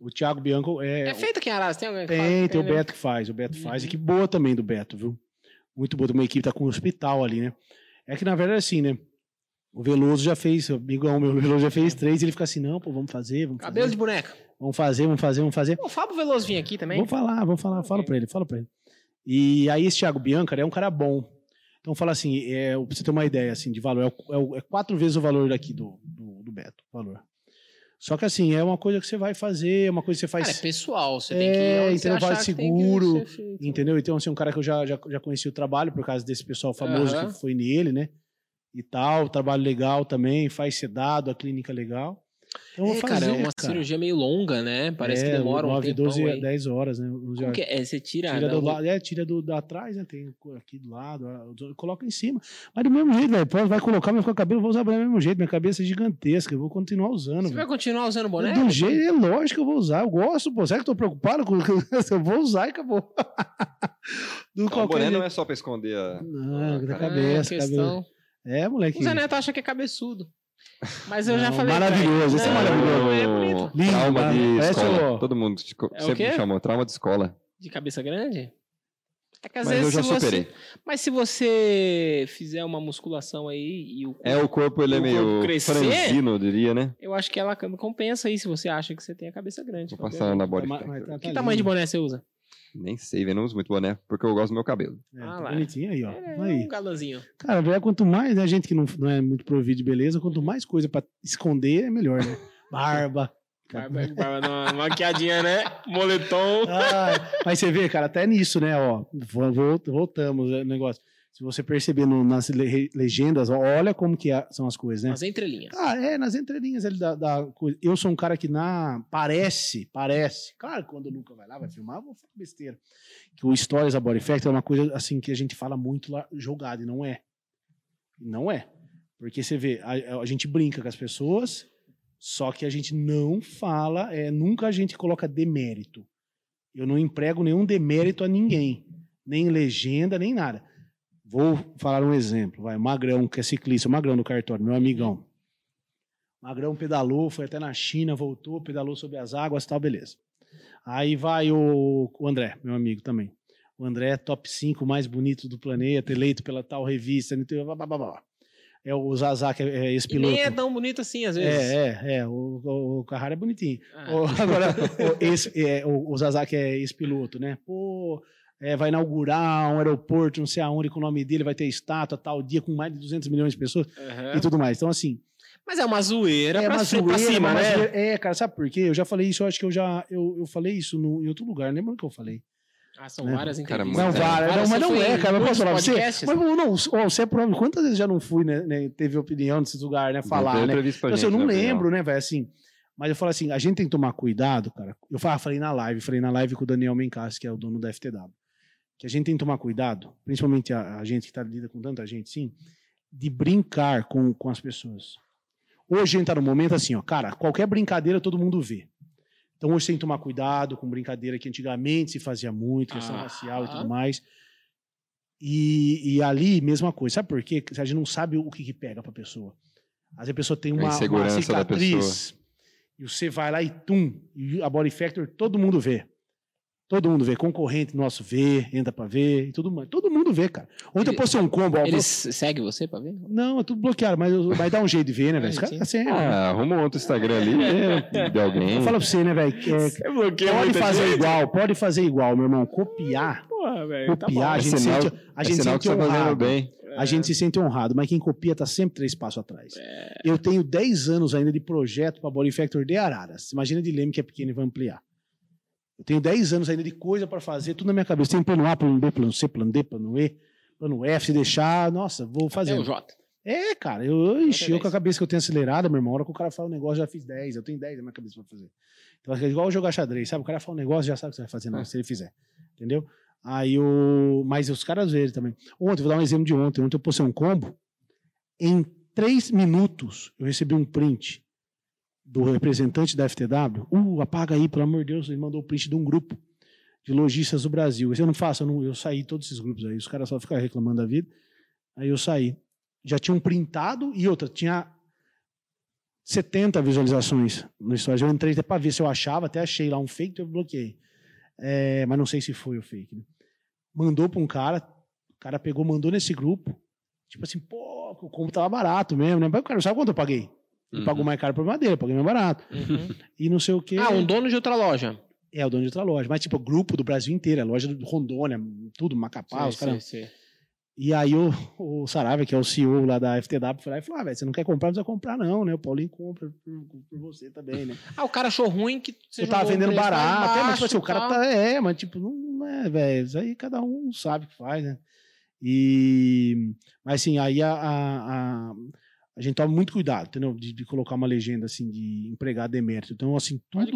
O Thiago Bianco é. É feito aqui em Arás? Tem alguém que faz? Tem, tem o né? Beto que faz. O Beto faz. Uhum. Equipe boa também do Beto, viu? Muito boa. Tem uma equipe que tá com o hospital ali, né? É que, na verdade, assim, né? O Veloso já fez, o amigão meu, o Veloso já fez três, e ele fica assim, não, pô, vamos fazer, vamos Cabelo fazer. de boneca. Vamos fazer, vamos fazer, vamos fazer. O Fábio Veloso vinha aqui também. Vamos falar, vamos falar, fala Ok. pra ele, fala pra ele. E aí esse Thiago Bianca é um cara bom. Então fala assim, é, pra você ter uma ideia assim, de valor, é, é é quatro vezes o valor daqui do, do, do Beto, o valor. Só que assim, é uma coisa que você vai fazer, é uma coisa que você faz, Cara, é pessoal. Você É, tem que você entendeu? Vale que seguro, entendeu? Então assim, um cara que eu já, já, já conheci o trabalho por causa desse pessoal famoso Aham. que foi nele, né? E tal, trabalho legal também, faz sedado, a clínica legal. Eu É, vou cara, fazer, é uma cara. cirurgia meio longa, né? Parece que É, demora um 9, tempão 12, aí. 10 horas, né? 11 Como horas. que é? Você tira... Tira do lado, é, tira do, da atrás, né? Tem aqui do lado, coloca em cima. Mas do mesmo jeito, velho. Vai colocar, vai ficar cabelo, eu vou usar do mesmo jeito. Minha cabeça é gigantesca, eu vou continuar usando. Você vai velho. continuar usando o boné? Um jeito, é lógico que eu vou usar. Eu gosto, pô. Será que eu tô preocupado com eu vou usar e acabou. Do Então, o boné jeito. não é só pra esconder a. Não, da cabeça, Ah, cabelo. É, moleque. O Zé Neto acha que é cabeçudo. Mas eu já Não, falei. pra maravilhoso, esse é maravilhoso. É bonito. Lindo, trauma né? de escola. o- Todo mundo te- É sempre me chamou trauma de escola. De cabeça grande? É que às Mas vezes eu já se você- superei. Mas se você fizer uma musculação aí e o É, o corpo ele é meio corpo crescer? franzino, eu diria, né? Eu acho que ela compensa aí se você acha que você tem a cabeça grande. Vou passar na factor. mas tá- Que tá tamanho de boné você usa? Nem sei, velho, não uso muito boné, porque eu gosto do meu cabelo. É, Ah tá lá. bonitinho aí, ó. É Aí. um galanzinho. Cara, velho, quanto mais, né, gente que não, não é muito provido de beleza, quanto mais coisa pra esconder, é melhor, né? Barba. Barba, barba numa maquiadinha, né? Moletom. Ah, mas você vê, cara, até nisso, né, ó, vo- vol- voltamos ao negócio. Se você perceber no- nas le- legendas, olha como que é- são as coisas, né? As entrelinhas. Ah, é, nas entrelinhas ali da, da coisa. Eu sou um cara que na. Parece, parece. Claro, quando o Luca vai lá, vai filmar, eu vou falar besteira. Que o Stories da Body Factor é uma coisa assim que a gente fala muito lá jogado, e não é. Não é. Porque você vê, a, a gente brinca com as pessoas, só que a gente não fala, é, nunca a gente coloca demérito. Eu não emprego nenhum demérito a ninguém. Nem legenda, nem nada. Vou falar um exemplo. Vai, Magrão, que é ciclista, o Magrão do cartório, meu amigão. Magrão pedalou, foi até na China, voltou, pedalou sobre as águas tal, beleza. Aí vai o, o André, meu amigo também. O André é top 5 mais bonito do planeta, eleito pela tal revista. blá, blá, blá. É o Zazá, que é, é esse E nem piloto. é tão bonito assim, às vezes. É, é, é. O, o, o Carrara é bonitinho. Ah, O- agora, o, esse, é, o, o Zazá, que é esse piloto, né? Pô, é, vai inaugurar um aeroporto, não sei aonde, com o nome dele, vai ter estátua tal dia, com mais de 200 milhões de pessoas aham. e tudo mais. Então, assim, Mas é uma zoeira é pra, uma cima, pra zoeira, cima, uma né? zoeira. É, cara, sabe por quê? Eu já falei isso, eu acho que eu já. Eu, eu falei isso no, em outro lugar, lembra que eu falei? Ah, são né? várias Cara, entrevistas. Não, Cara, não, você mas não é, cara. Eu posso falar pra você. Mas não, você é prova. Quantas vezes já não fui, né? né, teve opinião nesses lugares, né? Falar, né? Então, assim, gente, eu não lembro, né, velho? Assim. Mas eu falo assim, a gente tem que tomar cuidado, cara. Eu falei, falei na live, falei na live com o Daniel Mencassi, que é o dono da FTW. Que a gente tem que tomar cuidado, principalmente a, a gente que tá lida com tanta gente, sim, de brincar com, com as pessoas. Hoje a gente tá no momento assim, ó, cara, qualquer brincadeira todo mundo vê. Então hoje tem que tomar cuidado com brincadeira que antigamente se fazia muito, questão Ah. racial e tudo mais. E, e ali, mesma coisa. Sabe por quê? A gente não sabe o que, que pega pra pessoa. Às vezes a pessoa tem A uma, uma cicatriz e você vai lá e tum, e a Body Factor todo mundo vê. Todo mundo vê, concorrente nosso vê, entra pra ver, e tudo mais. Todo mundo vê, cara. Ontem eu Ele- postei um combo. ó, Eles seguem você pra ver? Não, é tudo bloqueado, mas eu- vai dar um jeito de ver, né, velho? Ah, sim. assim, Ah, arruma um outro Instagram ali né, de alguém. Eu falo pra você, né, velho? é- pode fazer igual, pode fazer igual, meu irmão. Copiar, Porra, velho. tá copiar, a É gente sinal- sente, a É gente sinal sente tá honrado. bem. A gente se sente honrado, mas quem copia tá sempre três passos atrás. É. Eu tenho 10 anos ainda de projeto para Body Factor de Araras. Imagina de Leme que é pequeno e vai ampliar. Eu tenho 10 anos ainda de coisa para fazer, tudo na minha cabeça. Tem plano A, plano B, plano C, plano D, plano E, plano F, se deixar, nossa, vou fazer. o Jota. É, cara, eu, enchi eu com a cabeça que eu tenho acelerada, meu irmão. A hora que o cara fala um negócio, eu já fiz 10, eu tenho 10 na minha cabeça pra fazer. Então é igual jogar xadrez, sabe? O cara fala um negócio, já sabe o que você vai fazer, não, É. se ele fizer. Entendeu? Aí o. Mas os caras verem também. Ontem, vou dar um exemplo de ontem. Ontem eu postei um combo. Em três minutos, eu recebi um print do representante da FTW. Uh, apaga aí, pelo amor de Deus. Ele mandou o print de um grupo de lojistas do Brasil. Eu não faço, eu, não, eu saí todos esses grupos aí. Os caras só ficam reclamando da vida. Aí eu saí. Já tinham printado e outra, tinha 70 visualizações no Stories. Eu entrei até pra ver se eu achava, até achei lá um fake, então eu bloqueei. É, mas não sei se foi o fake. Né? Mandou pra um cara, o cara pegou, mandou nesse grupo. Tipo assim, pô, o combo tava barato mesmo, né? Mas o cara sabe quanto eu paguei? Ele Uhum. pagou mais caro por madeira, eu paguei mais barato. Uhum. E não sei o quê. Ah, um dono de outra loja. É, o dono de outra loja. Mas, tipo, o grupo do Brasil inteiro, a loja do Rondônia, tudo, Macapá, os Sim, caras. sim, sim. E aí o, o Saraiva, que é o CEO lá da FTW, foi lá e falou: Ah, velho, você não quer comprar, não precisa comprar, não, né? O Paulinho compra por, por você também, né? Ah, o cara achou ruim que você Você tava vendendo barato. É, mas tipo assim, o embaixo cara tá. É, mas tipo, não é, velho. Isso aí cada um sabe o que faz, né? E. Mas assim, aí a. a, a, a gente toma muito cuidado, entendeu? De, de colocar uma legenda assim de empregado emérito. Então, assim, tudo,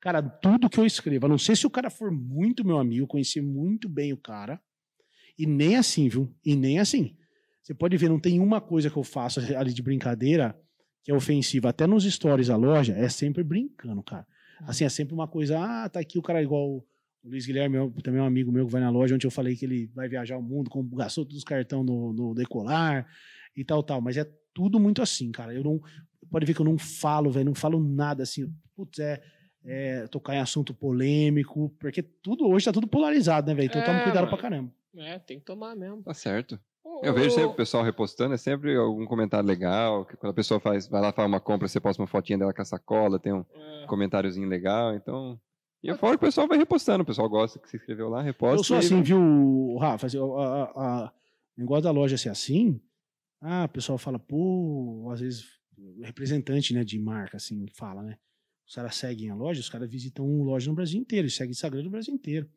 cara, tudo que eu escrevo, a não sei se o cara for muito meu amigo, conhecer muito bem o cara, e nem assim, viu? E nem assim. Você pode ver, não tem uma coisa que eu faço ali de brincadeira que é ofensiva. Até nos stories da loja, é sempre brincando, cara. Assim, é sempre uma coisa, ah, tá aqui o cara igual o Luiz Guilherme, meu- também é um amigo meu que vai na loja, onde eu falei que ele vai viajar o mundo, com, gastou todos os cartões no, no decolar e tal, tal. Mas é tudo muito assim, cara. Eu não. Pode ver que eu não falo, velho, não falo nada assim. Putz, é, é tocar em assunto polêmico, porque tudo hoje tá tudo polarizado, né, velho? Então toma É, cuidado mano. pra caramba. É, tem que tomar mesmo. Tá certo. Eu vejo sempre o pessoal repostando, é sempre algum comentário legal. Que quando a pessoa faz, vai lá faz uma compra, você posta uma fotinha dela com a sacola, tem um É. comentáriozinho legal, então. E é fora que o pessoal vai repostando, o pessoal gosta que se inscreveu lá, reposta. Eu sou assim, vai- viu, Rafa? assim, o a- a- a- o negócio da loja ser assim, ah, o pessoal fala, pô, às vezes representante né, de marca, assim, fala, né? Os caras seguem a loja, os caras visitam loja no Brasil inteiro, seguem Instagram no Brasil inteiro.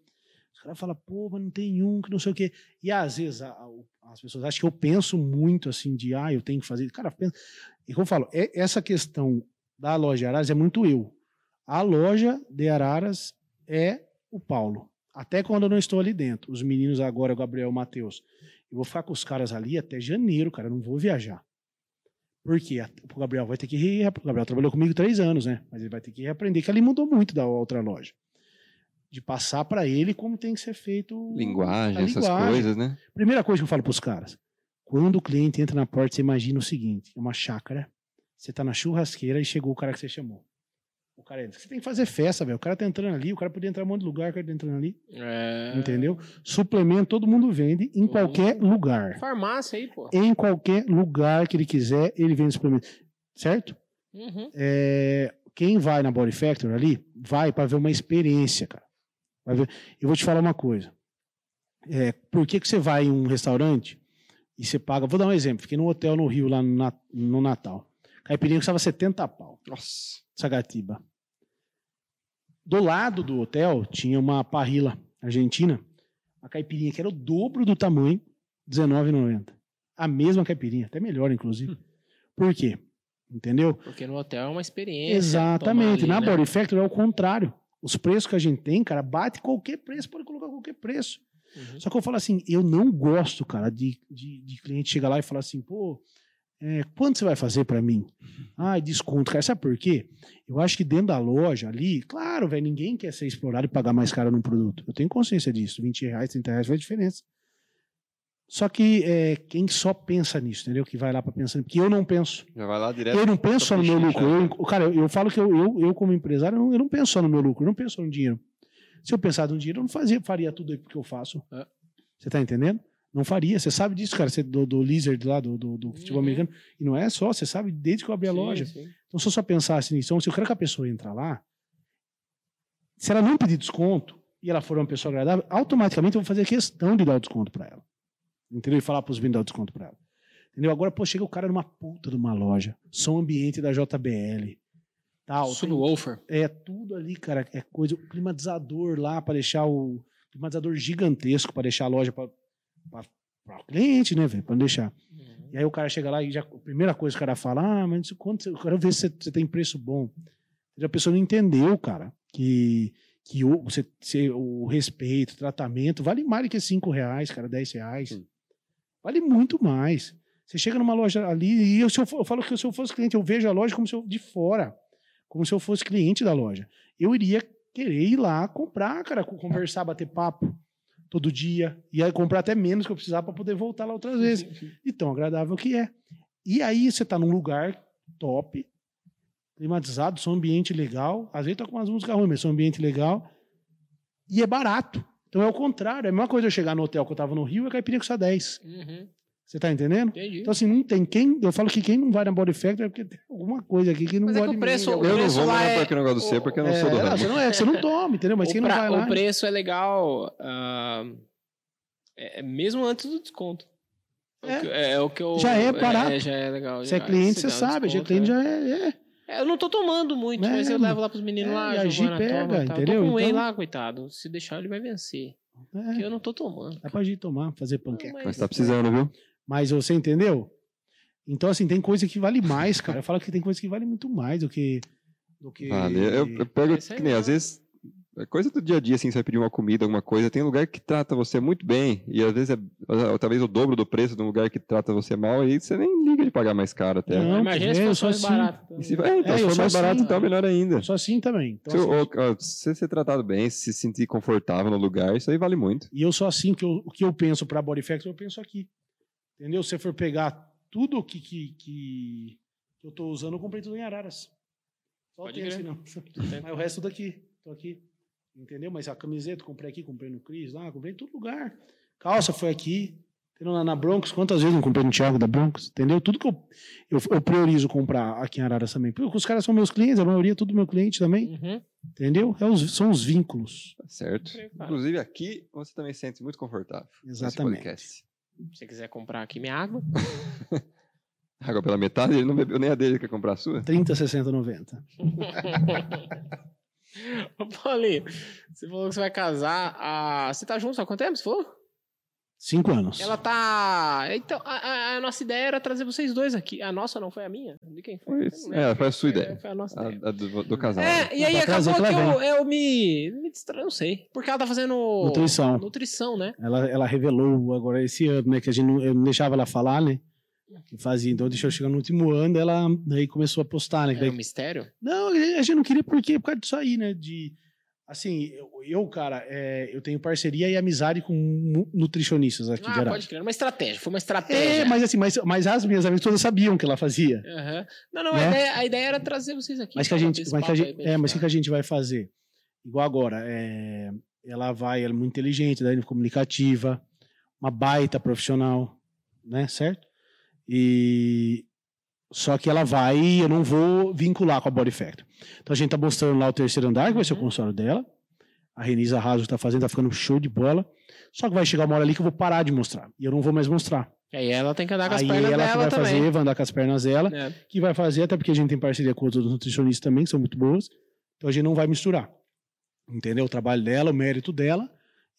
Os caras falam, pô, mas não tem um, que não sei o quê. E às vezes a- a- as pessoas acham que eu penso muito assim, de, ah, eu tenho que fazer. Cara, pensa. E como eu falo, é- essa questão da loja de Araras é muito eu. A loja de Araras é o Paulo. Até quando eu não estou ali dentro. Os meninos agora, o Gabriel e o Matheus. Eu vou ficar com os caras ali até janeiro, cara. Eu não vou viajar. Por quê? O Gabriel vai ter que. re- O Gabriel trabalhou comigo três anos, né? Mas ele vai ter que reaprender, que ali mudou muito da outra loja. De passar para ele como tem que ser feito. Linguagem, a essas linguagem. coisas, né? Primeira coisa que eu falo pros caras. Quando o cliente entra na porta, você imagina o seguinte: é uma chácara. Você tá na churrasqueira e chegou o cara que você chamou. O cara entra. Você tem que fazer festa, velho. O cara tá entrando ali, o cara podia entrar em um monte de lugar, o cara tá entrando ali. É. Entendeu? Suplemento todo mundo vende em qualquer lugar. Farmácia aí, pô. Em qualquer lugar que ele quiser, ele vende suplemento. Certo? Uhum. É, quem vai na Body Factory ali, vai para ver uma experiência, cara. Vai ver. Eu vou te falar uma coisa. É, por que, que você vai em um restaurante e você paga. Vou dar um exemplo. Fiquei num hotel no Rio, lá no Natal. Caipirinha custava 70 pau. Nossa. Sagatiba. Do lado do hotel tinha uma parrila argentina Uma caipirinha que era o dobro do tamanho, R$19,90. A mesma caipirinha, até melhor, inclusive. Por quê? Entendeu? Porque no hotel é uma experiência. Exatamente. tomar Na ali, né? Body Factory é o contrário. Os preços que a gente tem, cara, bate qualquer preço, pode colocar qualquer preço. Uhum. Só que eu falo assim, eu não gosto, cara, de, de, de cliente chegar lá e falar assim, pô, é, quanto você vai fazer pra mim? Ah, desconto, cara. Sabe por quê? Eu acho que dentro da loja ali, claro, velho, ninguém quer ser explorado e pagar mais caro num produto. Eu tenho consciência disso. 20 reais, 30 reais faz diferença. Só que é, quem só pensa nisso, entendeu? Que vai lá pra pensar, porque eu não penso. Já vai lá direto. Eu não penso só no meu lucro. Eu, cara, eu, eu falo que eu, eu, eu como empresário, eu não, eu não penso só no meu lucro, eu não penso só no dinheiro. Se eu pensar no dinheiro, eu não fazia, faria tudo aí que eu faço. É. Você tá entendendo? Não faria. Você sabe disso, cara, você, do, do Lizard lá, do, do, do futebol Uhum. americano. E não é só, você sabe desde que eu abri a Sim, loja. sim. Então, se eu só pensasse nisso, então, se eu quero que a pessoa entra lá, se ela não pedir desconto e ela for uma pessoa agradável, automaticamente eu vou fazer questão de dar o desconto para ela. Entendeu? E falar para os meninos dar o desconto para ela. Entendeu? Agora, pô, chega o cara numa puta de uma loja, som ambiente da JBL, tal. tem- Subwoofer. é tudo ali, cara, é coisa, o climatizador lá para deixar o climatizador gigantesco para deixar a loja para o cliente, né, velho, para não deixar. Uhum. E aí o cara chega lá e já, a primeira coisa que o cara fala, ah, mas quanto, eu quero ver se você, você tem preço bom. E a pessoa não entendeu, cara, que, que o, você, você- o respeito, o tratamento, vale mais do que 5 reais, cara, 10 reais. Sim. Vale muito mais. Você chega numa loja ali e eu, se eu, for- eu falo que se eu fosse cliente, eu vejo a loja como se eu, de fora, como se eu fosse cliente da loja. Eu iria querer ir lá comprar, cara, co- conversar, bater papo todo dia. Ia comprar até menos que eu precisava para poder voltar lá outras vezes e tão agradável que é. E aí você tá num lugar top, climatizado, som ambiente legal, às vezes tá com umas músicas ruins, mas som ambiente legal, e é barato. Então é o contrário, é a mesma coisa eu chegar no hotel que eu tava no Rio e a caipirinha custa 10. Uhum. Você tá entendendo? Entendi. Então assim, não tem quem, eu falo que quem não vai na Body Factory é porque tem alguma coisa aqui que não Mas é que o preço- o? Eu não preço vou lá é- aqui no negócio do C porque eu não É, sou do não, ramo. você não é, você não toma, entendeu? Mas o, quem não pra- vai o lá... preço é legal ah, é, é mesmo antes do desconto. É, o que, é, é o que eu. Já é barato. já é legal. Você é cliente, se você o sabe, já é cliente, é. já é... é. É, Eu não tô tomando muito, É, mas eu levo lá pros meninos É, lá. e a Gi pega, toma, entendeu? Eu tô com Então- lá, coitado. Se deixar, ele vai vencer. Porque é. eu não tô tomando. Dá pra gente tomar, fazer Não, panqueca. Mas tá precisando, viu? Mas você entendeu? Então, assim, tem coisa que vale mais, cara. Eu falo que tem coisa que vale muito mais do que. Do que... Vale. Eu, eu pego, aí que nem, às vezes, é coisa do dia a dia, assim, você vai pedir uma comida, alguma coisa, tem lugar que trata você muito bem, e às vezes é talvez o dobro do preço de um lugar que trata você mal, e você nem liga de pagar mais caro até. Não, Imagina é, se sou mais assim. barato. Se, é, então, É, se for mais barato, assim, então melhor ainda. Sou assim também. Então, Se, assim, o- ó, se você ser tratado bem, se sentir confortável no lugar, isso aí vale muito. E eu sou assim que eu, o que eu penso pra Body Factory, eu penso aqui. Entendeu? Se você for pegar tudo que, que, que eu tô usando, eu comprei tudo em Araras. Só Pode tem crer. assim, não. Mas o resto tudo aqui. Tô aqui. Entendeu? Mas a camiseta eu comprei aqui, comprei no Cris lá, comprei em todo lugar. Calça foi aqui. Entendeu? Na, na Broncos, quantas vezes eu não comprei no Thiago da Broncos? Entendeu? Tudo que eu, eu, eu priorizo comprar aqui em Araras também. Porque os caras são meus clientes, a maioria é tudo meu cliente também. Uhum. Entendeu? É os- são os vínculos. Tá certo. Cara. Inclusive aqui, você também se sente muito confortável. nesse Exatamente. Se você quiser comprar aqui minha água, Água pela metade, ele não bebeu nem a dele, quer comprar a sua? 30, 60, 90. Ô, Paulinho, você falou que você vai casar. A... Você tá junto há quanto tempo? Você falou? Cinco anos. Ela tá. Então, a, a- a nossa ideia era trazer vocês dois aqui. A nossa não foi a minha? De quem foi? É, foi a sua ideia. Foi a nossa A, ideia. a do, do casal. É, e aí trazer acabou que eu, eu me, me distraí, não sei. Porque ela tá fazendo Nutrição. nutrição, né? Ela, ela revelou agora esse ano, né? Que a gente não, eu não deixava ela falar, né? Que fazia. Então deixou chegar no último ano, ela aí começou a postar, né? que É daí- um mistério. Não, a gente não queria porque por causa disso aí, né? De. Assim, eu, cara, é, eu tenho parceria e amizade com nu- nutricionistas aqui de Ah, pode crer. Uma estratégia. Foi uma estratégia. É, mas assim, mas, mas as minhas amigas todas sabiam que ela fazia. Aham. Não, não, Né? a, ideia, a ideia era trazer vocês aqui. Mas que a gente, mas que a gente, é, mas o que a gente vai fazer? Igual agora, é, ela vai, ela é muito inteligente, daí comunicativa, uma baita profissional, né, certo? E só que ela vai, eu não vou vincular com a Body Factor. Então a gente tá mostrando lá o terceiro andar, que vai ser o Uhum. consultório dela. A Renisa Raso tá fazendo, tá ficando show de bola. Só que vai chegar uma hora ali que eu vou parar de mostrar. E eu não vou mais mostrar. Aí ela tem que andar com as Aí pernas ela dela vai também. fazer, vai andar com as pernas dela É. que vai fazer, até porque a gente tem parceria com outros nutricionistas também, que são muito boas. Então a gente não vai misturar. Entendeu? O trabalho dela, o mérito dela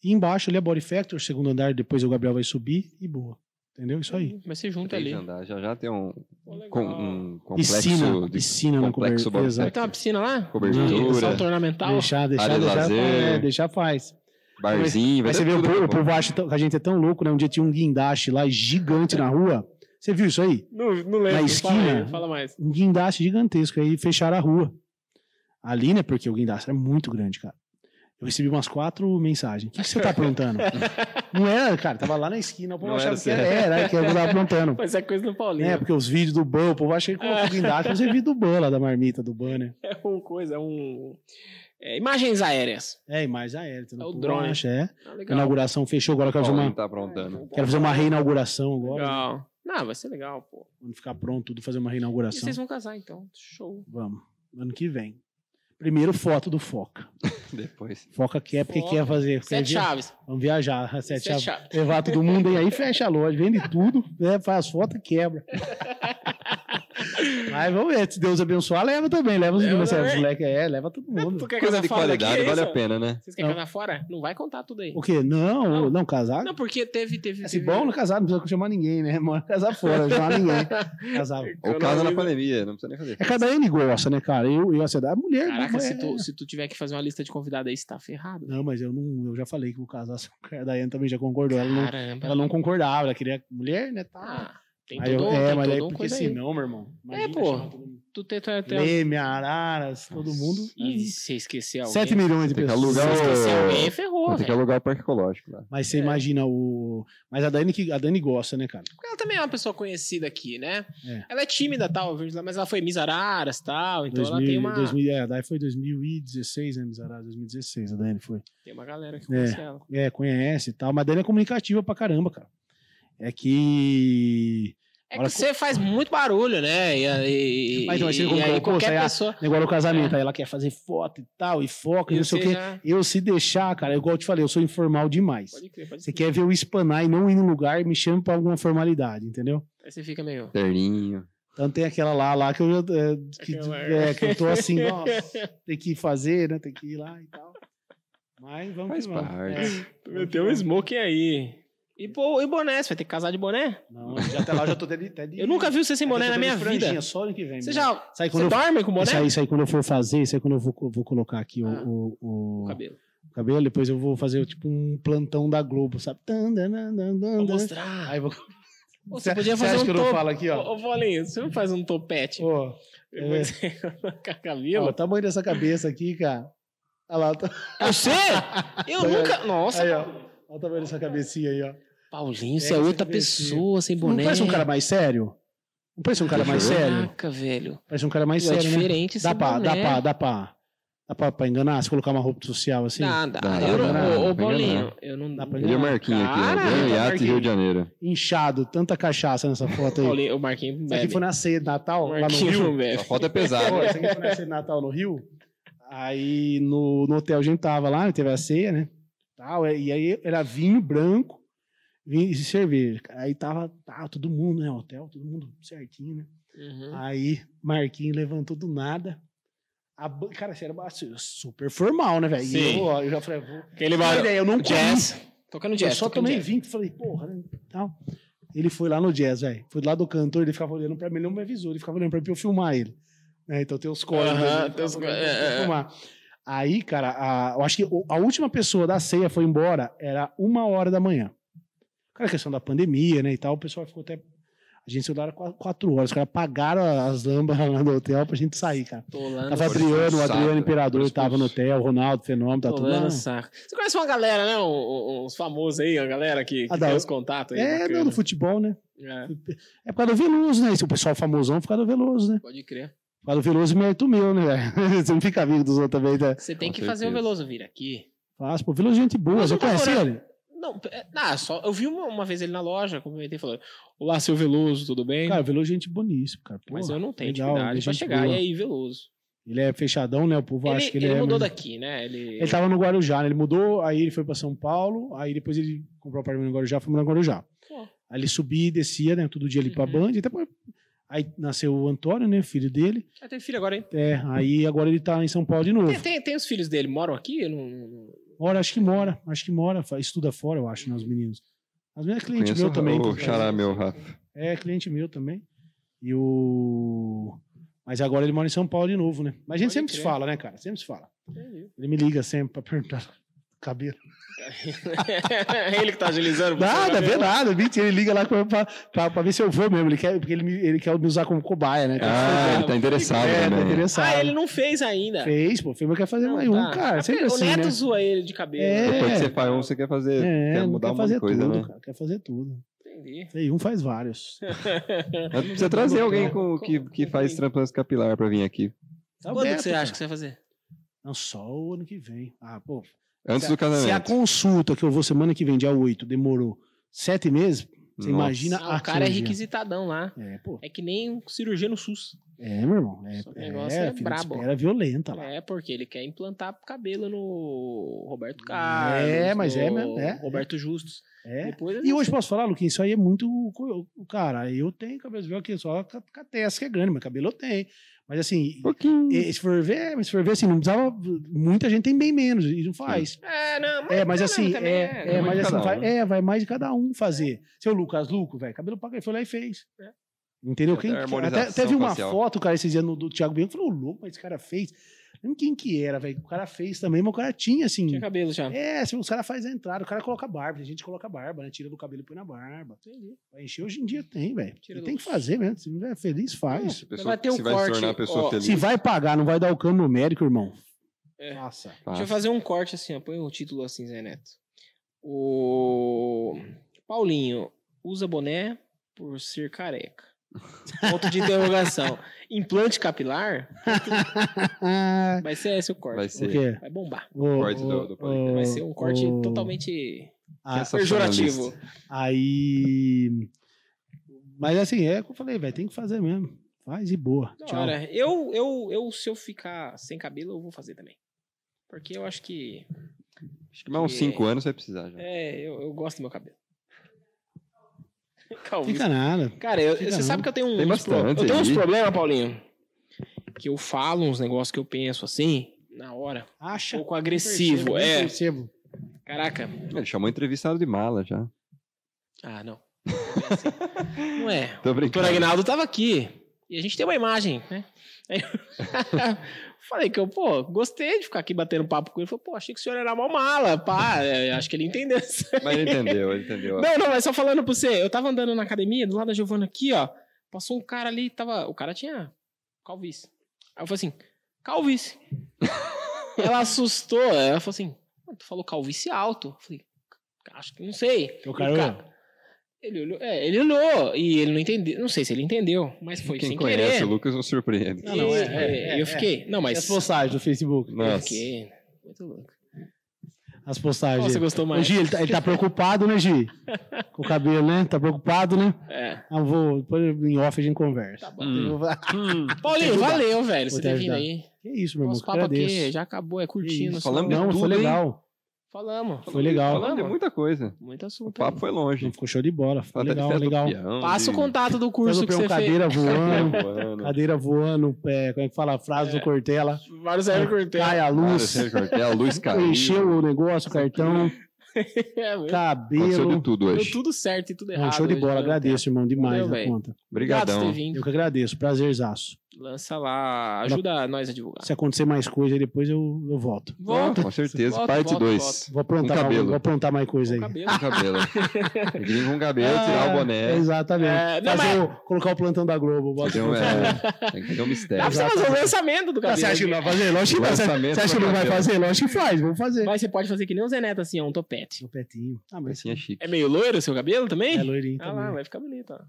E embaixo ali é Body Factor, segundo andar, depois o Gabriel vai subir e boa. Entendeu? Isso aí. Vai ser junto Três ali. andar. Já já tem um, Pô, com, um complexo Piscina, de piscina na complexo cobertura. Body Exato. Vai ter uma piscina lá? cobertura, Salto ornamental? Deixar, deixar, de deixar, lazer. é, deixar faz. barzinho, vai Aí você vê, o o povo acha que a gente é tão louco, né? Um dia tinha um guindaste lá gigante na rua. Você viu isso aí? Não, não lembro. Na esquina? Fala mais. Um guindaste gigantesco. Aí fecharam a rua. Ali, né? Porque o guindaste é muito grande, cara. Eu recebi umas quatro mensagens. O que, que você tá aprontando? não era, cara. Tava lá na esquina. O povo Não achava era que era, era, que eu tava aprontando. Mas é coisa do Paulinho. É, porque os vídeos do Ban, o povo acha que colocou guindaste, mas é vídeo do Ban lá, da marmita do Ban, né? É uma coisa, é um. é, imagens aéreas. É, e mais aéreo. É o drone. Acha, é. Ah, A inauguração fechou, agora eu quero fazer uma, tá aprontando. quero fazer uma reinauguração agora. Legal. Não, vai ser legal, pô. Quando ficar pronto, tudo fazer uma E reinauguração. vocês vão casar, então. Show. Vamos. Ano que vem. Primeiro foto do Foca. Depois. Foca quer porque Foca. quer fazer. quer Sete via- chaves. Vamos viajar. Sete, Sete chaves. chaves. Levar todo mundo e aí fecha a loja, vende tudo, né, faz foto e quebra. Mas vamos ver, se Deus abençoar, leva também. Leva os Leva meninos, também. os moleques, é, leva todo mundo. Tu quer Coisa de qualidade daqui, é vale a pena, né? Vocês querem Não. casar fora? Não vai contar tudo aí. O quê? Não, Não. não, casar. Não, porque teve. teve, Se teve... bom não casar, não precisa chamar ninguém, né? Mora casar fora, não chamar ninguém. Casar. Ou casa na pandemia, não precisa nem fazer. É cada N gosta, né, cara? Eu, eu, assim, a mulher. Caraca, se é- tu, se tu tiver que fazer uma lista de convidados aí, você tá ferrado. Não, mas eu não, eu já falei Ela ela ela né? Tem Aí eu- tudo, é, tem mas tudo aí uma porque coisa aí. senão, meu irmão. É, imagina pô. todo mundo. Tu tem, tem... Leme, Araras, todo mundo. E se esquecer alguém... 7 milhões de pessoas. alugar Se esquecer o- alguém, ferrou, Tem que alugar o parque ecológico lá. Mas você É. imagina o. Mas a Dani, que, a Dani gosta, né, cara? Porque ela também é uma pessoa conhecida aqui, né? É. Ela é tímida tal, eu mas ela foi Miss Araras e tal, então ela 2000, tem uma, 2000, é, a Dani foi 2016, né, Miserável? 2016, a Dani foi. tem uma galera que conhece ela. É, conhece e tal. Mas a Dani é comunicativa pra caramba, cara. É que. É que você faz muito barulho, né? E, e, Mas, mas você e, aí qualquer aí a- pessoa... Agora o casamento, É. aí ela quer fazer foto e tal, e foca, e não sei o quê. já- Eu se deixar, cara, igual eu te falei, eu sou informal demais. Pode crer, pode Você crer. quer ver eu espanar e não ir no lugar, me chama pra alguma formalidade, entendeu? Aí você fica meio... Terninho. Então tem aquela lá, lá que eu, já- é, que, é, que eu tô assim, nossa, tem que fazer, né? Tem que ir lá e tal. Mas vamos Faz que vamos. parte. É. Tu meteu um smoking aí. E, pô, e boné, você vai ter que casar de boné? Não, já até lá eu já tô até de, até de- Eu nunca vi você sem até boné na minha vida. Só ano que vem. Você né? já... Isso aí Você quando eu, dorme com boné? isso aí, isso aí quando eu for fazer, isso aí quando eu vou, vou colocar aqui o- Ah. o, o, O cabelo. o cabelo, depois eu vou fazer tipo um plantão da Globo, sabe? Vou mostrar. Aí vou... Você podia fazer acha um que eu não falo aqui, ó? Ô, ô, Bolinho, você não faz um topete? Depois você coloca ó, cabelo? o tamanho dessa cabeça aqui, cara. Olha lá, tá... Você? Eu nunca... Nossa, aí, ó. Olha o tamanho dessa cabecinha aí, ó. Paulinho, você É, é outra cabecinha. pessoa sem boné. Não parece um cara mais sério? Não parece um cara mais sério? Caraca, velho. Parece um cara mais é sério, né? diferente esse Dá pra, dá pra, dá pra, dá pra, pra enganar? Se colocar uma roupa social assim? Dá, dá. Dá, eu não, dá, ô, Paulinho, enganar. eu não... Dá pra Ele é o enganar. Marquinhos aqui, ó. Ganhou iate. Rio de Janeiro. Inchado, tanta cachaça nessa foto aí. Paulinho, o Marquinhos Isso aqui bebe. foi na ceia de Natal, lá no Rio. bebe. A foto é Pô, pesada. isso aqui foi na ceia de Natal no Rio. Aí no, no hotel a gente tava lá, teve a ceia, né? Tal, e aí era vinho branco vinho e cerveja. Aí tava, tava todo mundo, né? Hotel, todo mundo certinho, né? Uhum. Aí Marquinhos levantou do nada. A cara, você era ba- super formal, né, velho? Eu, eu já falei, vou. Aquele Olha, barulho. eu não comi. Jazz. Tocando jazz. Eu só tomei jazz. 20 falei, porra, né? Tal. Ele foi lá no jazz, velho. Foi lado do cantor, ele ficava olhando pra mim, ele não me avisou, ele ficava olhando pra mim pra eu filmar ele. Né, Então tem os códigos. Aham, ele tem os é, é. filmar. Aí, cara, a- eu acho que a última pessoa da ceia foi embora, era uma hora da manhã. Cara, a questão da pandemia, né, e tal, o pessoal ficou até... A gente lá qua- quatro horas, os caras pagaram as lâmpadas lá do hotel pra gente sair, cara. Tolando Tava Adriano, o Adriano? Imperador tava no hotel, o Ronaldo, Fenômeno, tá tudo Tolando lá. saco. Você conhece uma galera, né? Uns famosos aí, a galera que, que Ah, dá. tem os contatos aí. É, bacana. não, do futebol, né? É, É por causa do Veloso, né? Esse o pessoal famosão é por causa do Veloso, né? pode crer. Por causa do Veloso mérito meu, né? Você não fica amigo dos outros também, né? Você tem Com que fazer o certeza. Veloso vir aqui. Faz, pô, Veloso é gente boa. Você tá conhece ele? Não, é, ah, só, eu vi uma, uma vez ele na loja, cumprimentei e falou: Olá, seu Veloso, tudo bem? Cara, o Veloso é gente boníssima, cara. Pô, Mas eu não tenho legal, intimidade ele pra chegar. boa. E aí, Veloso? Ele é fechadão, né? O povo Ele, acha que ele, ele é. mudou mas- daqui, né? Ele, Ele tava no Guarujá, né? Ele mudou, aí ele foi pra São Paulo, aí depois ele comprou um apartamento no Guarujá, foi no Guarujá. Pô. Aí ele subia e descia, né? Todo dia ali pra Uhum. Band. Até pra... Aí nasceu o Antônio, né? Filho dele. Ah, tem filho agora, hein? É, aí agora ele tá em São Paulo de novo. Tem, tem, tem os filhos dele, moram aqui? Eu não- não- não- Mora, acho que mora. Acho que mora. Estuda fora, eu acho, né, os meninos. As meninas é cliente meu também. o pô. xará meu, Rafa. É, cliente meu também. E o. Mas agora ele mora em São Paulo de novo, né? Mas a gente Pode sempre se crer. fala, né, cara? Sempre se fala. Entendi. Ele me liga sempre pra perguntar cabelo. Ele que tá agilizando. Nada, cabelo. vê nada. Mentira, ele liga lá pra, pra, pra, ver se eu vou mesmo. Ele quer, porque ele, me, ele quer me usar como cobaia, né? Ah, ele tá interessado é, tá também. interessado. Ah, ele não fez ainda. Fez, pô. Mas quer fazer Não, mais um, tá. cara. Sempre o assim, Neto né? zoa ele de cabelo. É. Depois que você faz um, você quer fazer, É, quer mudar quer um monte fazer de coisa, tudo, né? cara. Quer fazer tudo. Entendi. E um faz vários. Mas precisa trazer alguém com, que, que faz transplante capilar pra vir aqui. Tá Quando aberto, que você cara. acha que você vai fazer? Não, só o ano que vem. Ah, pô. Antes se, do a- Se a casamento. consulta que eu vou semana que vem, dia 8, demorou sete meses, você Nossa. imagina Ah, a o cara é requisitadão lá. É, pô. É que nem cirurgia no SUS. É, meu irmão. É, o negócio é de brabo. espera violenta lá. É, porque ele quer implantar cabelo no Roberto Carlos. É, mas é mesmo, é, Roberto Justus. É. Depois E hoje posso falar, Luquinhas, isso aí é muito. Cara, eu tenho cabelo meu aqui, só a testa que é grande, mas cabelo eu tenho. Mas assim, Um pouquinho. se for ver, mas se for ver assim, não precisava. Muita gente tem bem menos e não faz. É, não, É, mas assim, é, é, é, vai mas assim, cada vai, um, né? é, vai mais de cada um fazer. Seu Lucas Luco, velho, cabelo pra ele foi lá e fez. É. Entendeu? Até Quem, até, até vi uma facial. foto, cara, esses dias no, do Thiago Bianco, falou, louco, mas esse cara fez. Não quem que era, velho. O cara fez também, mas o cara tinha, assim. Tinha cabelo já. É, assim, os caras fazem a entrada, o cara coloca barba, tem gente coloca barba, né? Tira do cabelo e põe na barba. Entendi. Vai encher hoje em dia tem, velho. Do- Tem que fazer mesmo. Se não é feliz, faz. Se, a pessoa, vai ter um se vai corte, se tornar a pessoa ó, feliz. Se vai pagar, não vai dar o cano no médico, irmão. É. Nossa. Deixa eu fazer um corte assim, ó. Põe o título assim, Zé Neto. O Paulinho usa boné por ser careca. Ponto de interrogação. Implante capilar? Vai ser esse o corte. Vai o ser. quê? Vai bombar. O, Corte do- do podcast. Vai ser um corte o- totalmente Ah, pejorativo. Aí. Mas assim, é o que eu falei, velho. Tem que fazer mesmo. Faz e boa. Da Tchau. hora. Eu, eu, eu, se eu ficar sem cabelo, eu vou fazer também. Porque eu acho que. Acho que mais uns que- 5 anos vai precisar já. É, eu, eu gosto do meu cabelo. Calvície. Fica nada. Cara, eu- Fica você não. sabe que eu tenho uns, Tem bastante eu tenho uns problemas, Paulinho. Que eu falo uns negócios que eu penso assim, na hora. Um Acha. pouco agressivo, Percebo, é. Percebo. Caraca. Ele chamou entrevistado de mala já. Ah, não. Não é assim. Não é. Tô O brincando. Agnaldo tava aqui. E a gente tem uma imagem, né? Falei que eu, pô, gostei de ficar aqui batendo papo com ele. Falei, pô, achei que o senhor era mal mala, pá. É, acho que ele entendeu. Mas ele entendeu, ele entendeu. Não, não, mas só falando pra você, eu tava andando na academia, do lado da Giovana aqui, ó. Passou um cara ali, tava. O cara tinha calvície. Aí eu falei assim, calvície. ela assustou, ela falou assim, "Ah, tu falou calvície alto. Eu falei, acho que não sei. O cara- ele olhou, é, ele olhou e ele não entendeu. Não sei se ele entendeu, mas foi Quem sem conhece querer. o Lucas não surpreende. Não, não, é, E- é, é, eu fiquei. Não, E mas. as postagens do Facebook? eu Nossa. fiquei muito louco. As Qual postagens. você gostou mais? Gi, ele tá, ele tá preocupado, né, Gi? Com o cabelo, né? Tá preocupado, né? É. Ah, vou, depois em off a gente conversa. Tá bom. Hum. Paulinho, ajudar. valeu, velho. Vou Você ter vindo aí. Que isso, meu irmão. Nosso que papo agradeço. aqui já acabou, é curtindo. Falamos de Não, tudo, foi hein? legal. Falamos. Foi legal. Falando de Falamos. muita coisa. Muito O assunto. papo foi longe. Ficou show de bola. Foi legal, legal. peão, Passa o de- contato do curso o que você cadeira fez. voando. Voando. cadeira voando. É, como é que fala? A frase do Cortella. Vários Sérgio Cortella. Cai a luz. Cortella, luz caiu. Encheu o negócio, o cartão, É. Aconteceu de cabelo. tudo Deu hoje. tudo certo e tudo Não, errado. show de hoje, bola. né? Agradeço, irmão, demais Valeu, da velho. conta. Obrigado por ter Obrigadão. vindo. Eu que agradeço. Prazerzaço. Lança lá, ajuda nós a divulgar. Se acontecer mais coisa aí, depois eu, eu volto. Volta. Com certeza. Volta, Parte volta, 2. Vou aprontar, mais, cabelo. vou aprontar mais coisa aí. Com cabelo. Com cabelo. Gringo com cabelo, tirar o boné. Exatamente. É, não, Fazer mas- o- colocar o plantão da Globo. bota- Fazer um, é, tem que fazer um Dá mistério. pra você fazer o lançamento do Ah, cabelo. Você acha que não vai fazer? Lógico que vai. Você acha que não vai cabelo. fazer? Lógico que faz. Vamos fazer. Mas você pode fazer que nem o Zé Neto, assim, ó, um topete. No petinho. Ah, mas Assim é chique. É meio loiro o seu cabelo também? é loirinho ah lá, também. vai ficar bonito, ó.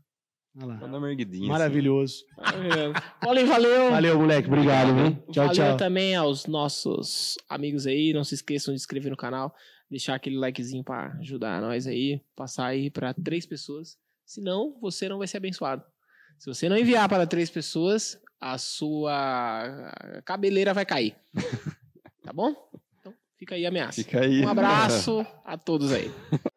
Olha lá. Manda uma erguidinha. Maravilhoso. Maravilhoso. Paulinho, valeu. Valeu, moleque. Obrigado, viu? Tchau, Valeu tchau. também aos nossos amigos aí. Não se esqueçam de se inscrever no canal, deixar aquele likezinho pra ajudar nós aí, passar aí pra três pessoas. Senão, você não vai ser abençoado. Se você não enviar para três pessoas, a sua cabeleira vai cair. Tá bom? Então, fica aí a ameaça. Fica aí. Um abraço a todos aí.